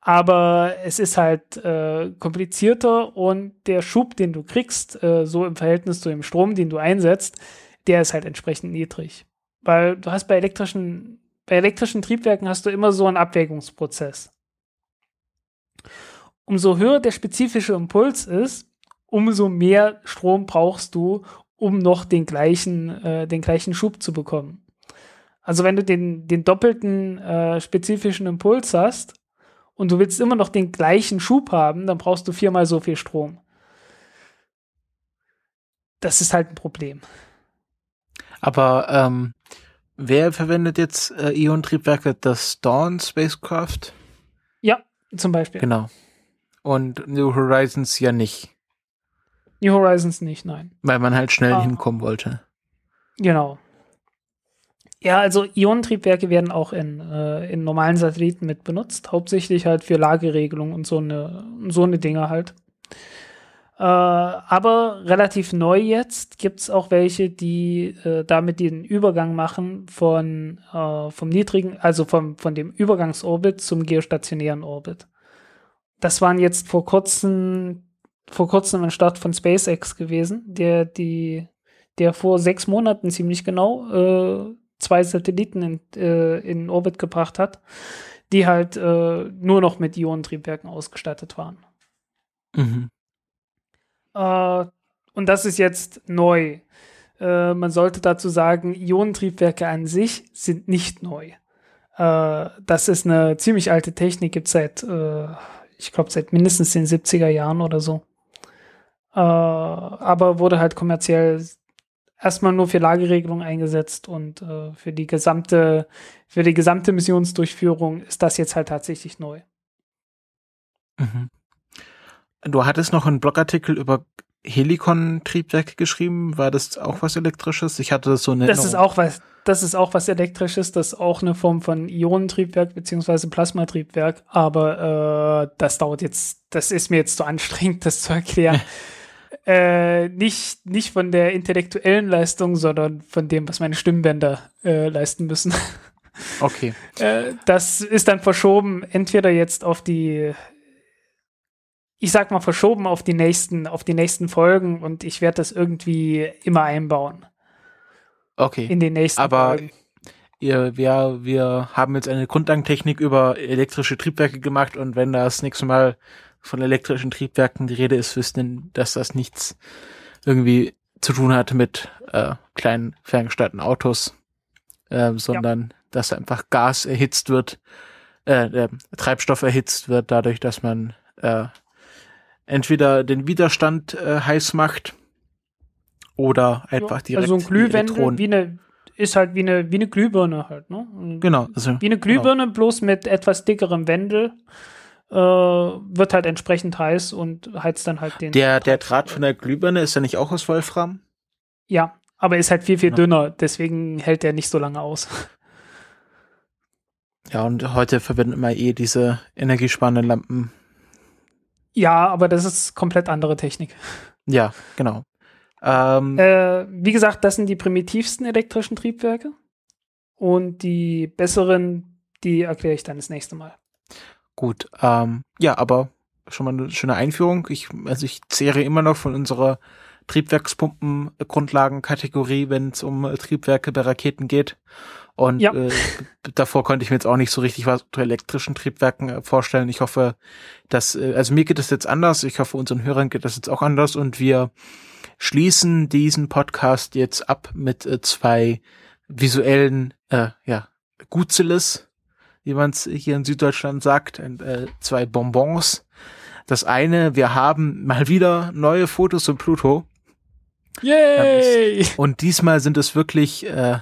aber es ist halt äh, komplizierter und der Schub, den du kriegst, äh, so im Verhältnis zu dem Strom, den du einsetzt, der ist halt entsprechend niedrig. Weil du hast bei elektrischen, bei elektrischen Triebwerken hast du immer so einen Abwägungsprozess. Umso höher der spezifische Impuls ist, umso mehr Strom brauchst du, um noch den gleichen, äh, den gleichen Schub zu bekommen. Also wenn du den, den doppelten äh, spezifischen Impuls hast, und du willst immer noch den gleichen Schub haben, dann brauchst du viermal so viel Strom. Das ist halt ein Problem. Aber ähm, wer verwendet jetzt äh, Ionentriebwerke? Das Dawn Spacecraft? Ja, zum Beispiel. Genau. Und New Horizons ja nicht. New Horizons nicht, nein. Weil man halt schnell Ah. hinkommen wollte. Genau. Ja, also Ionentriebwerke werden auch in, äh, in normalen Satelliten mit benutzt, hauptsächlich halt für Lageregelung und so eine, so eine Dinge halt. Äh, aber relativ neu jetzt gibt es auch welche, die äh, damit den Übergang machen von äh, vom niedrigen, also vom, von dem Übergangsorbit zum geostationären Orbit. Das waren jetzt vor kurzem, vor kurzem ein Start von SpaceX gewesen, der die, der vor sechs Monaten ziemlich genau äh, zwei Satelliten in, äh, in Orbit gebracht hat, die halt äh, nur noch mit Ionentriebwerken ausgestattet waren. Mhm. Äh, und das ist jetzt neu. Äh, man sollte dazu sagen, Ionentriebwerke an sich sind nicht neu. Äh, das ist eine ziemlich alte Technik, gibt seit, äh, ich glaube, seit mindestens den 70er Jahren oder so. Äh, aber wurde halt kommerziell erstmal nur für Lageregelung eingesetzt und äh, für die gesamte, für die gesamte Missionsdurchführung ist das jetzt halt tatsächlich neu. Mhm. Du hattest noch einen Blogartikel über Helikon-Triebwerke geschrieben. War das auch was Elektrisches? Ich hatte das so eine Das ist auch was, das ist auch was Elektrisches, das ist auch eine Form von Ionentriebwerk beziehungsweise Plasmatriebwerk, aber äh, das dauert jetzt, das ist mir jetzt zu anstrengend, das zu erklären. äh, nicht, nicht von der intellektuellen Leistung, sondern von dem, was meine Stimmbänder äh, leisten müssen. Okay. Äh, das ist dann verschoben, entweder jetzt auf die, ich sag mal verschoben auf die nächsten, auf die nächsten Folgen und ich werde das irgendwie immer einbauen Okay. in den nächsten Aber Folgen. ihr, wir, wir haben jetzt eine Grundlagentechnik über elektrische Triebwerke gemacht und wenn da das nächste Mal von elektrischen Triebwerken die Rede ist, wissen, dass das nichts irgendwie zu tun hat mit äh, kleinen ferngesteuerten Autos, äh, sondern dass einfach Gas erhitzt wird, äh, der Treibstoff erhitzt wird, dadurch, dass man äh, entweder den Widerstand äh, heiß macht oder einfach direkt also ein die Glühwendel wie eine ist halt wie eine wie eine Glühbirne halt, ne? Genau, also Wie eine Glühbirne bloß mit etwas dickerem Wendel äh, wird halt entsprechend heiß und heizt dann halt den Der, der Draht von der Glühbirne ist ja nicht auch aus Wolfram? Ja, aber ist halt viel viel Ja. dünner, deswegen hält der nicht so lange aus. Ja, und heute verwenden wir eh diese energiesparenden Lampen. Ja, aber das ist komplett andere Technik. Ja, genau. Ähm, Äh, wie gesagt, das sind die primitivsten elektrischen Triebwerke und die besseren, die erkläre ich dann das nächste Mal. gut. Ähm, ja, aber schon mal eine schöne Einführung. Ich, also ich zehre immer noch von unserer Triebwerkspumpen-Grundlagenkategorie, wenn es um Triebwerke bei Raketen geht. Und Ja. äh, davor konnte ich mir jetzt auch nicht so richtig was zu elektrischen Triebwerken äh, vorstellen. Ich hoffe, dass, äh, also mir geht es jetzt anders. Ich hoffe, unseren Hörern geht das jetzt auch anders. Und wir schließen diesen Podcast jetzt ab mit äh, zwei visuellen, äh, ja, Gutzeles, wie man es hier in Süddeutschland sagt, und, äh, zwei Bonbons. Das eine, wir haben mal wieder neue Fotos von Pluto. Yay! Und diesmal sind es wirklich äh,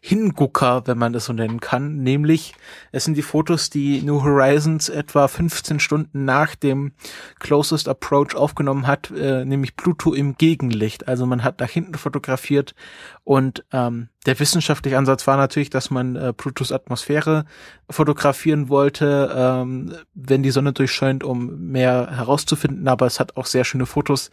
Hingucker, wenn man das so nennen kann. Nämlich, es sind die Fotos, die New Horizons etwa 15 Stunden nach dem Closest Approach aufgenommen hat, äh, nämlich Pluto im Gegenlicht. Also man hat nach hinten fotografiert und ähm, der wissenschaftliche Ansatz war natürlich, dass man äh, Plutos Atmosphäre fotografieren wollte, ähm, wenn die Sonne durchscheint, um mehr herauszufinden. Aber es hat auch sehr schöne Fotos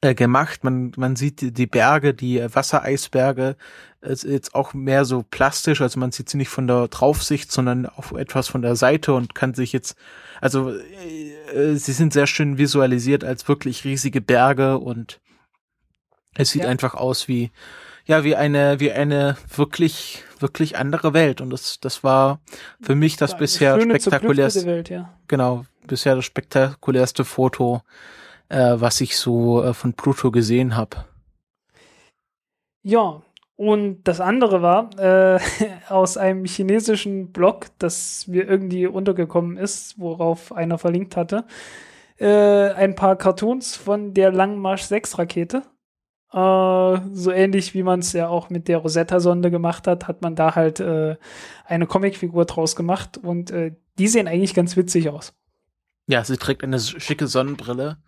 äh, gemacht. Man, man sieht die, Berge, die Wassereisberge, ist jetzt auch mehr so plastisch, also man sieht sie nicht von der Draufsicht, sondern auch etwas von der Seite und kann sich jetzt, also äh, sie sind sehr schön visualisiert als wirklich riesige Berge und es sieht Ja. einfach aus wie, ja, wie eine, wie eine wirklich, wirklich andere Welt und das, das war für mich das Eine bisher schöne, spektakulärste, Welt, ja. genau, bisher das spektakulärste Foto, äh, was ich so äh, von Pluto gesehen habe. Ja, und das andere war äh, aus einem chinesischen Blog, das mir irgendwie untergekommen ist, worauf einer verlinkt hatte, äh, ein paar Cartoons von der Langmarsch 6 Rakete. Äh, so ähnlich wie man es ja auch mit der Rosetta-Sonde gemacht hat, hat man da halt äh, eine Comicfigur draus gemacht und äh, die sehen eigentlich ganz witzig aus. Ja, sie trägt eine schicke Sonnenbrille.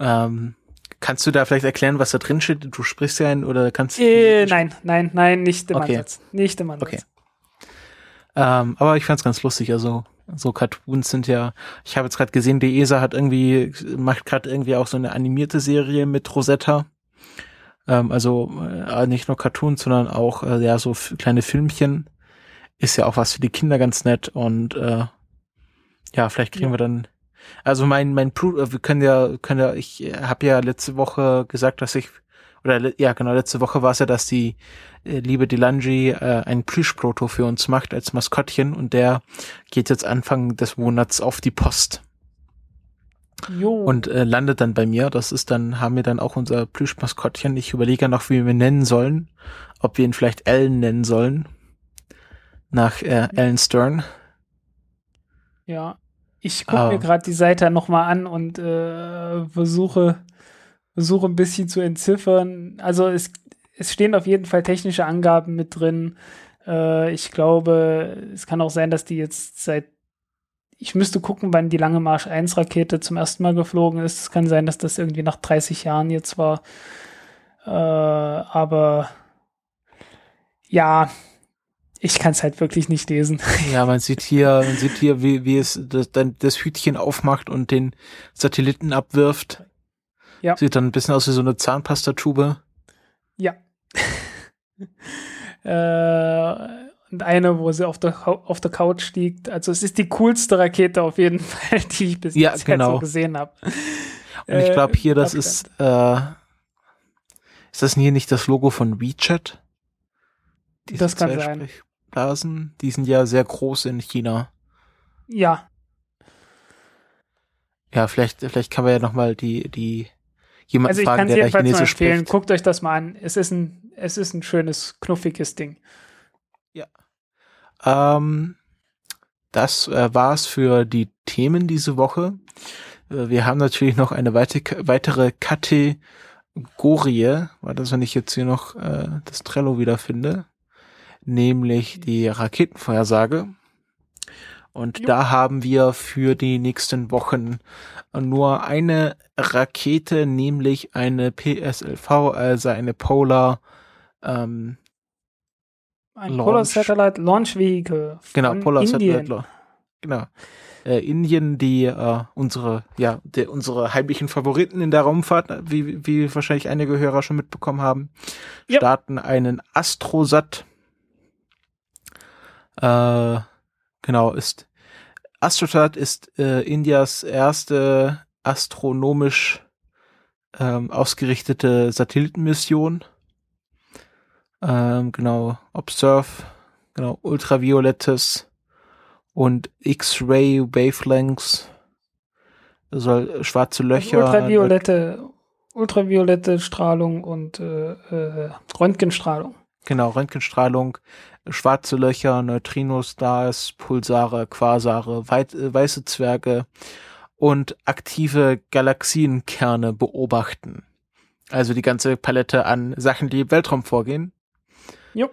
Ähm, kannst du da vielleicht erklären, was da drin steht? Du sprichst ja ein oder kannst Äh, nein, nein, nein, nicht im Okay. Ansatz. Nicht im Ansatz. Okay. Ähm, aber ich fand's ganz lustig. Also so Cartoons sind ja. Ich habe jetzt gerade gesehen, die ESA hat irgendwie macht gerade irgendwie auch so eine animierte Serie mit Rosetta. Ähm, also äh, nicht nur Cartoons, sondern auch äh, ja so kleine Filmchen. Ist ja auch was für die Kinder ganz nett und äh, ja, vielleicht kriegen Ja. wir dann. Also mein mein Plu äh, wir können ja können ja ich habe ja letzte Woche gesagt, dass ich oder ja genau letzte Woche war es ja, dass die äh, liebe Delangi äh, ein Plüschproto für uns macht als Maskottchen und der geht jetzt Anfang des Monats auf die Post Jo. und äh, landet dann bei mir. Das ist dann, haben wir dann auch unser Plüschmaskottchen. Ich überlege ja noch, wie wir ihn nennen sollen. Ob wir ihn vielleicht Ellen nennen sollen. Nach äh, Ellen Stern. Ja, ich gucke Ah. mir gerade die Seite nochmal an und äh, versuche, versuche ein bisschen zu entziffern. Also es, es stehen auf jeden Fall technische Angaben mit drin. Äh, ich glaube, es kann auch sein, dass die jetzt seit ich müsste gucken, wann die Lange Marsch 1 Rakete zum ersten Mal geflogen ist. Es kann sein, dass das irgendwie nach 30 Jahren jetzt war. Äh, aber ja, ich kann es halt wirklich nicht lesen. Ja, man sieht hier, man sieht hier, wie, wie es das, dann das Hütchen aufmacht und den Satelliten abwirft. Ja. Sieht dann ein bisschen aus wie so eine Zahnpastatube. Ja. äh, und eine, wo sie auf der, auf der Couch liegt. Also es ist die coolste Rakete auf jeden Fall, die ich bis Ja, jetzt genau. so gesehen habe. Und ich glaube hier, das ist, äh, ist das hier nicht das Logo von WeChat? Diese Das kann sein. Sprechblasen, die sind ja sehr groß in China. Ja, Ja, vielleicht, vielleicht kann man ja nochmal die, die, jemanden also ich fragen, der da Chinesisch empfehlen. spricht. Guckt euch das mal an. Es ist ein, es ist ein schönes, knuffiges Ding. Ähm, das äh, war's für die Themen diese Woche. Äh, wir haben natürlich noch eine weite, weitere Kategorie. War das, wenn ich jetzt hier noch äh, das Trello wiederfinde? Nämlich die Raketenvorhersage. Und Jo. da haben wir für die nächsten Wochen nur eine Rakete, nämlich eine PSLV, also eine Polar ähm, Ein Launch. Polar Satellite Launch Vehicle Genau, Polar Indien. Satellite Law. Genau. Äh, Indien, die äh, unsere, ja, der, unsere heimlichen Favoriten in der Raumfahrt, wie, wie wahrscheinlich einige Hörer schon mitbekommen haben, Ja. starten einen Astrosat. Äh, genau, ist Astrosat ist äh, Indias erste astronomisch ähm, ausgerichtete Satellitenmission. Ähm, genau, Observe, genau, ultraviolettes und X-Ray Wavelengths soll schwarze Also Löcher ultraviolette, ultraviolette Strahlung und äh, äh, Röntgenstrahlung. genau Röntgenstrahlung schwarze Löcher Neutrinos-Stars Pulsare Quasare äh, weiße Zwerge und aktive Galaxienkerne beobachten also die ganze Palette an Sachen die im Weltraum vorgehen Jo.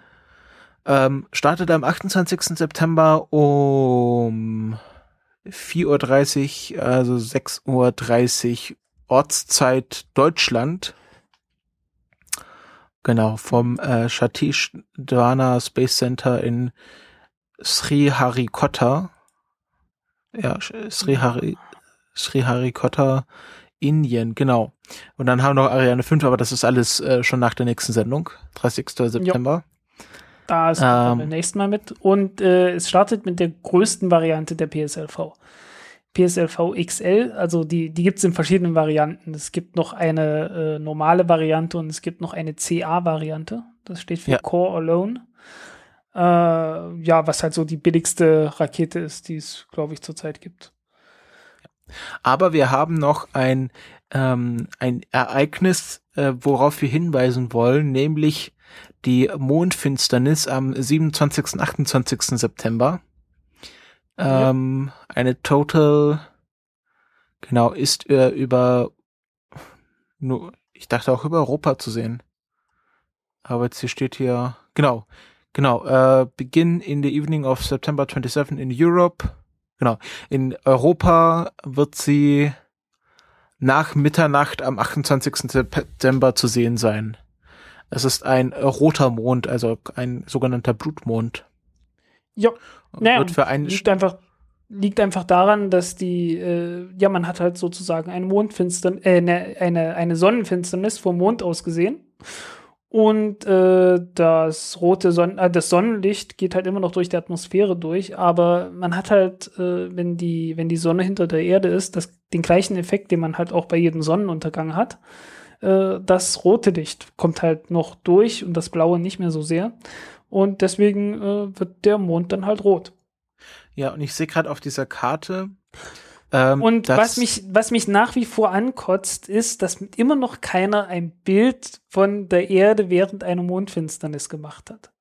ähm, startet am 28. September um 4.30 Uhr, also 6.30 Uhr Ortszeit Deutschland. Genau, vom äh, Satish Dhwana Space Center in Sriharikota. Ja, Srihari, Sriharikota Indien, genau. Und dann haben wir noch Ariane 5, aber das ist alles äh, schon nach der nächsten Sendung, 30. September. Da ist ähm, beim nächsten Mal mit. Und äh, es startet mit der größten Variante der PSLV. PSLV XL, also die, die gibt es in verschiedenen Varianten. Es gibt noch eine äh, normale Variante und es gibt noch eine CA-Variante. Das steht für ja. Core Alone. Äh, ja, was halt so die billigste Rakete ist, die es, glaube ich, zurzeit gibt. Aber wir haben noch ein, ähm, ein Ereignis, äh, worauf wir hinweisen wollen, nämlich die Mondfinsternis am 27. 28. September. Ähm, ja. Eine Total, genau, ist äh, über, nur, ich dachte auch über Europa zu sehen. Aber jetzt hier steht hier, genau, genau, äh, begin in the evening of September 27 in Europe. Genau, in Europa wird sie nach Mitternacht am 28. September zu sehen sein. Es ist ein roter Mond, also ein sogenannter Blutmond. Ja, naja, wird für einen liegt einfach liegt einfach daran, dass die, äh, ja, man hat halt sozusagen eine Mondfinsternis, äh, eine, eine, eine Sonnenfinsternis vom Mond aus gesehen. Und äh, das rote Sonnen äh, das Sonnenlicht geht halt immer noch durch die Atmosphäre durch, aber man hat halt, äh, wenn die, wenn die Sonne hinter der Erde ist, das, den gleichen Effekt, den man halt auch bei jedem Sonnenuntergang hat äh, das rote Licht kommt halt noch durch und das blaue nicht mehr so sehr. Und deswegen äh, wird der Mond dann halt rot. Ja, und ich sehe gerade auf dieser Karte. Ähm, und was mich, was mich nach wie vor ankotzt, ist, dass immer noch keiner ein Bild von der Erde während einer Mondfinsternis gemacht hat.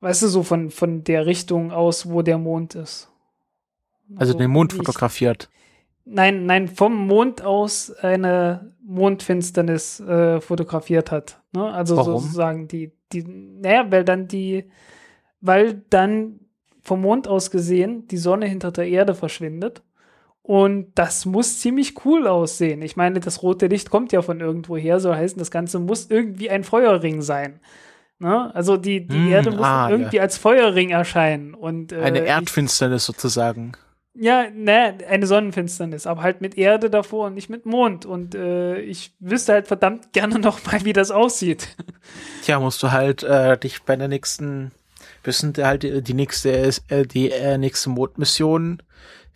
Weißt du, so von, von der Richtung aus, wo der Mond ist. Also, also den Mond fotografiert. Nein, nein, vom Mond aus eine Mondfinsternis äh, fotografiert hat. Ne? Also Warum? sozusagen die, die, naja, weil dann die, weil dann vom Mond aus gesehen die Sonne hinter der Erde verschwindet. Und das muss ziemlich cool aussehen. Ich meine, das rote Licht kommt ja von irgendwo her, soll heißen, das Ganze muss irgendwie ein Feuerring sein. Ne? Also die, die hm, Erde muss ah, irgendwie ja. als Feuerring erscheinen. Und, äh, Eine Erdfinsternis ich, sozusagen. Ja, ne, eine Sonnenfinsternis, aber halt mit Erde davor und nicht mit Mond. Und äh, ich wüsste halt verdammt gerne noch mal, wie das aussieht. Tja, musst du halt äh, dich bei der nächsten, wissen halt die, die nächste, äh, die äh, nächste Mondmission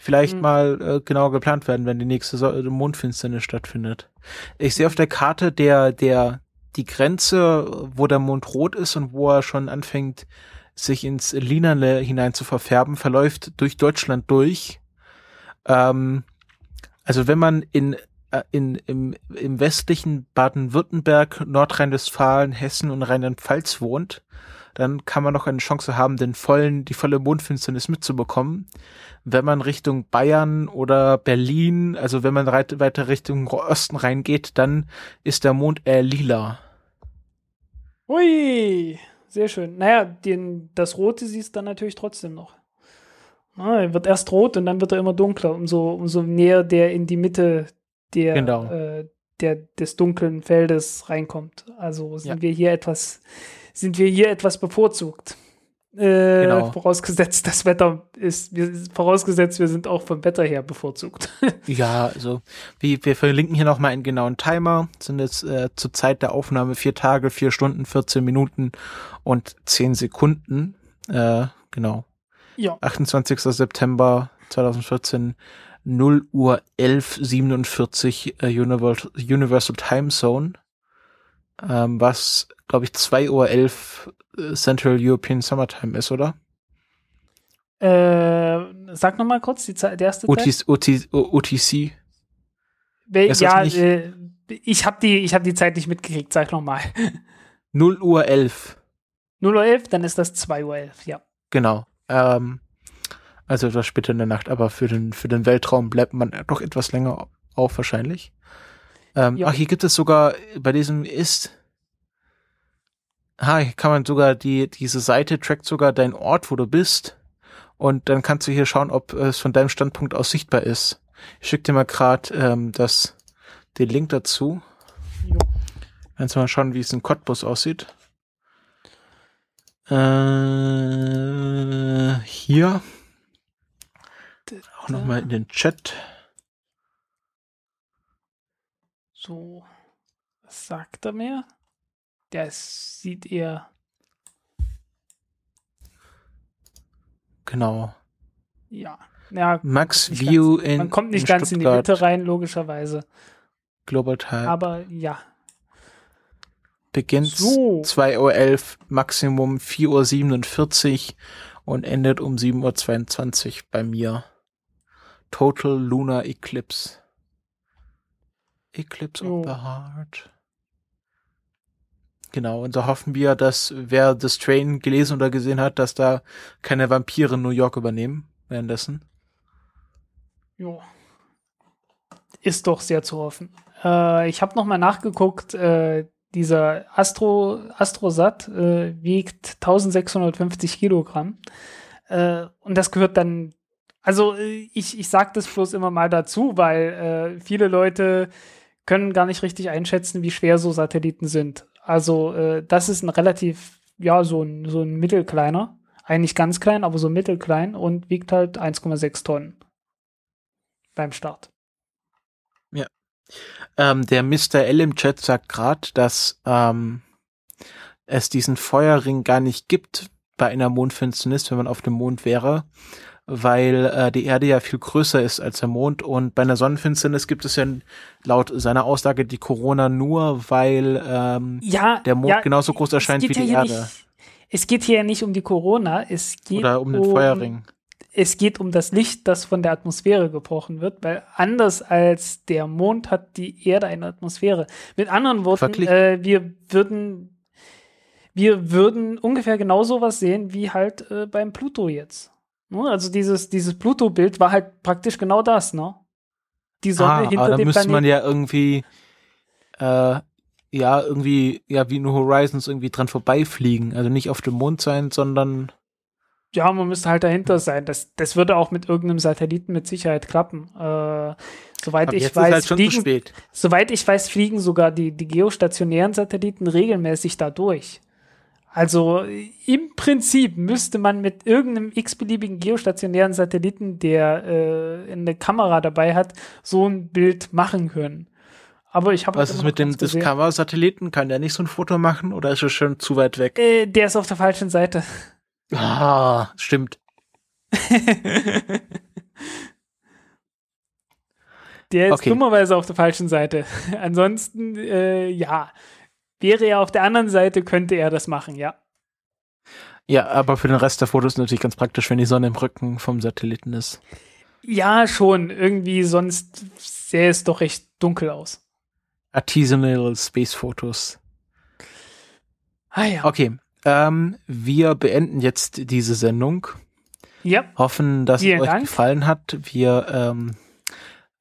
vielleicht mhm. mal äh, genau geplant werden, wenn die nächste so Mondfinsternis stattfindet. Ich sehe auf der Karte der, der, die Grenze, wo der Mond rot ist und wo er schon anfängt, sich ins Linale hinein zu verfärben, verläuft durch Deutschland durch. Ähm, also wenn man in, äh, in, im, im westlichen Baden-Württemberg, Nordrhein-Westfalen, Hessen und Rheinland-Pfalz wohnt, dann kann man noch eine Chance haben, den vollen, die volle Mondfinsternis mitzubekommen. Wenn man Richtung Bayern oder Berlin, also wenn man weiter Richtung Osten reingeht, dann ist der Mond eher lila. Ui, sehr schön. Naja, den, das Rote siehst du dann natürlich trotzdem noch. Na, er wird erst rot und dann wird er immer dunkler, umso, umso näher der in die Mitte der, genau. äh, der, des dunklen Feldes reinkommt. Also sind ja. wir hier etwas, sind wir hier etwas bevorzugt. Äh, genau. Vorausgesetzt, das Wetter ist, wir, vorausgesetzt, wir sind auch vom Wetter her bevorzugt. ja, also wie, wir verlinken hier nochmal einen genauen Timer. Sind jetzt äh, zur Zeit der Aufnahme vier Tage, vier Stunden, 14 Minuten und zehn Sekunden. Äh, genau. Ja. 28. September 2014, 0 Uhr 11, 47 äh, Universal, Universal Time Zone. Ähm, was, glaube ich, 2 Uhr 11 äh, Central European Summertime ist, oder? Äh, sag noch mal kurz die, Zeit, die erste Zeit. OTC. OTC. Ja, äh, ich habe die, hab die Zeit nicht mitgekriegt, sag noch mal. 0 Uhr 11. 0 Uhr 11, dann ist das 2 Uhr 11, ja. Genau. Ähm, also etwas später in der Nacht, aber für den, für den Weltraum bleibt man doch etwas länger auf wahrscheinlich. Ähm, ja. Ach, hier gibt es sogar, bei diesem ist, ah, hier kann man sogar die, diese Seite trackt sogar deinen Ort, wo du bist. Und dann kannst du hier schauen, ob es von deinem Standpunkt aus sichtbar ist. Ich schicke dir mal gerade ähm, das, den Link dazu. Jo. Kannst du mal schauen, wie es in Cottbus aussieht. Äh, hier. Auch nochmal in den Chat. So, was sagt er mir? Der sieht eher. Genau. Ja. Ja, Max View ganz, in man kommt nicht in ganz in die Stuttgart, Mitte rein, logischerweise. Global Time. Aber ja. Beginnt So. 2.11 Uhr, Maximum 4.47 Uhr und endet um 7.22 Uhr bei mir. Total Lunar Eclipse. Eclipse Jo. of the Heart. Genau, und so hoffen wir, dass wer das Train gelesen oder gesehen hat, dass da keine Vampire New York übernehmen währenddessen. Jo. Ist doch sehr zu hoffen. Äh, ich habe nochmal nachgeguckt, äh, dieser Astro, Astrosat äh, wiegt 1650 Kilogramm. Äh, und das gehört dann, also äh, ich, ich sage das bloß immer mal dazu, weil äh, viele Leute können gar nicht richtig einschätzen, wie schwer so Satelliten sind. Also äh, das ist ein relativ, ja, so ein, so ein mittelkleiner. Eigentlich ganz klein, aber so mittelklein und wiegt halt 1,6 Tonnen beim Start. Ähm, der Mr. L im Chat sagt gerade, dass ähm, es diesen Feuerring gar nicht gibt bei einer Mondfinsternis, wenn man auf dem Mond wäre, weil äh, die Erde ja viel größer ist als der Mond und bei einer Sonnenfinsternis gibt es ja laut seiner Aussage die Corona nur, weil ähm, Ja, der Mond ja, genauso groß erscheint wie die Erde. Nicht, es geht hier ja nicht um die Corona, es geht oder um den Feuerring. Es geht um das Licht, das von der Atmosphäre gebrochen wird, weil anders als der Mond hat die Erde eine Atmosphäre. Mit anderen Worten, äh, wir würden wir würden ungefähr genauso was sehen wie halt äh, beim Pluto jetzt. Ne? Also dieses, dieses Pluto-Bild war halt praktisch genau das, ne? Die Sonne ah, hinter aber da dem müsste Planeten. man ja irgendwie äh, ja irgendwie ja wie nur Horizons irgendwie dran vorbeifliegen, also nicht auf dem Mond sein, sondern Ja, man müsste halt dahinter sein. Das, das würde auch mit irgendeinem Satelliten mit Sicherheit klappen. Äh, soweit aber ich jetzt weiß, halt fliegen, soweit ich weiß, fliegen sogar die, die geostationären Satelliten regelmäßig da durch. Also im Prinzip müsste man mit irgendeinem x-beliebigen geostationären Satelliten, der äh, eine Kamera dabei hat, so ein Bild machen können. Aber ich habe Was ist mit dem Discover-Satelliten? Kann der nicht so ein Foto machen oder ist er schon zu weit weg? Äh, der ist auf der falschen Seite. Ah, stimmt. Der ist Okay. dummerweise auf der falschen Seite. Ansonsten, äh, ja. Wäre er auf der anderen Seite, könnte er das machen, ja. Ja, aber für den Rest der Fotos ist natürlich ganz praktisch, wenn die Sonne im Rücken vom Satelliten ist. Ja, schon. Irgendwie sonst sähe es doch recht dunkel aus. Artisanal Space Fotos. Ah ja. Okay, ähm, wir beenden jetzt diese Sendung. Ja, Hoffen, dass Vielen es euch Dank. gefallen hat. Wir ähm,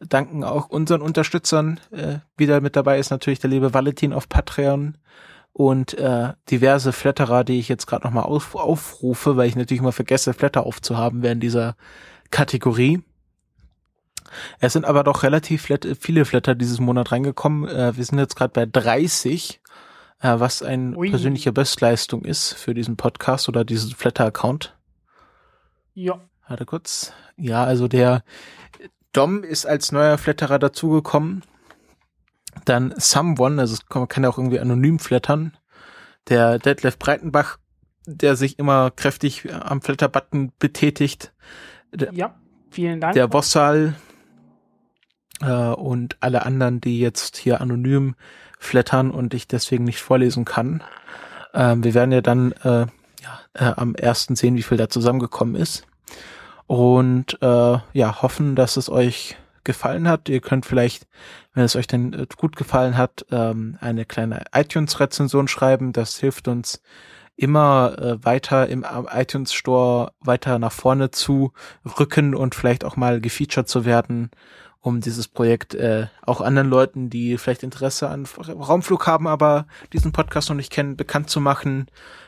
danken auch unseren Unterstützern. Äh, wieder mit dabei ist natürlich der liebe Valentin auf Patreon und äh, diverse Flatterer, die ich jetzt gerade nochmal auf, aufrufe, weil ich natürlich immer vergesse, Flatter aufzuhaben während dieser Kategorie. Es sind aber doch relativ viele Flatter dieses Monat reingekommen. Äh, wir sind jetzt gerade bei 30, äh, was eine Ui. persönliche Bestleistung ist für diesen Podcast oder diesen Flatter-Account. ja. Warte kurz. Ja, also der Dom ist als neuer Flatterer dazugekommen. Dann Someone, also man kann ja auch irgendwie anonym flattern. Der Detlef Breitenbach, der sich immer kräftig am Flatter-Button betätigt. Ja, vielen Dank. Der Bossal äh, und alle anderen, die jetzt hier anonym flattern und ich deswegen nicht vorlesen kann. Ähm, wir werden ja dann äh, ja, äh, am ersten sehen, wie viel da zusammengekommen ist. Und äh, ja, hoffen, dass es euch gefallen hat. Ihr könnt vielleicht, wenn es euch denn äh, gut gefallen hat, ähm, eine kleine iTunes-Rezension schreiben. Das hilft uns immer äh, weiter im iTunes Store weiter nach vorne zu rücken und vielleicht auch mal gefeatured zu werden, um dieses Projekt äh, auch anderen Leuten, die vielleicht Interesse an Raumflug haben, aber diesen Podcast noch nicht kennen, bekannt zu machen.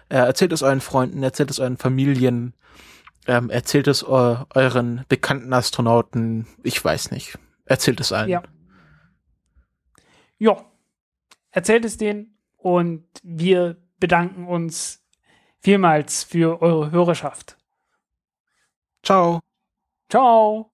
Äh, erzählt es euren Freunden, erzählt es euren Familien, ähm, erzählt es eu euren bekannten Astronauten, ich weiß nicht. Erzählt es allen. Ja. Ja. Erzählt es denen und wir bedanken uns vielmals für eure Hörerschaft. Ciao. Ciao.